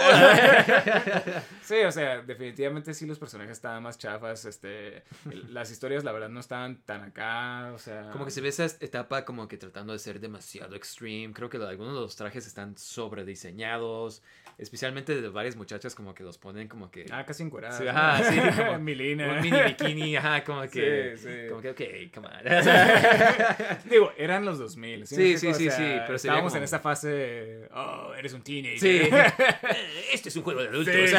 S3: Sí, o sea, definitivamente sí los personajes estaban más chafas. Este, las historias, la verdad, no estaban tan acá. O sea.
S2: Como que se ve esa etapa como que tratando de ser demasiado extreme. Creo que algunos de los trajes están sobrediseñados. Especialmente de varias muchachas como que los ponen como que...
S3: Ah, casi encueradas.
S2: Sí, ajá, sí, como
S3: Milina.
S2: Un mini bikini, ajá, como que...
S3: Sí, sí.
S2: Como que, ok, come on.
S3: Digo, eran los 2000.
S2: Sí, sí?
S3: O
S2: sí,
S3: sea,
S2: sí, pero
S3: estábamos
S2: como-
S3: en esa fase, oh, eres un teenager.
S2: Sí. este es un juego de adultos.
S3: Sí, sí.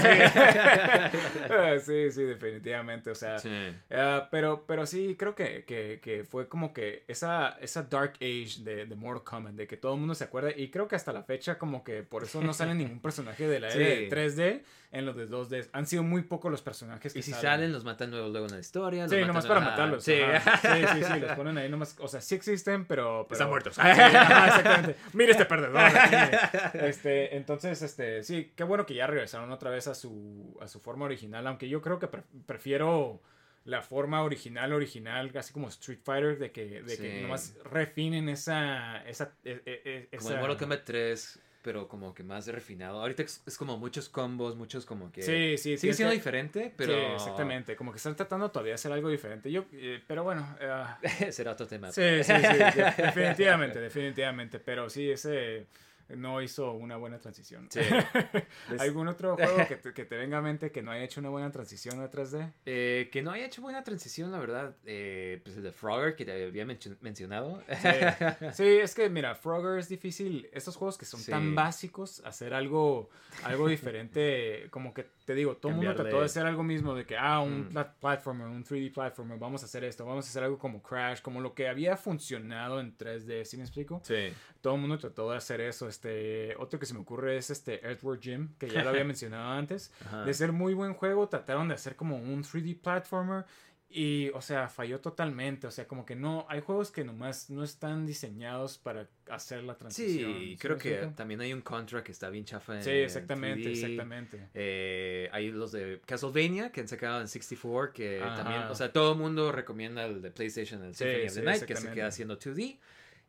S3: Ah, sí, sí, definitivamente, o sea,
S2: Sí.
S3: ah, pero, pero sí, creo que, que, que fue como que esa, esa dark age de, de Mortal Kombat, de que todo el mundo se acuerda, y creo que hasta la fecha como que por eso no sale ningún personaje de la
S2: Sí.
S3: era de 3D en los de 2D. Han sido muy pocos los personajes que
S2: Y si salen, los matan luego, luego en la historia.
S3: Sí, nomás para matarlos.
S2: Sí.
S3: sí, sí, sí, los ponen ahí nomás. O sea, sí existen, pero. pero-
S2: Están muertos.
S3: Sí, ajá, exactamente. Mira este perdedor. mire. Este, entonces, este, sí, qué bueno que ya regresaron otra vez a su, a su forma original. Aunque yo creo que pre- prefiero la forma original, original, así como Street Fighter, de que, de que nomás refinen esa. esa, e- e- e-
S2: Como el Mortal Kombat 3, pero como que más refinado. Ahorita es, es como muchos combos, muchos como que...
S3: Sí, sí,
S2: Sigue siendo
S3: que-
S2: diferente, pero...
S3: Sí, exactamente. Como que están tratando todavía de hacer algo diferente. Yo, eh, pero bueno. eh,
S2: Será otro tema.
S3: Sí, sí, sí, de- definitivamente, definitivamente, pero sí, ese no hizo una buena transición.
S2: Sí.
S3: ¿Algún otro juego que te, que te venga a mente que no haya hecho una buena transición a 3D?
S2: Eh, que no haya hecho buena transición, la verdad. Eh, pues el de Frogger, que te había mencio- mencionado.
S3: Sí. Sí, es que mira, Frogger es difícil, estos juegos que son
S2: Sí.
S3: tan básicos, hacer algo, algo diferente, como que te digo, todo el mundo trató de hacer algo mismo, de que, ah, un
S2: Mm.
S3: plat- platformer, un 3D platformer, vamos a hacer esto, vamos a hacer algo como Crash, como lo que había funcionado en 3D, ¿sí me explico?
S2: Sí.
S3: Todo el mundo trató de hacer eso. Este, otro que se me ocurre es este Earthworm Jim, que ya lo había mencionado antes.
S2: Ajá.
S3: De ser muy buen juego, trataron de hacer como un 3D platformer y, o sea, falló totalmente. O sea, como que no, hay juegos que nomás no están diseñados para hacer la transición.
S2: Sí,
S3: ¿Sí
S2: creo que también hay un Contra que está bien chafa en
S3: Sí, exactamente,
S2: 3D.
S3: exactamente.
S2: Eh, hay los de Castlevania que han sacado en 64 que
S3: Ajá.
S2: también, o sea, todo el mundo recomienda el de PlayStation, el
S3: Sí,
S2: Symphony of
S3: sí,
S2: the Night, que se queda haciendo 2D.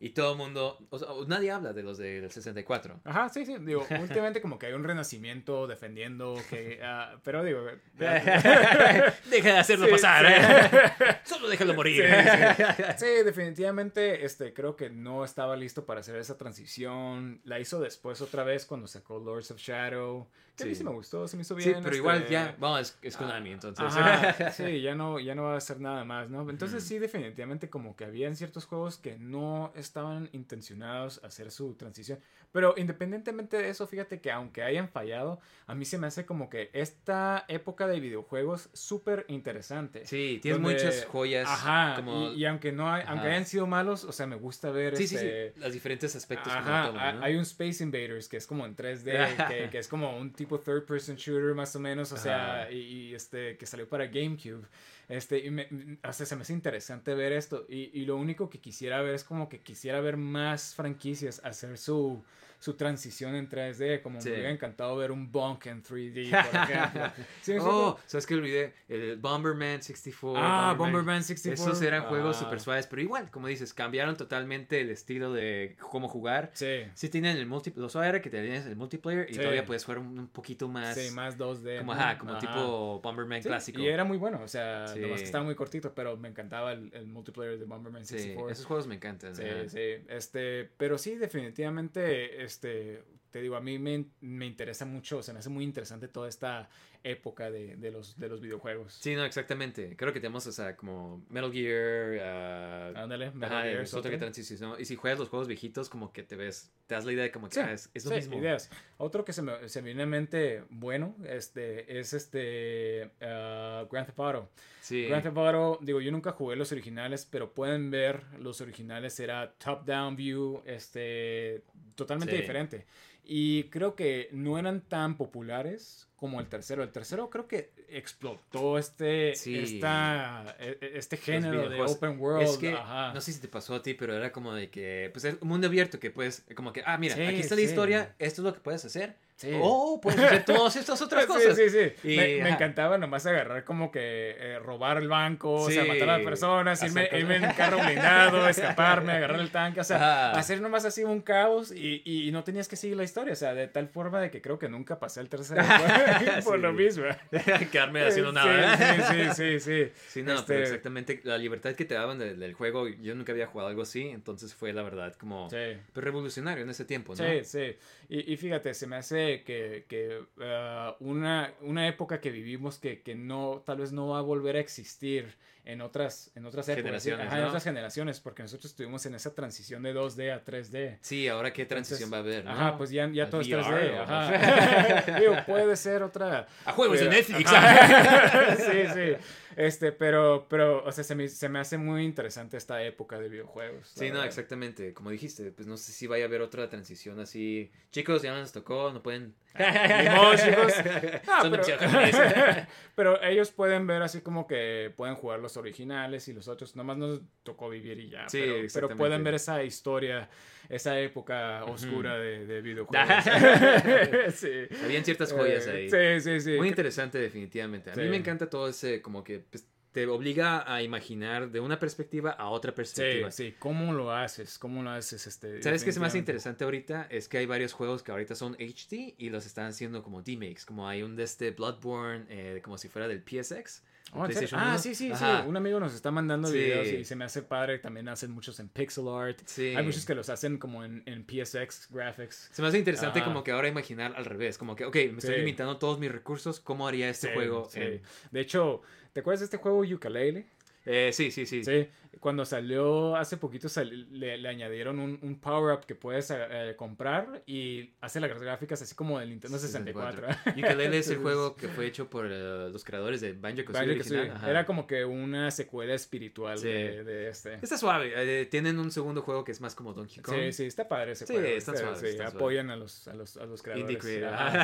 S2: Y todo el mundo, o sea, nadie habla de los del 64.
S3: Ajá, sí, sí. Digo, últimamente como que hay un renacimiento defendiendo que... ah, pero digo...
S2: Deja de hacerlo
S3: Sí,
S2: pasar,
S3: sí.
S2: ¿eh? Solo déjalo morir.
S3: Sí, sí. Sí, definitivamente este, creo que no estaba listo para hacer esa transición. La hizo después otra vez cuando sacó Lords of Shadow. Que a mí
S2: Sí.
S3: sí me gustó, se me hizo
S2: Sí,
S3: bien.
S2: pero
S3: este,
S2: igual ya, vamos, es, es Konami, entonces.
S3: Ajá, sí, ya no, ya no va a hacer nada más, ¿no? Entonces sí, definitivamente como que habían ciertos juegos que no estaban intencionados a hacer su transición. Pero independientemente de eso, fíjate que aunque hayan fallado, a mí se me hace como que esta época de videojuegos súper interesante.
S2: Sí, tienes
S3: donde-
S2: muchas joyas.
S3: Ajá,
S2: como...
S3: y, y aunque no hay- aunque hayan sido malos, o sea, me gusta ver
S2: sí, sí,
S3: este...
S2: sí, los diferentes aspectos. como
S3: Ajá,
S2: todo, ¿no?
S3: hay un Space Invaders que es como en 3D, que, que es como un tipo third person shooter más o menos, o sea, y, y, este que salió para GameCube. Este, y me, o sea, se me hace interesante ver esto. Y, y lo único que quisiera ver es como que quisiera ver más franquicias hacer su, su transición en 3D. Como
S2: Sí.
S3: me hubiera encantado ver un Bonk en 3D, por ejemplo. ¿Sí?
S2: Oh, ¿sabes qué olvidé? El Bomberman 64.
S3: Ah, Bomberman 64.
S2: Esos eran juegos
S3: Ah.
S2: super suaves, pero igual, como dices, cambiaron totalmente el estilo de cómo jugar.
S3: Sí.
S2: Sí tienen el multiplayer, lo suave era que tenías el multiplayer y
S3: Sí.
S2: todavía puedes jugar un, un poquito más,
S3: Sí, más 2D.
S2: como, ajá, como
S3: Ajá.
S2: tipo Bomberman
S3: Sí,
S2: clásico.
S3: Y era muy bueno, o sea,
S2: Sí.
S3: nomás que estaba muy cortito, pero me encantaba el, el multiplayer de Bomberman
S2: Sí,
S3: 64.
S2: esos juegos me encantan.
S3: Sí,
S2: ajá.
S3: sí, este, pero sí, definitivamente, este, te digo, a mí me, me interesa mucho, se me hace muy interesante toda esta época de, de los, de los videojuegos.
S2: Sí, no, exactamente. Creo que tenemos, o sea, como Metal Gear. ah,
S3: Ándale, Metal
S2: ajá,
S3: Gear
S2: es otro que
S3: otro.
S2: transicionó. Y si juegas los juegos viejitos, como que te ves, te das la idea de como que
S3: Sí,
S2: ah, es, es lo
S3: sí,
S2: mismo.
S3: ideas. Otro que se me, se me viene en mente bueno, este, es este, ah, Grand Theft Auto.
S2: Sí.
S3: Grand Theft Auto, digo, yo nunca jugué los originales, pero pueden ver, los originales era top-down view, este, totalmente
S2: Sí.
S3: diferente. Y creo que no eran tan populares como el tercero. El tercero creo que explotó este,
S2: Sí.
S3: esta, e- e- este género de open world.
S2: Es que,
S3: ajá.
S2: no sé si te pasó a ti, pero era como de que, pues es un mundo abierto que puedes, como que, ah, mira,
S3: Sí,
S2: aquí está
S3: sí.
S2: la historia, esto es lo que puedes hacer.
S3: Sí.
S2: Oh, puedes hacer todas estas otras cosas.
S3: Sí, sí, sí.
S2: Y,
S3: me, encantaba nomás agarrar como que eh, robar el banco, o sea, matar a las personas, irme, irme en carro blindado, escaparme, agarrar el tanque, o sea, hacer nomás así un caos y, no tenías que seguir la historia, o sea, de tal forma de que creo que nunca pasé el tercero por,
S2: Sí.
S3: lo mismo.
S2: Quedarme haciendo nada.
S3: Sí, sí, sí, sí.
S2: Sí, no,
S3: Este,
S2: pero exactamente la libertad que te daban de- del juego, yo nunca había jugado algo así, entonces fue la verdad como pues, revolucionario en ese tiempo, ¿no?
S3: Sí, sí. Y, y fíjate, se me hace que, ah, una, una época que vivimos que, que no, tal vez no va a volver a existir en otras, en otras épocas.
S2: Generaciones,
S3: Ajá, en otras generaciones, porque nosotros estuvimos en esa transición de 2D a 3D.
S2: Sí, ahora qué transición va a haber, ¿no?
S3: Ajá, pues ya, ya todo es
S2: VR,
S3: 3D.
S2: ¿o?
S3: Ajá. Digo, puede ser otra.
S2: A juegos de
S3: pero-
S2: Netflix.
S3: Sí, sí. Este, pero, pero, o sea, se me, se me hace muy interesante esta época de videojuegos.
S2: Sí, no,
S3: verdad.
S2: exactamente. Como dijiste, pues no sé si vaya a haber otra transición así. Chicos, ya no nos tocó, no pueden.
S3: Chicos. Ah,
S2: Son
S3: pero,
S2: demasiado japoneses.
S3: pero ellos pueden ver así como que pueden jugar los originales y los otros nomás nos tocó vivir y ya.
S2: Sí,
S3: pero, pueden ver esa historia, esa época oscura de, de videojuegos. sí.
S2: Habían ciertas joyas
S3: Eh,
S2: ahí.
S3: Sí, sí, sí.
S2: Muy interesante, definitivamente. A mí
S3: Sí.
S2: me encanta todo ese, como que pues, te obliga a imaginar de una perspectiva a otra
S3: Sí,
S2: perspectiva.
S3: sí. ¿Cómo lo haces? ¿Cómo lo haces? Este,
S2: ¿Sabes qué hace
S3: definitivamente?
S2: interesante ahorita? Es que hay varios juegos que ahorita son HD y los están haciendo como D-Makes. Como hay un de este Bloodborne, eh, como si fuera del PSX.
S3: Oh, ah,
S2: 1.
S3: sí, sí,
S2: Ajá.
S3: sí. Un amigo nos está mandando
S2: Sí.
S3: videos y se me hace padre. También hacen muchos en pixel art.
S2: Sí.
S3: Hay muchos que los hacen como en, en PSX graphics.
S2: Se me hace interesante
S3: Ajá.
S2: como que ahora imaginar al revés. Como que, ok, me estoy limitando todos mis recursos. ¿Cómo haría este juego?
S3: sí.
S2: en-
S3: De hecho, ¿te acuerdas de este juego Ukulele?
S2: Eh, sí, sí, sí.
S3: Sí. Cuando salió hace poquito sal- le, le añadieron un, un power-up que puedes eh, comprar y hace las gráficas así como del Nintendo 64.
S2: Ukulele es el juego que fue hecho por eh, los creadores de Banjo Kazooie
S3: Banjo-Kazooie.
S2: original.
S3: Era como que una secuela espiritual
S2: Sí.
S3: de, de este.
S2: Está suave. eh, tienen un segundo juego que es más como Donkey Kong.
S3: Sí, sí, está padre ese
S2: Sí,
S3: juego.
S2: están
S3: Este,
S2: suaves,
S3: sí,
S2: suaves.
S3: apoyan a los, a los, a los creadores.
S2: Indie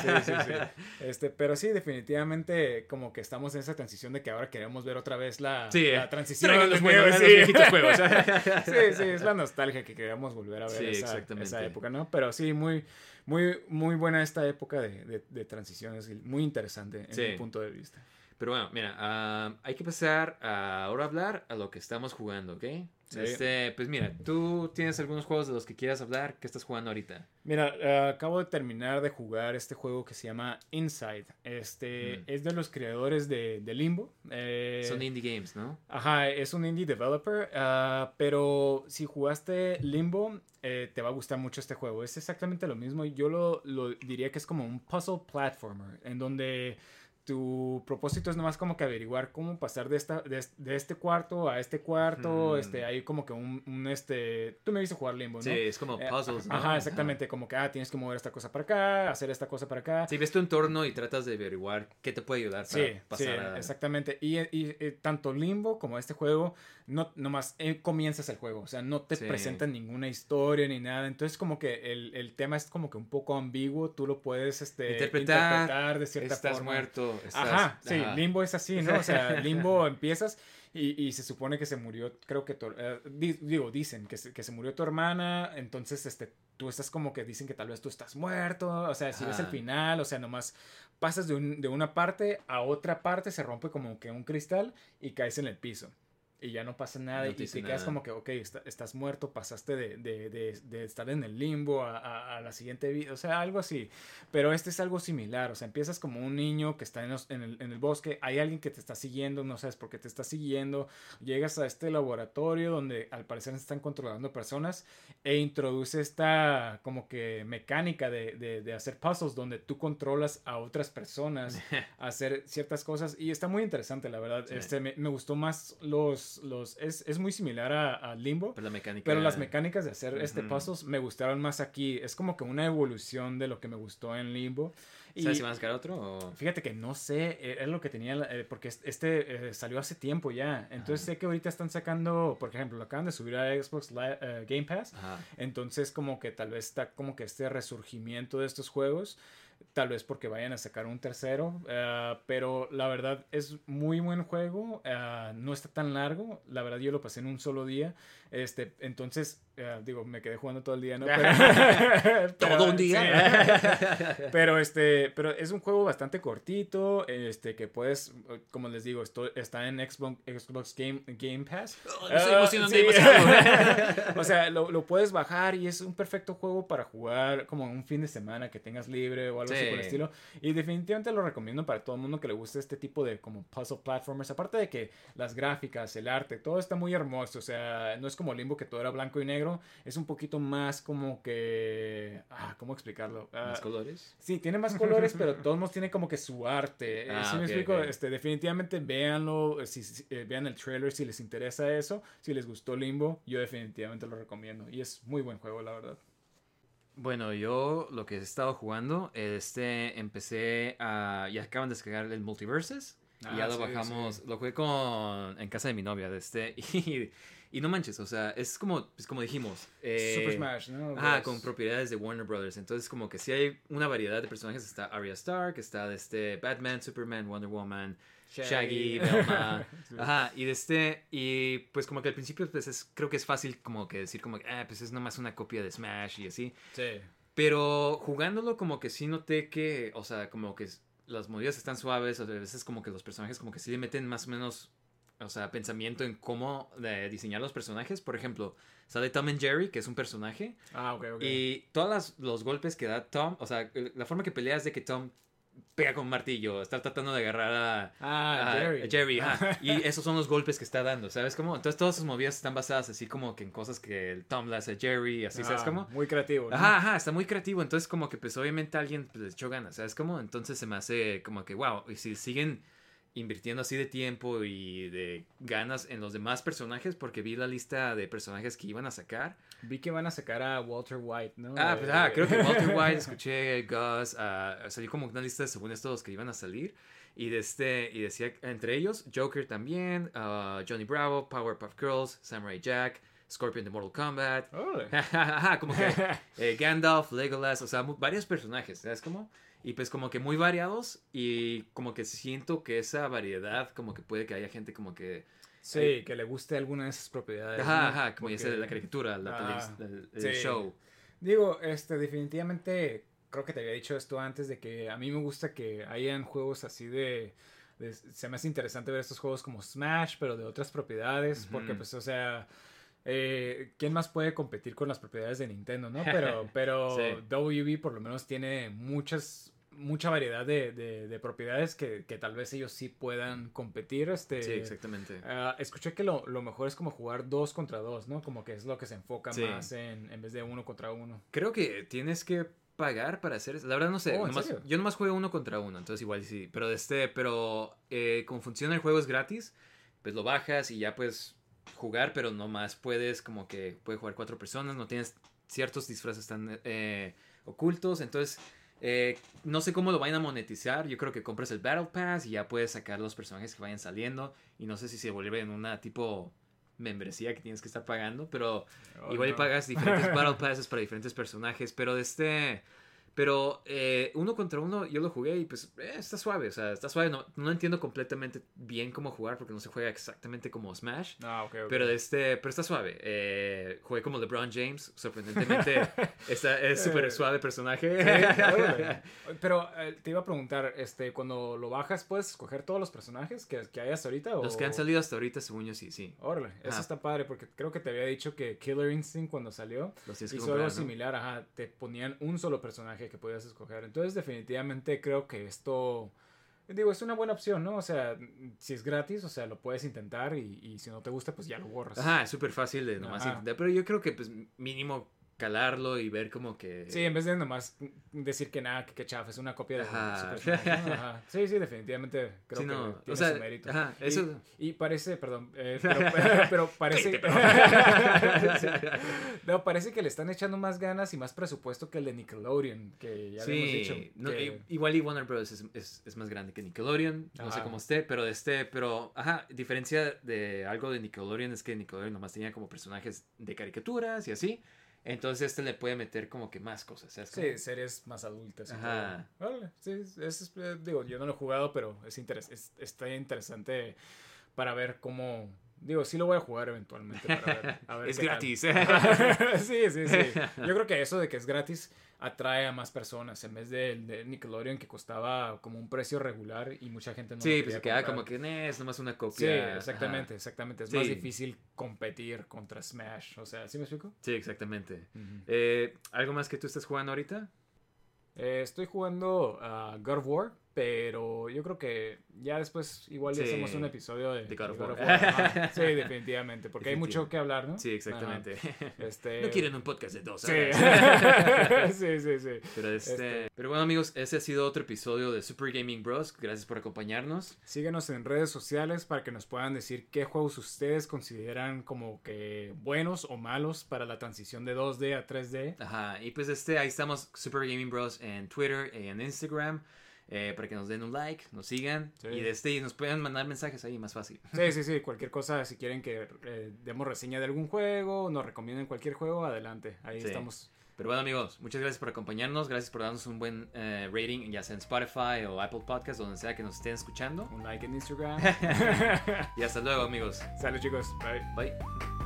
S3: sí, sí, sí. Este, pero sí, definitivamente como que estamos en esa transición de que ahora queremos ver otra vez la,
S2: Sí,
S3: la transición.
S2: traigan los los viejitos juegos.
S3: sí, sí, es la nostalgia que queremos volver a ver
S2: Sí,
S3: esa, época, ¿no? Pero sí, muy, muy, muy buena esta época de, de, de transiciones, muy interesante en
S2: Sí.
S3: mi punto de vista.
S2: Pero bueno, mira, ah, hay que pasar a ahora a hablar a lo que estamos jugando, ¿ok?
S3: Sí.
S2: Este, pues mira, tú tienes algunos juegos de los que quieras hablar. ¿Qué estás jugando ahorita?
S3: Mira, eh, acabo de terminar de jugar este juego que se llama Inside. Este
S2: Mm.
S3: es de los creadores de, de Limbo. Eh,
S2: Son indie games, ¿no?
S3: Ajá, es un indie developer, ah, pero si jugaste Limbo, eh, te va a gustar mucho este juego. Es exactamente lo mismo. Yo lo, lo diría que es como un puzzle platformer, en donde tu propósito es nomás como que averiguar cómo pasar de, esta, de, de este cuarto a este cuarto. Este, hay como que un, un, este... Tú me viste jugar Limbo, ¿no?
S2: Sí, es como
S3: Eh,
S2: puzzles, ¿no?
S3: Ajá, exactamente. Como que, ah, tienes que mover esta cosa para acá, hacer esta cosa para acá.
S2: Sí, ves tu entorno y tratas de averiguar qué te puede ayudar para
S3: Sí, sí,
S2: pasar a...
S3: exactamente. Y, y, eh, tanto Limbo como este juego, no nomás eh, comienzas el juego, o sea, no te
S2: Sí.
S3: presentan ninguna historia ni nada. Entonces, como que el, el tema es como que un poco ambiguo, tú lo puedes este,
S2: Interpretar,
S3: de cierta
S2: Estás
S3: forma.
S2: muerto. estás-
S3: Ajá, sí,
S2: ajá.
S3: limbo es así, ¿no? O sea, limbo empiezas y, y se supone que se murió, creo que, tu- eh, di- digo, dicen que se, que se murió tu hermana, entonces, este, tú estás como que dicen que tal vez tú estás muerto, o sea, si ves el final, o sea, nomás pasas de, un- de una parte a otra parte, se rompe como que un cristal y caes en el piso. Y ya no pasa nada
S2: No
S3: y
S2: te
S3: te
S2: dice
S3: quedas
S2: nada.
S3: como que, ok, está- estás muerto, pasaste de, de- de- de estar en el limbo a, a- a la siguiente vida, o sea, algo así. Pero este es algo similar, o sea, empiezas como un niño que está en, los- en el, en el bosque, hay alguien que te está siguiendo, no sabes por qué te está siguiendo, llegas a este laboratorio donde al parecer están controlando personas e introduce esta como que mecánica de, de- de hacer puzzles donde tú controlas a otras personas a hacer ciertas cosas y está muy interesante, la verdad.
S2: Sí.
S3: Este, me, me gustó más los... los es, es muy similar a, a Limbo.
S2: Pero la mecánica.
S3: Pero las mecánicas de hacer este puzzles me gustaron más aquí. Es como que una evolución de lo que me gustó en Limbo. Y
S2: ¿Sabes si van a sacar otro? O...
S3: fíjate que no sé, eh, es lo que tenía, eh, porque es- este eh, salió hace tiempo ya. Entonces sé que ahorita están sacando, por ejemplo, lo acaban de subir a Xbox eh, Game Pass.
S2: Ajá.
S3: Entonces como que tal vez está como que este resurgimiento de estos juegos. Tal vez porque vayan a sacar un tercero. eh, pero la verdad es muy buen juego. eh, no está tan largo. La verdad yo lo pasé en un solo día. Este, entonces, eh, digo, me quedé jugando todo el día, ¿no? Pero- pero-
S2: Todo un día.
S3: sí. pero este, pero es un juego bastante cortito, este, que puedes, como les digo, esto está en Xbox, Xbox Game, Game Pass.
S2: Oh, emocionando
S3: sí. o sea, lo, lo puedes bajar y es un perfecto juego para jugar como un fin de semana que tengas libre o algo así por el
S2: Sí.
S3: estilo. Y definitivamente lo recomiendo para todo el mundo que le guste este tipo de como puzzle platformers. Aparte de que las gráficas, el arte, todo está muy hermoso. O sea, no es como Limbo que todo era blanco y negro. Es un poquito más como que... Ah, ¿cómo explicarlo? Ah,
S2: ¿Más colores?
S3: Sí, tiene más colores, pero todos modos tiene como que su arte. Eh,
S2: Ah,
S3: ¿Sí me explico? Este, definitivamente véanlo, si, si- eh, vean el trailer si les interesa eso. Si les gustó Limbo, yo definitivamente lo recomiendo. Y es muy buen juego, la verdad.
S2: Bueno, yo lo que he estado jugando, este, empecé a... Ya acaban de descargar el Multiverses. y
S3: Ah,
S2: ya lo
S3: sí,
S2: bajamos,
S3: sí.
S2: lo jugué con... En casa de mi novia, de este. Y, y no manches, o sea, es como, pues como dijimos. eh,
S3: Super Smash, ¿no?
S2: Ah,
S3: Bros.
S2: con propiedades de Warner Brothers. Entonces, como que sí hay una variedad de personajes. Está Arya Stark, está este Batman, Superman, Wonder Woman, Shaggy, Velma.
S3: Sí.
S2: Ajá, y de este, y pues como que al principio, pues es, creo que es fácil como que decir como, ah, pues es nomás una copia de Smash y así.
S3: Sí.
S2: Pero jugándolo como que sí noté que, o sea, como que las movidas están suaves, a veces como que los personajes como que sí le meten más o menos, o sea, pensamiento en cómo eh, diseñar los personajes. Por ejemplo, sale Tom and Jerry, que es un personaje,
S3: Ah, ok, ok.
S2: y todos los golpes que da Tom, o sea, la forma que pelea es de que Tom pega con un martillo, está tratando de agarrar a,
S3: Ah,
S2: a-
S3: Jerry.
S2: a Jerry, ajá. y esos son los golpes que está dando, ¿sabes cómo? Entonces todas sus movidas están basadas así como que en cosas que el Tom le hace a Jerry, así, ¿sabes
S3: Ah,
S2: cómo?
S3: Muy creativo. ¿no?
S2: Ajá, ajá, está muy creativo. Entonces, como que, pues, obviamente alguien pues, le echó ganas, ¿sabes cómo? Entonces se me hace como que, wow, y si siguen invirtiendo así de tiempo y de ganas en los demás personajes, porque vi la lista de personajes que iban a sacar.
S3: Vi que van a sacar a Walter White, ¿no?
S2: Ah, pues, ah,
S3: de-
S2: creo que Walter White, escuché Gus, ah, salió como una lista de según estos que iban a salir. Y, de este, y decía, entre ellos, Joker también, ah, Johnny Bravo, Powerpuff Girls, Samurai Jack, Scorpion de Mortal Kombat. Ajá, como que eh, Gandalf, Legolas, o sea, varios personajes, ¿sabes cómo? Y pues como que muy variados y como que siento que esa variedad como que puede que haya gente como que...
S3: Sí, que le guste alguna de esas propiedades.
S2: Ajá,
S3: ¿no?
S2: ajá, como ya sea
S3: Porque-
S2: la caricatura, la
S3: Ah,
S2: tele- el,
S3: sí.
S2: show.
S3: Digo, este, definitivamente, creo que te había dicho esto antes de que a mí me gusta que hayan juegos así de, de- se me hace interesante ver estos juegos como Smash, pero de otras propiedades, porque pues, o sea, eh, ¿quién más puede competir con las propiedades de Nintendo, no? Pero, pero
S2: Sí.
S3: WB por lo menos tiene muchas mucha variedad de, de- de propiedades que, que tal vez ellos sí puedan competir. Este,
S2: Sí, exactamente.
S3: Ah, escuché que lo, lo mejor es como jugar dos contra dos, ¿no? Como que es lo que se enfoca
S2: Sí.
S3: más en, en vez de uno contra uno.
S2: Creo que tienes que pagar para hacer eso. La verdad no sé.
S3: Oh, ¿en
S2: nomás- yo nomás juego uno contra uno, entonces igual sí. Pero este, pero eh, como funciona el juego es gratis, pues lo bajas y ya puedes jugar, pero nomás puedes como que puede jugar cuatro personas, no tienes ciertos disfraces tan eh, ocultos, entonces eh, no sé cómo lo vayan a monetizar. Yo creo que compras el Battle Pass y ya puedes sacar los personajes que vayan saliendo y no sé si se vuelve en una tipo membresía que tienes que estar pagando, pero
S3: Oh,
S2: Igual
S3: no.
S2: pagas diferentes Battle Passes para diferentes personajes, pero de este... Pero eh, uno contra uno yo lo jugué y pues eh, está suave, o sea, está suave. No, no, entiendo completamente bien cómo jugar porque no se juega exactamente como Smash.
S3: Ah, ok, ok.
S2: Pero, este, pero está suave. Eh, jugué como LeBron James, sorprendentemente está, es súper suave personaje.
S3: Sí, pero eh, te iba a preguntar, este, cuando lo bajas, ¿puedes escoger todos los personajes que, que hay hasta ahorita? O...
S2: Los que han salido hasta ahorita, según yo, sí, sí.
S3: Órale, eso
S2: Ajá.
S3: está padre porque creo que te había dicho que Killer Instinct cuando salió hizo algo
S2: ¿no?
S3: similar, ajá, te ponían un solo personaje que podías escoger. Entonces, definitivamente creo que esto, digo, es una buena opción, ¿no? O sea, si es gratis, o sea, lo puedes intentar y, y si no te gusta, pues ya lo borras.
S2: Ajá, es súper fácil de nomás
S3: Ajá.
S2: intentar. Pero yo creo que, pues, mínimo calarlo y ver como que.
S3: Sí, en vez de nomás decir que nada, que, que chafa, es una copia de
S2: Ajá.
S3: Ajá. Sí, sí, definitivamente creo
S2: Sí,
S3: que tiene
S2: o sea,
S3: su mérito.
S2: ajá,
S3: Y-
S2: eso-
S3: Y, parece, perdón, eh, pero, pero parece... Sí. No, parece que le están echando más ganas y más presupuesto que el de Nickelodeon, que ya habíamos
S2: Sí,
S3: dicho.
S2: no,
S3: que-
S2: igual y Warner Bros. Es, es, es más grande que Nickelodeon, no sé cómo esté, pero este, pero, ajá, diferencia de algo de Nickelodeon es que Nickelodeon nomás tenía como personajes de caricaturas y así, entonces este le puede meter como que más cosas, ¿sabes?
S3: Sí, series más adultas.
S2: Ajá.
S3: Órale, sí, es, es- eh, digo, yo no lo he jugado, pero es, interes- es- está interesante para ver cómo... Digo, sí lo voy a jugar eventualmente para ver. a ver
S2: Es gratis.
S3: sí, sí, sí. Yo creo que eso de que es gratis atrae a más personas en vez del de Nickelodeon que costaba como un precio regular y mucha gente no
S2: sí,
S3: lo
S2: pues se queda como que "Nee, es nomás una
S3: Sí,
S2: copia.
S3: exactamente,
S2: Ajá.
S3: exactamente. Es
S2: Sí.
S3: más difícil competir contra Smash. O sea, ¿sí me explico?
S2: Sí, exactamente. Eh, ¿Algo más que tú estés jugando ahorita?
S3: Eh, estoy jugando a God of War, pero yo creo que ya después igual ya
S2: Sí.
S3: hacemos un episodio de,
S2: De.
S3: Ajá. Sí, definitivamente, porque hay mucho que hablar, ¿no?
S2: Sí, exactamente.
S3: Este...
S2: No quieren un podcast de dos
S3: sí, sí, sí.
S2: Pero, este...
S3: Este-
S2: Pero bueno amigos, ese ha sido otro episodio de Super Gaming Bros. Gracias por acompañarnos.
S3: Síguenos en redes sociales para que nos puedan decir qué juegos ustedes consideran como que buenos o malos para la transición de 2D a 3D.
S2: Ajá, y pues este, ahí estamos, Super Gaming Bros. en Twitter y en Instagram. Eh, para que nos den un like, nos sigan.
S3: Sí.
S2: Y este, y nos pueden mandar mensajes ahí más fácil.
S3: Sí, sí, sí, cualquier cosa, si quieren que eh, demos reseña de algún juego, nos recomienden cualquier juego, adelante. Ahí
S2: Sí.
S3: estamos.
S2: Pero bueno amigos, muchas gracias por acompañarnos. Gracias por darnos un buen eh, rating, ya sea en Spotify o Apple Podcast, donde sea que nos estén escuchando.
S3: Un like en Instagram.
S2: Y hasta luego amigos.
S3: Salud chicos. Bye.
S2: Bye.